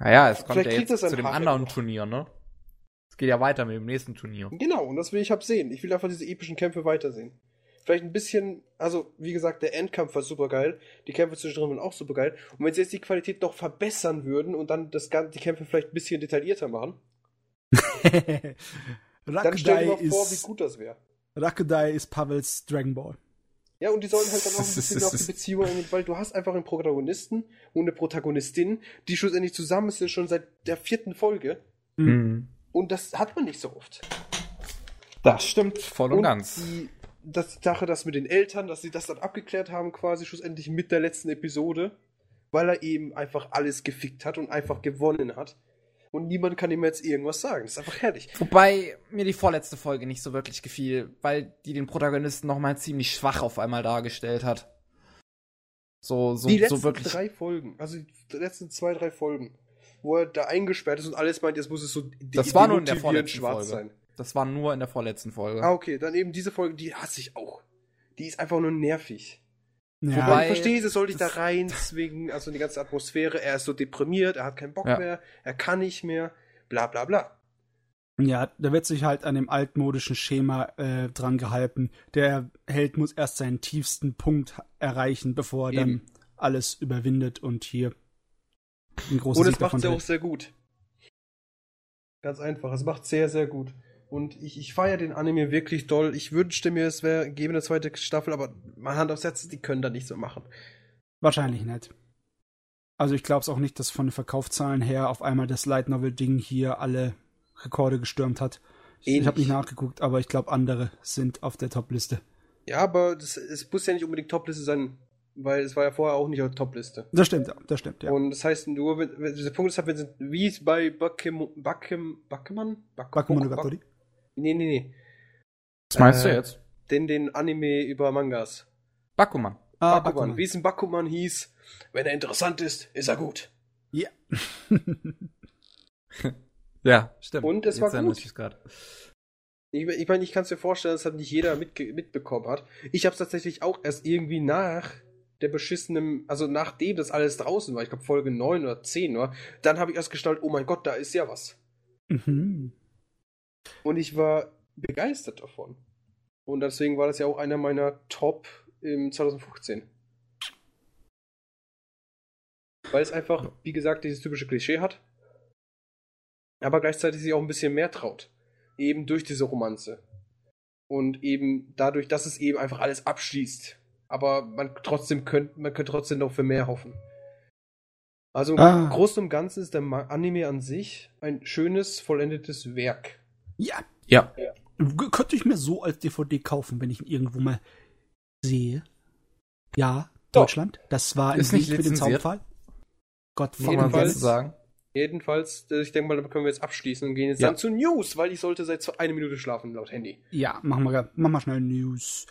naja, es kommt Vielleicht ja kriegt jetzt zu dem anderen noch. Turnier, ne? Geht ja weiter mit dem nächsten Turnier. Genau, und das will ich hab sehen. Ich will einfach diese epischen Kämpfe weitersehen. Vielleicht ein bisschen, also wie gesagt, der Endkampf war super geil, die Kämpfe zwischendrin waren auch super geil. Und wenn sie jetzt die Qualität noch verbessern würden und dann das Ganze, die Kämpfe vielleicht ein bisschen detaillierter machen, dann stell dir mal vor, wie ist, gut das wäre. Rakudai ist Pavels Dragon Ball. Ja, und die sollen halt dann auch ein bisschen auf die Beziehung eingehen, weil du hast einfach einen Protagonisten und eine Protagonistin, die schlussendlich zusammen sind schon seit der vierten Folge. Mhm. Und das hat man nicht so oft. Das stimmt voll und, und ganz. Die, das die Sache, das mit den Eltern, dass sie das dann abgeklärt haben, quasi schlussendlich mit der letzten Episode, weil er eben einfach alles gefickt hat und einfach gewonnen hat. Und niemand kann ihm jetzt irgendwas sagen. Das ist einfach herrlich. Wobei mir die vorletzte Folge nicht so wirklich gefiel, weil die den Protagonisten nochmal ziemlich schwach auf einmal dargestellt hat. So, so, die letzten so wirklich. drei Folgen, also die letzten zwei, drei Folgen, wo er da eingesperrt ist und alles meint, jetzt muss es so Das war nur in der vorletzten schwarz Folge. sein. Das war nur in der vorletzten Folge. Ah, okay, dann eben diese Folge, die hasse ich auch. Die ist einfach nur nervig. Ja, Wobei ich verstehe, sie soll dich da das- reinzwingen, also die ganze Atmosphäre, er ist so deprimiert, er hat keinen Bock Ja. mehr, er kann nicht mehr, bla bla bla. ja, da wird sich halt an dem altmodischen Schema äh, dran gehalten. Der Held muss erst seinen tiefsten Punkt erreichen, bevor er dann Eben. alles überwindet und hier ein großes Und es macht sie auch sehr gut. Ganz einfach, es macht sehr, sehr gut. Und ich, ich feiere den Anime wirklich doll. Ich wünschte mir, es wäre gäbe eine zweite Staffel, aber mal Hand aufs Herz, die können da nicht so machen. Wahrscheinlich nicht. Also ich glaube es auch nicht, dass von den Verkaufszahlen her auf einmal das Light Novel Ding hier alle Rekorde gestürmt hat. Ich, Eh ich habe nicht nicht. nachgeguckt, aber ich glaube andere sind auf der Topliste. Ja, aber das, es muss ja nicht unbedingt Topliste sein, weil es war ja vorher auch nicht auf der Topliste. Das stimmt, ja, das stimmt, ja. Und das heißt nur, wenn, wenn, der Punkt ist halt, wenn sie, wie es bei Bakem, Bakem, Bakeman? Bak- Bakemonogatari? Nee, nee, nee. Was meinst du Äh, jetzt? Den, den Anime über Mangas. Bakuman. Ah, Bakuman. Bakuman. Wie es in Bakuman hieß, wenn er interessant ist, ist er gut. Ja. Ja, stimmt. Und es Jetzt war gut. ich grad. Ich, ich meine, ich kann es dir vorstellen, dass halt nicht jeder mitge mitbekommen hat. Ich habe es tatsächlich auch erst irgendwie nach der beschissenen, also nachdem das alles draußen war, ich glaube Folge 9 oder 10 nur, dann habe ich erst gestaltet, oh mein Gott, da ist ja was. Mhm. Und ich war begeistert davon. Und deswegen war das ja auch einer meiner Top im 2015. Weil es einfach, wie gesagt, dieses typische Klischee hat, aber gleichzeitig sich auch ein bisschen mehr traut. Eben durch diese Romanze. Und eben dadurch, dass es eben einfach alles abschließt. Aber man trotzdem könnte, man könnte trotzdem noch für mehr hoffen. Also im Ah. Großen und Ganzen ist der Anime an sich ein schönes, vollendetes Werk. Ja, Ja. G- könnte ich mir so als DVD kaufen, wenn ich ihn irgendwo mal sehe. Ja, Doch. Deutschland. Das war im Ist nicht Krieg mit dem lizenziert. Zaunpfahl. Gott Kann man Jedenfalls- so sagen. Jedenfalls, äh, ich denke mal, da können wir jetzt abschließen und gehen jetzt Ja. dann zu News, weil ich sollte seit so eine Minute schlafen, laut Handy. Ja, machen wir, machen wir schnell News.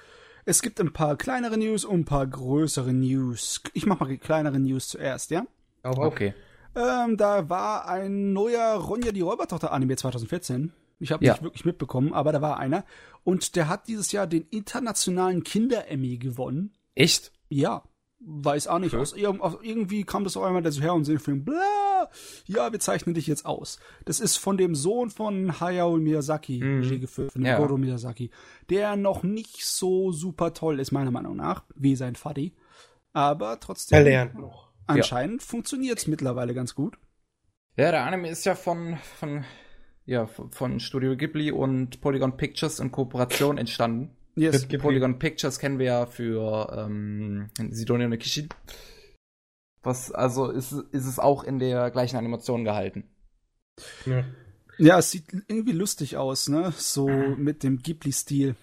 Es gibt ein paar kleinere News und ein paar größere News. Ich mach mal die kleinere News zuerst, ja? Auf. Okay. Ähm, da war ein neuer Ronja die Räubertochter-Anime 2014. Ich habe Ja. nicht wirklich mitbekommen, aber da war einer. Und der hat dieses Jahr den internationalen Kinder-Emmy gewonnen. Echt? Ja, weiß auch nicht. Okay. Aus, aus, irgendwie kam das auf einmal so her und so Film, bla, ja, wir zeichnen dich jetzt aus. Das ist von dem Sohn von Hayao Miyazaki, Mhm. Regie geführt, von Ja. Goro Miyazaki, der noch nicht so super toll ist, meiner Meinung nach, wie sein Vati. Aber trotzdem, Er lernt noch. anscheinend funktioniert's mittlerweile ganz gut. Ja, der Anime ist ja von, von, ja, von Studio Ghibli und Polygon Pictures in Kooperation entstanden. Yes. Polygon Pictures kennen wir ja für ähm, Sidonia no Kishi. Was, also ist, ist es auch in der gleichen Animation gehalten. Ja. ja, es sieht irgendwie lustig aus, ne? So mit dem Ghibli-Stil.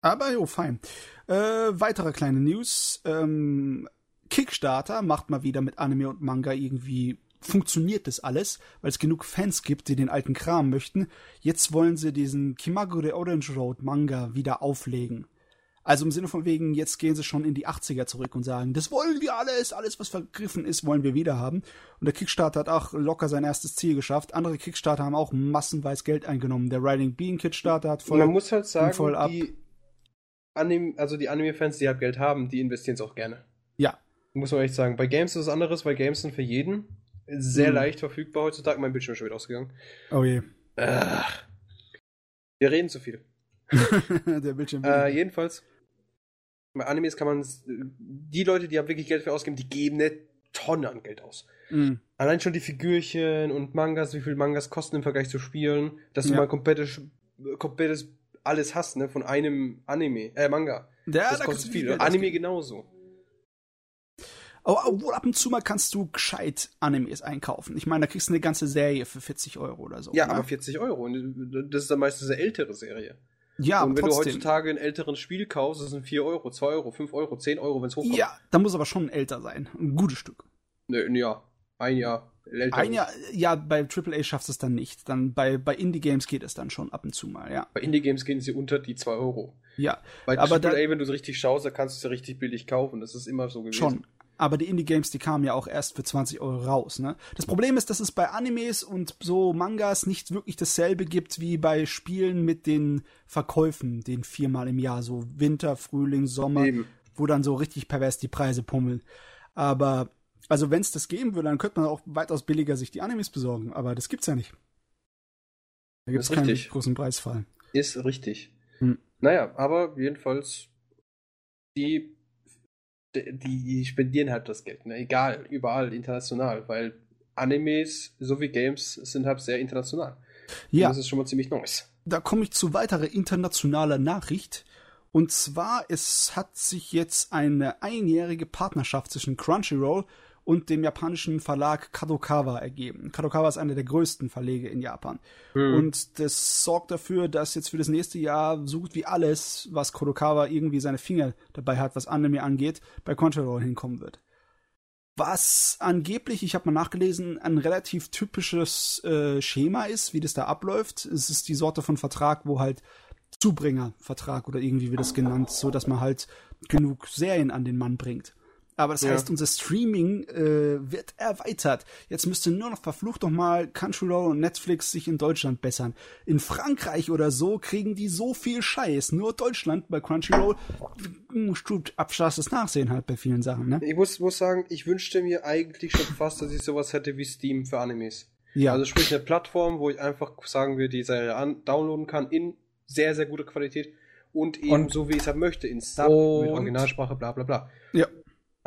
Aber jo, fein. Äh, weitere kleine News. Ähm, Kickstarter macht mal wieder mit Anime und Manga irgendwie funktioniert das alles, weil es genug Fans gibt, die den alten Kram möchten. Jetzt wollen sie diesen Kimagure Orange Road Manga wieder auflegen. Also im Sinne von wegen, jetzt gehen sie schon in die 80er zurück und sagen, das wollen wir alles, alles was vergriffen ist, wollen wir wieder haben. Und der Kickstarter hat auch locker sein erstes Ziel geschafft. Andere Kickstarter haben auch massenweise Geld eingenommen. Der Riding Bean Kickstarter hat voll. Man muss halt sagen, voll ab. die Anime, also die Anime-Fans, die halt Geld haben, die investieren es auch gerne. Ja. Muss man echt sagen. Bei Games ist es anderes, weil Games sind für jeden sehr hm. leicht verfügbar heutzutage. Mein Bildschirm ist schon wieder ausgegangen. Oh je. Ach. Wir reden zu viel. Der Bildschirm. Äh, jedenfalls, bei Animes kann man, die Leute, die ja wirklich Geld für ausgeben, die geben eine Tonne an Geld aus. Mhm. Allein schon die Figürchen und Mangas, wie viel Mangas kosten im Vergleich zu Spielen, dass ja. du mal komplettes, komplettes alles hast, ne, von einem Anime, äh, Manga. Ja, das da kostet viel. Anime genauso. Obwohl ab und zu mal kannst du gescheit Animes einkaufen. Ich meine, da kriegst du eine ganze Serie für 40 Euro oder so. Ja, ne? aber 40 Euro. Und das ist dann meistens eine ältere Serie. Ja, Und wenn trotzdem. du heutzutage ein älteres Spiel kaufst, das sind 4 Euro, 2 Euro, 5 Euro, 10 Euro, wenn es hochkommt. Ja, da muss aber schon älter sein. Ein gutes Stück. Ne, ein Jahr. Ein Jahr. Älter ein Jahr, ja, bei AAA schaffst du es dann nicht. Dann bei, bei Indie-Games geht es dann schon ab und zu mal, ja. Bei Indie-Games gehen sie unter die 2 Euro. Ja. Bei aber AAA, da, wenn du es richtig schaust, da kannst du es ja richtig billig kaufen. Das ist immer so gewesen. Schon aber die Indie-Games, die kamen ja auch erst für 20 Euro raus. Ne? Das Problem ist, dass es bei Animes und so Mangas nicht wirklich dasselbe gibt wie bei Spielen mit den Verkäufen, den viermal im Jahr, so Winter, Frühling, Sommer, Eben. wo dann so richtig pervers die Preise pummeln. Aber, also wenn es das geben würde, dann könnte man auch weitaus billiger sich die Animes besorgen, aber das gibt's ja nicht. Da gibt es keinen richtig. großen Preisfall. Ist richtig. Hm. Naja, aber jedenfalls, die die spendieren halt das Geld, ne? egal, überall, international, weil Animes sowie Games sind halt sehr international. Ja. Und das ist schon mal ziemlich Neues. Da komme ich zu weiterer internationaler Nachricht. Und zwar, es hat sich jetzt eine einjährige Partnerschaft zwischen Crunchyroll und dem japanischen Verlag Kadokawa ergeben. Kadokawa ist einer der größten Verlege in Japan. Mhm. Und das sorgt dafür, dass jetzt für das nächste Jahr so gut wie alles, was Kadokawa irgendwie seine Finger dabei hat, was Anime angeht, bei Crunchyroll hinkommen wird. Was angeblich, ich habe mal nachgelesen, ein relativ typisches äh, Schema ist, wie das da abläuft. Es ist die Sorte von Vertrag, wo halt Zubringervertrag oder irgendwie wird das genannt, so dass man halt genug Serien an den Mann bringt. Aber das ja. heißt, unser Streaming äh, wird erweitert. Jetzt müsste nur noch verflucht noch mal Crunchyroll und Netflix sich in Deutschland bessern. In Frankreich oder so kriegen die so viel Scheiß. Nur Deutschland bei Crunchyroll musst du abschasses Nachsehen halt bei vielen Sachen. Ne? Ich muss, muss sagen, ich wünschte mir eigentlich schon fast, dass ich sowas hätte wie Steam für Animes. Ja. Also sprich eine Plattform, wo ich einfach sagen wir die Serie an, downloaden kann in sehr, sehr guter Qualität und eben und so wie ich es halt möchte, in Sub, mit Originalsprache, bla bla bla. Ja.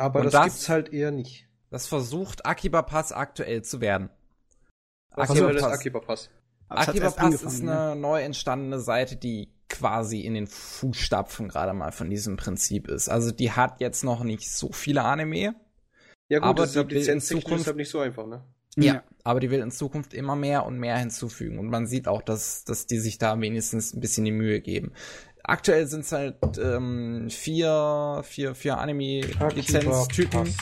Aber das, das, gibt's halt eher nicht. Das versucht Akiba Pass aktuell zu werden. Was Akiba ist Akiba Pass? Akiba Pass ist eine ne? neu entstandene Seite, die quasi in den Fußstapfen gerade mal von diesem Prinzip ist. Also die hat jetzt noch nicht so viele Anime. Ja gut, aber das ist Lizenz Zukunft halt nicht so einfach, ne? Ja, ja, aber die will in Zukunft immer mehr und mehr hinzufügen. Und man sieht auch, dass, dass die sich da wenigstens ein bisschen die Mühe geben. Aktuell sind es halt ähm, vier, vier, vier Anime-Lizenztypen,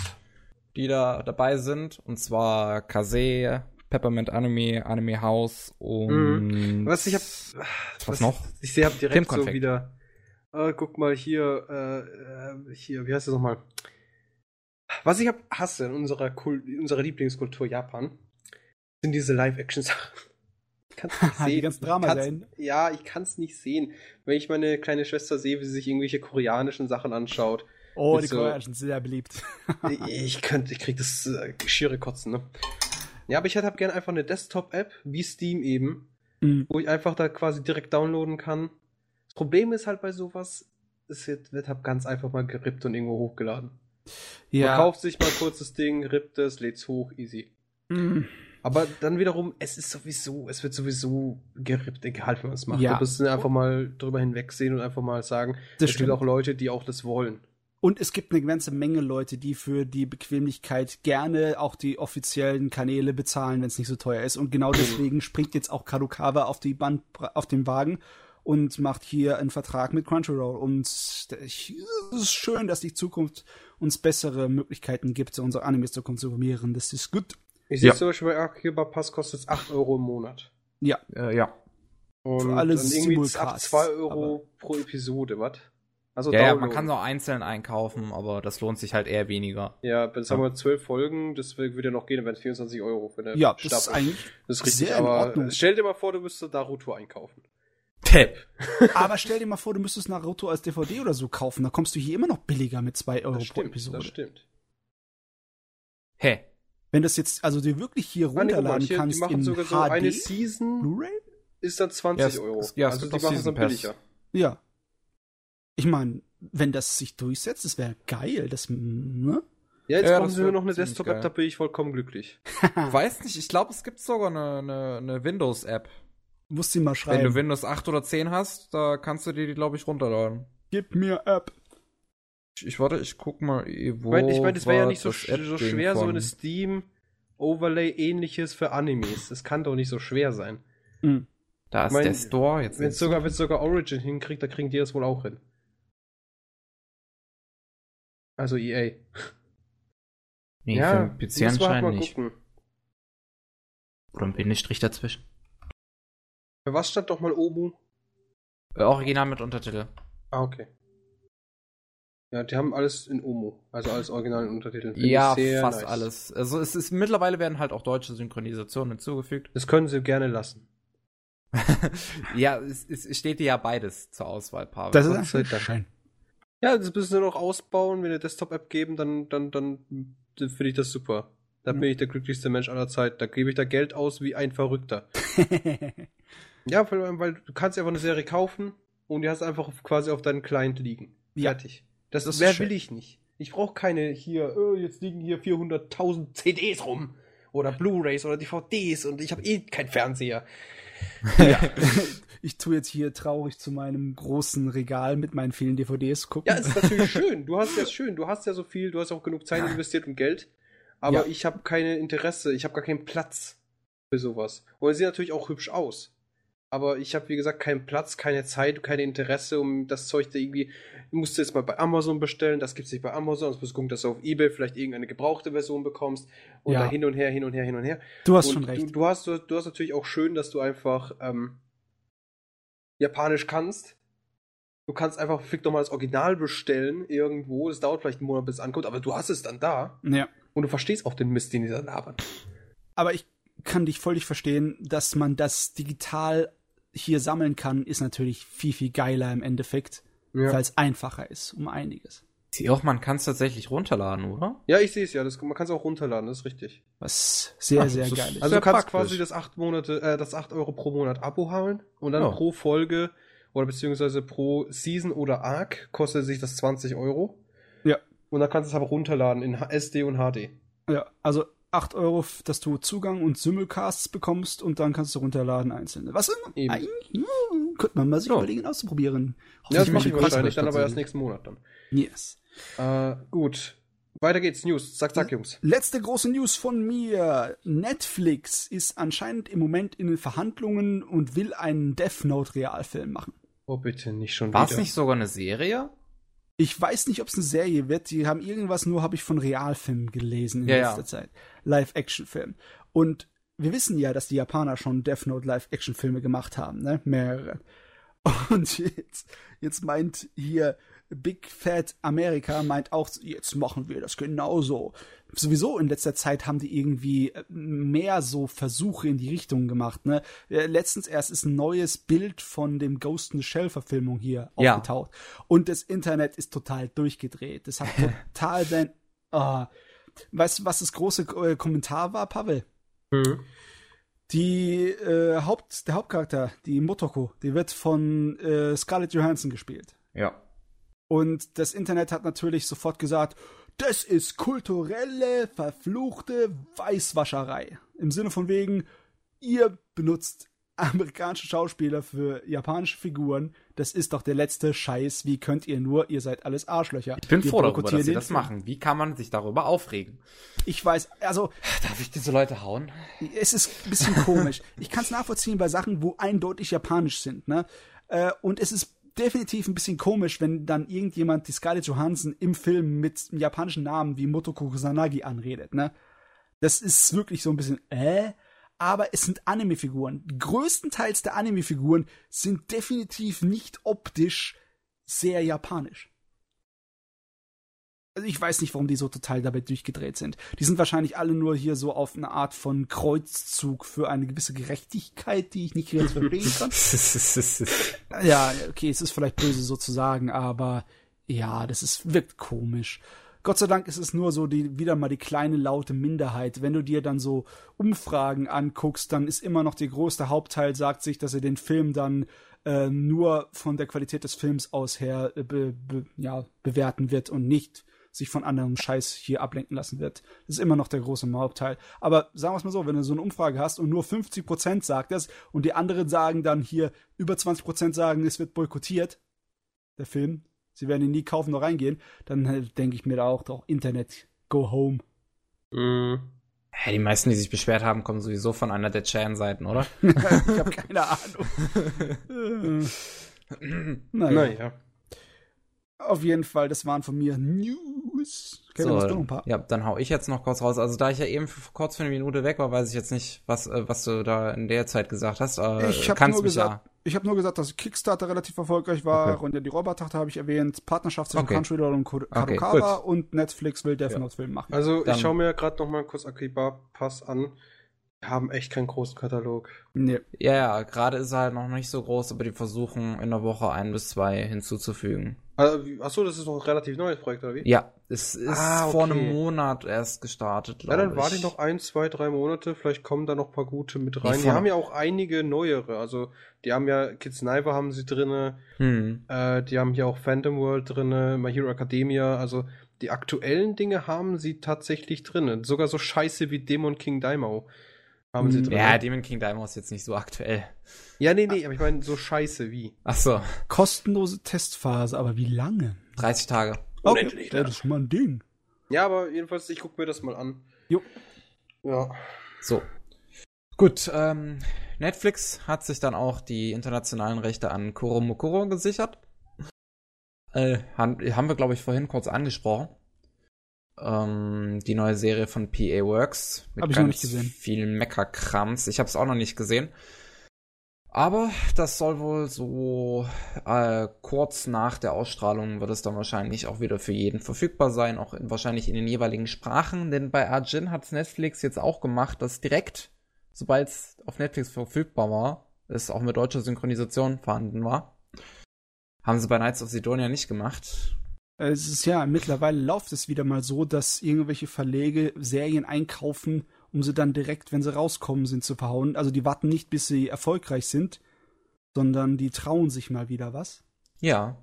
die da dabei sind. Und zwar Kase, Peppermint Anime, Anime House und. Mhm. Was ich hab. Was, was noch? Ich sehe, hab direkt so wieder. Äh, guck mal hier, äh, hier, wie heißt das nochmal? Was ich hab, hasse in unserer, Kult, unserer Lieblingskultur Japan, sind diese Live-Action-Sachen kann's nicht sehen. Die ganzen Drama sein. Ja, ich kann es nicht sehen. Wenn ich meine kleine Schwester sehe, wie sie sich irgendwelche koreanischen Sachen anschaut. Oh, die so, koreanischen sind sehr beliebt. ich könnte, ich krieg das äh, schiere Kotzen, ne? Ja, aber ich hätte halt gerne einfach eine Desktop-App, wie Steam eben, mhm. wo ich einfach da quasi direkt downloaden kann. Das Problem ist halt bei sowas, es wird, wird halt ganz einfach mal gerippt und irgendwo hochgeladen. Ja. Man kauft sich mal kurz das Ding, rippt es, lädt's hoch, easy. Mhm. Aber dann wiederum, es ist sowieso, es wird sowieso gerippt, egal wie man es macht. Ja. Müssen wir einfach mal drüber hinwegsehen und einfach mal sagen, das es gibt auch Leute, die auch das wollen. Und es gibt eine ganze Menge Leute, die für die Bequemlichkeit gerne auch die offiziellen Kanäle bezahlen, wenn es nicht so teuer ist. Und genau deswegen springt jetzt auch Kadokawa auf die Band, auf den Wagen und macht hier einen Vertrag mit Crunchyroll. Und ich, es ist schön, dass die Zukunft uns bessere Möglichkeiten gibt, unsere Animes zu konsumieren. Das ist gut. Ich sehe Ja. zum Beispiel bei Akiba Pass kostet es 8 Euro im Monat. Ja, Äh, ja. Und Für alle dann irgendwie ab Simulcasts, 2 Euro pro Episode, was? Also Ja, ja, man kann es auch einzeln einkaufen, aber das lohnt sich halt eher weniger. Ja, jetzt haben wir 12 Folgen, das würde ja noch gehen, dann wären es 24 Euro für eine ja, das ist Staffel. eigentlich. Das ist richtig, sehr in aber Ordnung. stell dir mal vor, du müsstest Naruto einkaufen. Tap. Aber stell dir mal vor, du müsstest Naruto als DVD oder so kaufen. Da kommst du hier immer noch billiger mit 2 Euro Das pro stimmt, Episode. das stimmt. Hä? Wenn das jetzt, also dir wirklich hier runterladen hier, kannst die machen in sogar so HD, eine Season Blu-ray? ist dann 20 Ja, es- Euro. ja, es also gibt die machen es Season dann billiger. Ja. Ich meine, wenn das sich durchsetzt, das wäre geil. Das, ne? Ja, jetzt Ja, brauchen sie nur noch eine Desktop-App, da bin ich vollkommen glücklich. Ich weiß nicht, ich glaube, es gibt sogar eine, eine, eine Windows-App. Musst du mal Wenn schreiben. du Windows 8 oder 10 hast, da kannst du dir die, glaube ich, runterladen. Gib mir App. Ich, ich warte, ich guck mal, wo Ich meine, ich mein, das wäre ja nicht so, so schwer, so von- eine Steam-Overlay-ähnliches für Animes. Das kann doch nicht so schwer sein. Hm. Da ist mein, der Store jetzt. Wenn es sogar, wenn's sogar Origin hinkriegt, dann kriegen die das wohl auch hin. Also EA. Nee, ja, für PC halt anscheinend mal nicht. gucken. Oder ein Bindestrich dazwischen. Für was stand doch mal Omu? Äh, Original mit Untertitel. Ah, okay. Ja, die haben alles in Omu. Also alles original in Untertiteln. Finde Ja, fast nice. alles. Also es ist mittlerweile werden halt auch deutsche Synchronisationen hinzugefügt. Das können sie gerne lassen. ja, es, es steht dir ja beides zur Auswahl, Pavel. Das ist Dank. Schein. Ja, das müssen sie noch ausbauen. Wenn wir Desktop-App geben, dann, dann, dann, dann finde ich das super. Da bin ich der glücklichste Mensch aller Zeit. Da gebe ich da Geld aus wie ein Verrückter. Ja, allem, weil du kannst einfach eine Serie kaufen und die hast einfach quasi auf deinem Client liegen. Ja. Fertig. Das, Das ist mehr will ich nicht. Ich brauche keine hier, oh, jetzt liegen hier 400.000 CDs rum. Oder Blu-Rays oder DVDs und ich habe eh keinen Fernseher. ich tue jetzt hier traurig zu meinem großen Regal mit meinen vielen DVDs gucken. Ja, ist natürlich schön. Du hast ja schön. Du hast ja so viel, du hast auch genug Zeit investiert und Geld. Aber Ja. ich habe keine Interesse, ich habe gar keinen Platz für sowas. Und sie sehen natürlich auch hübsch aus. Aber ich habe, wie gesagt, keinen Platz, keine Zeit, keine Interesse, um das Zeug da irgendwie. Du musst jetzt mal bei Amazon bestellen, das gibt's nicht bei Amazon, sonst musst du gucken, dass du auf Ebay vielleicht irgendeine gebrauchte Version bekommst. Und Ja. da hin und her, hin und her, hin und her. du hast und schon recht. Du, du, hast, du, du hast natürlich auch schön, dass du einfach ähm, Japanisch kannst. Du kannst einfach fick doch mal das Original bestellen irgendwo. Das dauert vielleicht einen Monat, bis es ankommt, aber du hast es dann da ja. und du verstehst auch den Mist, den die da labern. Aber ich kann dich völlig verstehen, dass man das digital hier sammeln kann, ist natürlich viel, viel geiler im Endeffekt, Ja, weil es einfacher ist, um einiges. Sie auch, man kann es tatsächlich runterladen, oder? ja ich sehe es ja. Das, man kann es auch runterladen, das ist richtig. Was sehr, Ach, sehr ist- geil ist. Also du kannst praktisch. quasi das 8 Monate, äh, das 8 Euro pro Monat Abo holen und dann Ja. pro Folge oder beziehungsweise pro Season oder Arc kostet sich das 20 Euro. Ja. Und dann kannst du es aber runterladen in SD und HD. Ja, also 8 Euro, dass du Zugang und Simulcasts bekommst und dann kannst du runterladen einzelne. Was immer. Eigentlich, könnte man mal sich Ja. überlegen auszuprobieren. Ja, das mache ich wahrscheinlich dann aber erst nächsten Monat dann. Yes. Äh, gut. Weiter geht's. News. Zack, zack, Jungs. Letzte große News von mir. Netflix ist anscheinend im Moment in den Verhandlungen und will einen Death Note Realfilm machen. Oh, bitte, nicht schon War wieder. es nicht sogar eine Serie? Ich weiß nicht, ob es eine Serie wird. Die haben irgendwas nur, habe ich von Realfilmen gelesen in Ja, letzter ja. Zeit. Live-Action-Film. Und wir wissen ja, dass die Japaner schon Death Note Live-Action-Filme gemacht haben, ne? Mehrere. Und jetzt, jetzt meint hier Big Fat America meint auch, jetzt machen wir das genauso. Sowieso in letzter Zeit haben die irgendwie äh, mehr so Versuche in die Richtung gemacht. Ne? Äh, Letztens erst ist ein neues Bild von dem Ghost in the Shell Verfilmung hier Ja. aufgetaucht. Und das Internet ist total durchgedreht. Das hat total den. Ah. Weißt du, was das große äh, Kommentar war, Pavel? Hm. Die äh, Haupt, der Hauptcharakter, die Motoko, die wird von äh, Scarlett Johansson gespielt. Ja. Und das Internet hat natürlich sofort gesagt, das ist kulturelle, verfluchte Weißwascherei. Im Sinne von wegen, ihr benutzt amerikanische Schauspieler für japanische Figuren, das ist doch der letzte Scheiß. Wie könnt ihr nur? Ihr seid alles Arschlöcher. Ich bin Wir froh darüber, dass sie das machen. Wie kann man sich darüber aufregen? Ich weiß, also Darf ich diese Leute hauen? es ist ein bisschen komisch. Ich kann es nachvollziehen bei Sachen, wo eindeutig japanisch sind, ne? Äh, und es ist definitiv ein bisschen komisch, wenn dann irgendjemand die Scarlett Johansson im Film mit einem japanischen Namen wie Motoko Kusanagi anredet, ne? Das ist wirklich so ein bisschen, äh? Aber es sind Anime-Figuren. Größtenteils der Anime-Figuren sind definitiv nicht optisch sehr japanisch. Also ich weiß nicht, warum die so total dabei durchgedreht sind. Die sind wahrscheinlich alle nur hier so auf eine Art von Kreuzzug für eine gewisse Gerechtigkeit, die ich nicht ganz verstehen kann. Ja, okay, es ist vielleicht böse so zu sagen, aber ja, das ist, wirkt komisch. Gott sei Dank ist es nur so die, wieder mal die kleine laute Minderheit. Wenn du dir dann so Umfragen anguckst, dann ist immer noch der größte Hauptteil sagt sich, dass er den Film dann äh, nur von der Qualität des Films aus her äh, be, be, ja, bewerten wird und nicht sich von anderem Scheiß hier ablenken lassen wird. Das ist immer noch der große Hauptteil. Aber sagen wir es mal so, wenn du so eine Umfrage hast und nur 50% sagt das und die anderen sagen dann hier, über 20% sagen, es wird boykottiert, der Film, sie werden ihn nie kaufen noch reingehen, dann äh, denke ich mir da auch doch Internet, go home. Mm. Ja, die meisten, die sich beschwert haben, kommen sowieso von einer der Chan-Seiten, oder? ich habe keine Ahnung. Naja. Naja. Auf jeden Fall, das waren von mir News. Kevin, hast du noch ein paar? ja, dann hau ich jetzt noch kurz raus. Also da ich ja eben für, kurz für eine Minute weg war, weiß ich jetzt nicht, was, äh, was du da in der Zeit gesagt hast. Äh, Ich habe kannst nur ich habe nur gesagt, dass Kickstarter relativ erfolgreich war Okay. und ja, die Roboter habe ich erwähnt, Partnerschaft zwischen Okay. Crunchyroll und Okay, Kadokawa gut. und Netflix will Death Note Film machen. Also, Dann- ich schaue mir gerade noch mal kurz Akiba Pass an. Wir haben echt keinen großen Katalog. nee. Ja, ja, gerade ist er halt noch nicht so groß, aber die versuchen in der Woche ein bis zwei hinzuzufügen. Also, achso, das ist noch ein relativ neues Projekt, oder wie? Ja, es ist Ah, vor okay. einem Monat erst gestartet, Ja, glaube dann ich. warte ich noch ein, zwei, drei Monate. Vielleicht kommen da noch ein paar gute mit rein. Nee, die vor- haben ja auch einige neuere. Also, die haben ja Kids Sniper haben sie drinne. Hm. Äh, die haben hier auch Phantom World drinne, My Hero Academia. Also, die aktuellen Dinge haben sie tatsächlich drinne. Sogar so scheiße wie Demon King Daimao haben sie Hm. drinne. Ja, Demon King Daimon ist jetzt nicht so aktuell. ja, nee, nee, aber ich meine, so scheiße wie. Ach so, Kostenlose Testphase, aber wie lange? 30 Tage. Okay, ja, lang. das ist schon mal ein Ding. Ja, aber jedenfalls, ich gucke mir das mal an. Jo. Ja. So. Gut, ähm, Netflix hat sich dann auch die internationalen Rechte an Kuromukuro gesichert. Äh, han- haben wir, glaube ich, vorhin kurz angesprochen. Ähm, die neue Serie von PA Works. Mit Hab ich noch nicht gesehen. Viel Meckerkrams. Ich habe es auch noch nicht gesehen. Aber das soll wohl so äh, kurz nach der Ausstrahlung wird es dann wahrscheinlich auch wieder für jeden verfügbar sein, auch in, wahrscheinlich in den jeweiligen Sprachen. Denn bei Arjin hat Netflix jetzt auch gemacht, dass direkt, sobald es auf Netflix verfügbar war, es auch mit deutscher Synchronisation vorhanden war. Haben sie bei Knights of Sidonia nicht gemacht. Es ist ja, mittlerweile läuft es wieder mal so, dass irgendwelche Verlege Serien einkaufen, um sie dann direkt, wenn sie rauskommen sind, zu verhauen. Also die warten nicht, bis sie erfolgreich sind, sondern die trauen sich mal wieder was. Ja.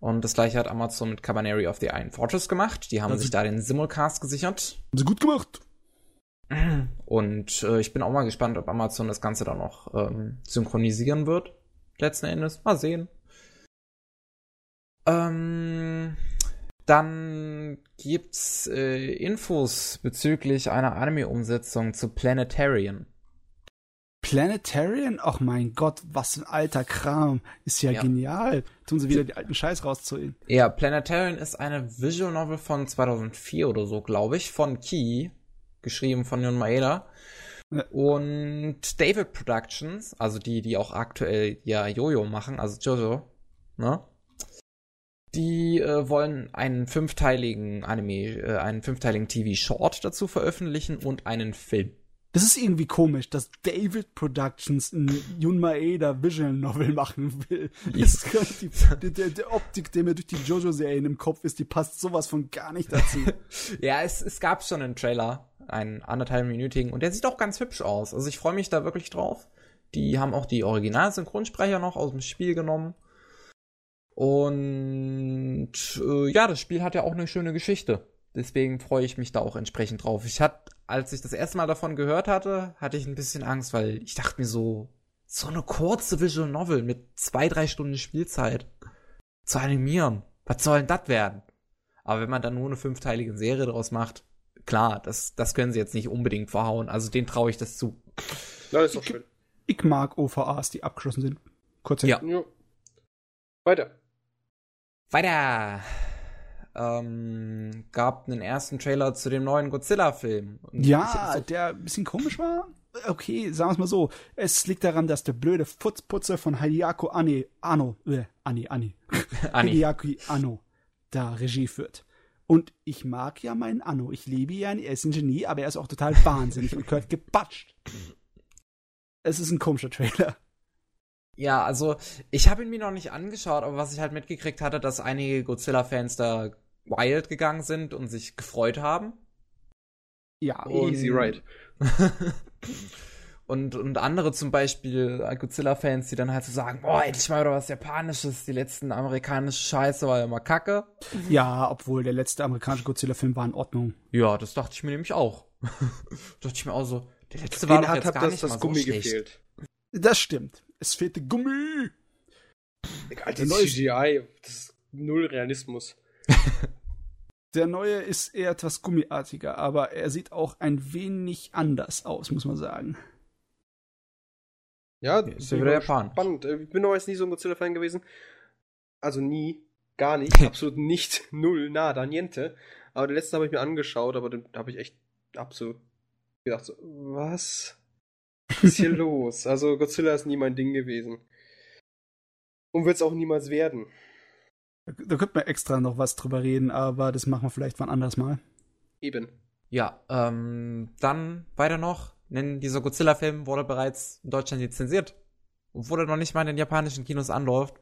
Und das gleiche hat Amazon mit Cabaneri of the Iron Fortress gemacht. Die haben Also- sich da den Simulcast gesichert. Haben sie gut gemacht. Und äh, ich bin auch mal gespannt, ob Amazon das Ganze dann noch ähm, synchronisieren wird. Letzten Endes. Mal sehen. Ähm, dann gibt's äh, Infos bezüglich einer Anime-Umsetzung zu Planetarian. Planetarian? Ach mein Gott, was ein alter Kram. Ist ja, Ja. genial. Tun sie wieder die alten Scheiß rauszuholen. Ja, Planetarian ist eine Visual Novel von 2004 oder so, glaube ich, von Key, geschrieben von Jon Maeda. Ja. Und David Productions, also die, die auch aktuell ja Jojo machen, also Jojo, ne? Die äh, wollen einen fünfteiligen Anime, äh, einen fünfteiligen TV-Short dazu veröffentlichen und einen Film. Das ist irgendwie komisch, dass David Productions ein Jun Maeda Visual Novel machen will. Ist die, die, der, der Optik, der mir durch die Jojo-Serien im Kopf ist, die passt sowas von gar nicht dazu. Ja, es, es gab schon einen Trailer, einen anderthalbminütigen, und der sieht auch ganz hübsch aus. Also ich freue mich da wirklich drauf. Die haben auch die Original-Synchronsprecher noch aus dem Spiel genommen. Und äh, ja, das Spiel hat ja auch eine schöne Geschichte. Deswegen freue ich mich da auch entsprechend drauf. Ich hatte, als ich das erste Mal davon gehört hatte, hatte ich ein bisschen Angst, weil ich dachte mir so, so eine kurze Visual Novel mit zwei, drei Stunden Spielzeit zu animieren. Was soll denn das werden? Aber wenn man dann nur eine fünfteilige Serie daraus macht, klar, das, das können sie jetzt nicht unbedingt verhauen. Also den traue ich das zu. Ja, ist doch schön. Ich mag OVAs, die abgeschlossen sind. Kurz Ja. Ja. Weiter. Weiter. Ähm, gab einen ersten Trailer zu dem neuen Godzilla-Film. Ja, so- der ein bisschen komisch war. Okay, sagen wir es mal so. Es liegt daran, dass der blöde Futzputzer von Hideaki Anne, Anno, äh, Anni, Anni, Anni. Hideaki Anno da Regie führt. Und ich mag ja meinen Anno. Ich liebe ihn, er ist ein Genie, aber er ist auch total wahnsinnig und gehört gebatscht. Es ist ein komischer Trailer. Ja, also ich habe ihn mir noch nicht angeschaut, aber was ich halt mitgekriegt hatte, dass einige Godzilla-Fans da wild gegangen sind und sich gefreut haben. Ja, Und- Easy right. und, und andere zum Beispiel äh, Godzilla-Fans, die dann halt so sagen, boah, endlich mal wieder was Japanisches, die letzten amerikanische Scheiße war ja immer kacke. ja, obwohl der letzte amerikanische Godzilla-Film war in Ordnung. Ja, das dachte ich mir nämlich auch. dachte ich mir auch so, der letzte war Den doch hat, jetzt hat gar das, nicht das mal Gummi so schlecht. gefehlt. Das stimmt. Es fehlte Gummi. Egal, Der dieses neue- CGI, das ist null Realismus. Der neue ist eher etwas gummiartiger, aber er sieht auch ein wenig anders aus, muss man sagen. Ja, ist ja bin wieder Japan. Spannend. Äh, Ich bin aber jetzt nie so ein Godzilla-Fan gewesen. Also nie. Gar nicht. absolut nicht. Null. Nada. Niente. Aber den letzten habe ich mir angeschaut, aber den habe ich echt absolut gedacht, so, was ist hier los? Also Godzilla ist nie mein Ding gewesen. Und wird es auch niemals werden. Da, da könnte man extra noch was drüber reden, aber das machen wir vielleicht wann anders mal. Eben. Ja, ähm, dann weiter noch, denn dieser Godzilla-Film wurde bereits in Deutschland lizenziert. Obwohl er noch nicht mal in den japanischen Kinos anläuft,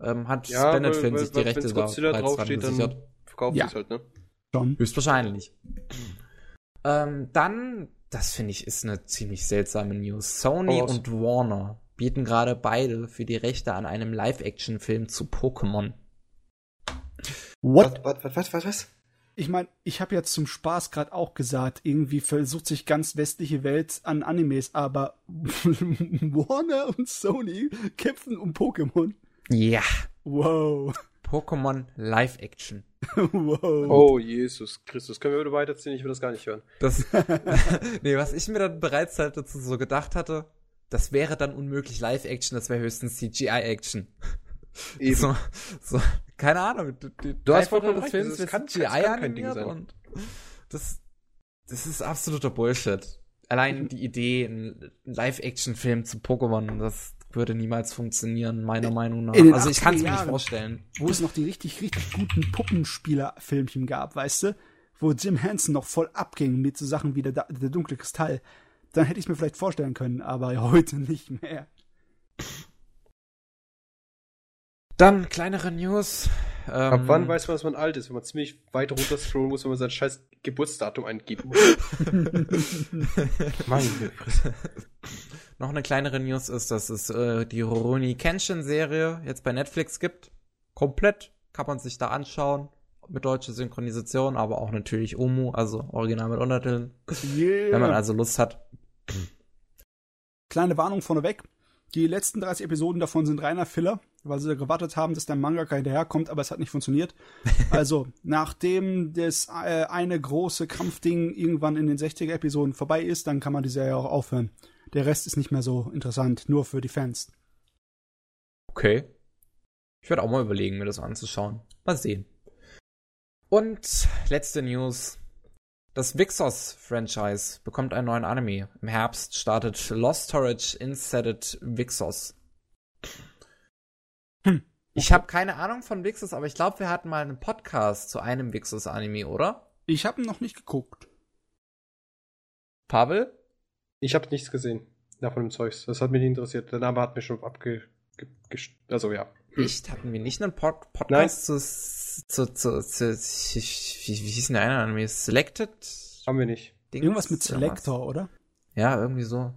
ähm, hat Ja, weil- Film sich die weil- Rechte wenn's da Godzilla draufsteht, dann-. Verkauft Ja. es halt, ne? Schon. Höchstwahrscheinlich. ähm, dann, das finde ich ist eine ziemlich seltsame News. Sony raus. und Warner bieten gerade beide für die Rechte an einem Live-Action-Film zu Pokémon. What? Was, was, was, was, was? Ich meine, ich habe jetzt zum Spaß gerade auch gesagt, irgendwie versucht sich ganz westliche Welt an Animes, aber Warner und Sony kämpfen um Pokémon. Ja, Wow. Pokémon Live-Action. wow. Oh, Jesus Christus. Können wir bitte weiterziehen? Ich will das gar nicht hören. Das, nee, was ich mir dann bereits halt dazu so gedacht hatte, das wäre dann unmöglich Live-Action, das wäre höchstens CGI-Action. Eben. So, so, keine Ahnung. Die, die Du hast vollkommen recht, Films das kann- CGI das kann kein Ding sein. und das, das ist absoluter Bullshit. Allein die Idee, einen Live-Action-Film zu Pokémon, das würde niemals funktionieren, meiner Meinung nach. in den Also ich kann es mir 80er nicht vorstellen. Wo es noch die richtig, richtig guten Puppenspieler-Filmchen gab, weißt du? Wo Jim Henson noch voll abging mit so Sachen wie der, der dunkle Kristall. Dann hätte ich es mir vielleicht vorstellen können, aber heute nicht mehr. Dann kleinere News. Ähm, Ab wann weiß man, dass man alt ist? Wenn man ziemlich weit runter scrollen muss, wenn man sein scheiß Geburtsdatum eingeben muss. Meine Fresse. Noch eine kleinere News ist, dass es äh, die Rurouni Kenshin Serie jetzt bei Netflix gibt. Komplett kann man sich da anschauen. Mit deutscher Synchronisation, aber auch natürlich Omu, also original mit Untertiteln. Yeah. Wenn man also Lust hat. Kleine Warnung vorneweg. Die letzten 30 Episoden davon sind reiner Filler, weil sie gewartet haben, dass der Mangaka hinterherkommt, aber es hat nicht funktioniert. Also, nachdem das äh, eine große Kampfding irgendwann in den 60er Episoden vorbei ist, dann kann man die Serie auch aufhören. Der Rest ist nicht mehr so interessant, nur für die Fans. Okay. Ich werde auch mal überlegen, mir das anzuschauen. Mal sehen. Und letzte News. Das Vixos-Franchise bekommt einen neuen Anime. Im Herbst startet Lost Storage Insetted Vixos. Hm. Ich habe keine Ahnung von Vixos, aber ich glaube, wir hatten mal einen Podcast zu einem Vixos-Anime, oder? Ich habe noch nicht geguckt. Pavel? Ich habe nichts gesehen davon dem Zeugs. Das hat mich nicht interessiert. Der Name hat mir schon abge... Also ja. Echt? Hatten wir nicht einen Pod Podcast zu, zu, zu, zu, wie, wie hieß denn der eine Anime? Selected? Haben wir nicht. Dings Irgendwas mit? Selector, oder? Ja, irgendwie so.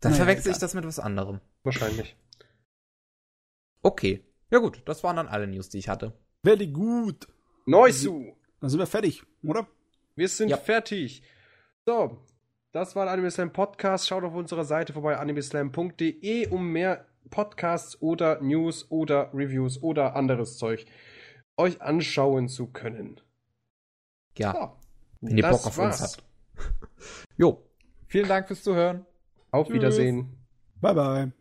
Dann Naja, verwechsel ich das mit was anderem. Wahrscheinlich. Okay. Ja gut, das waren dann alle News, die ich hatte. Very gut. Noisu! Dann sind wir fertig, oder? Wir sind Ja. fertig. So. das war der Anime Slam Podcast. Schaut auf unserer Seite vorbei, animeslam.de, um mehr Podcasts oder News oder Reviews oder anderes Zeug euch anschauen zu können. Ja. So, wenn ihr Bock auf war's. uns habt. Jo. Vielen Dank fürs Zuhören. Auf Tschüss. Wiedersehen. Bye bye.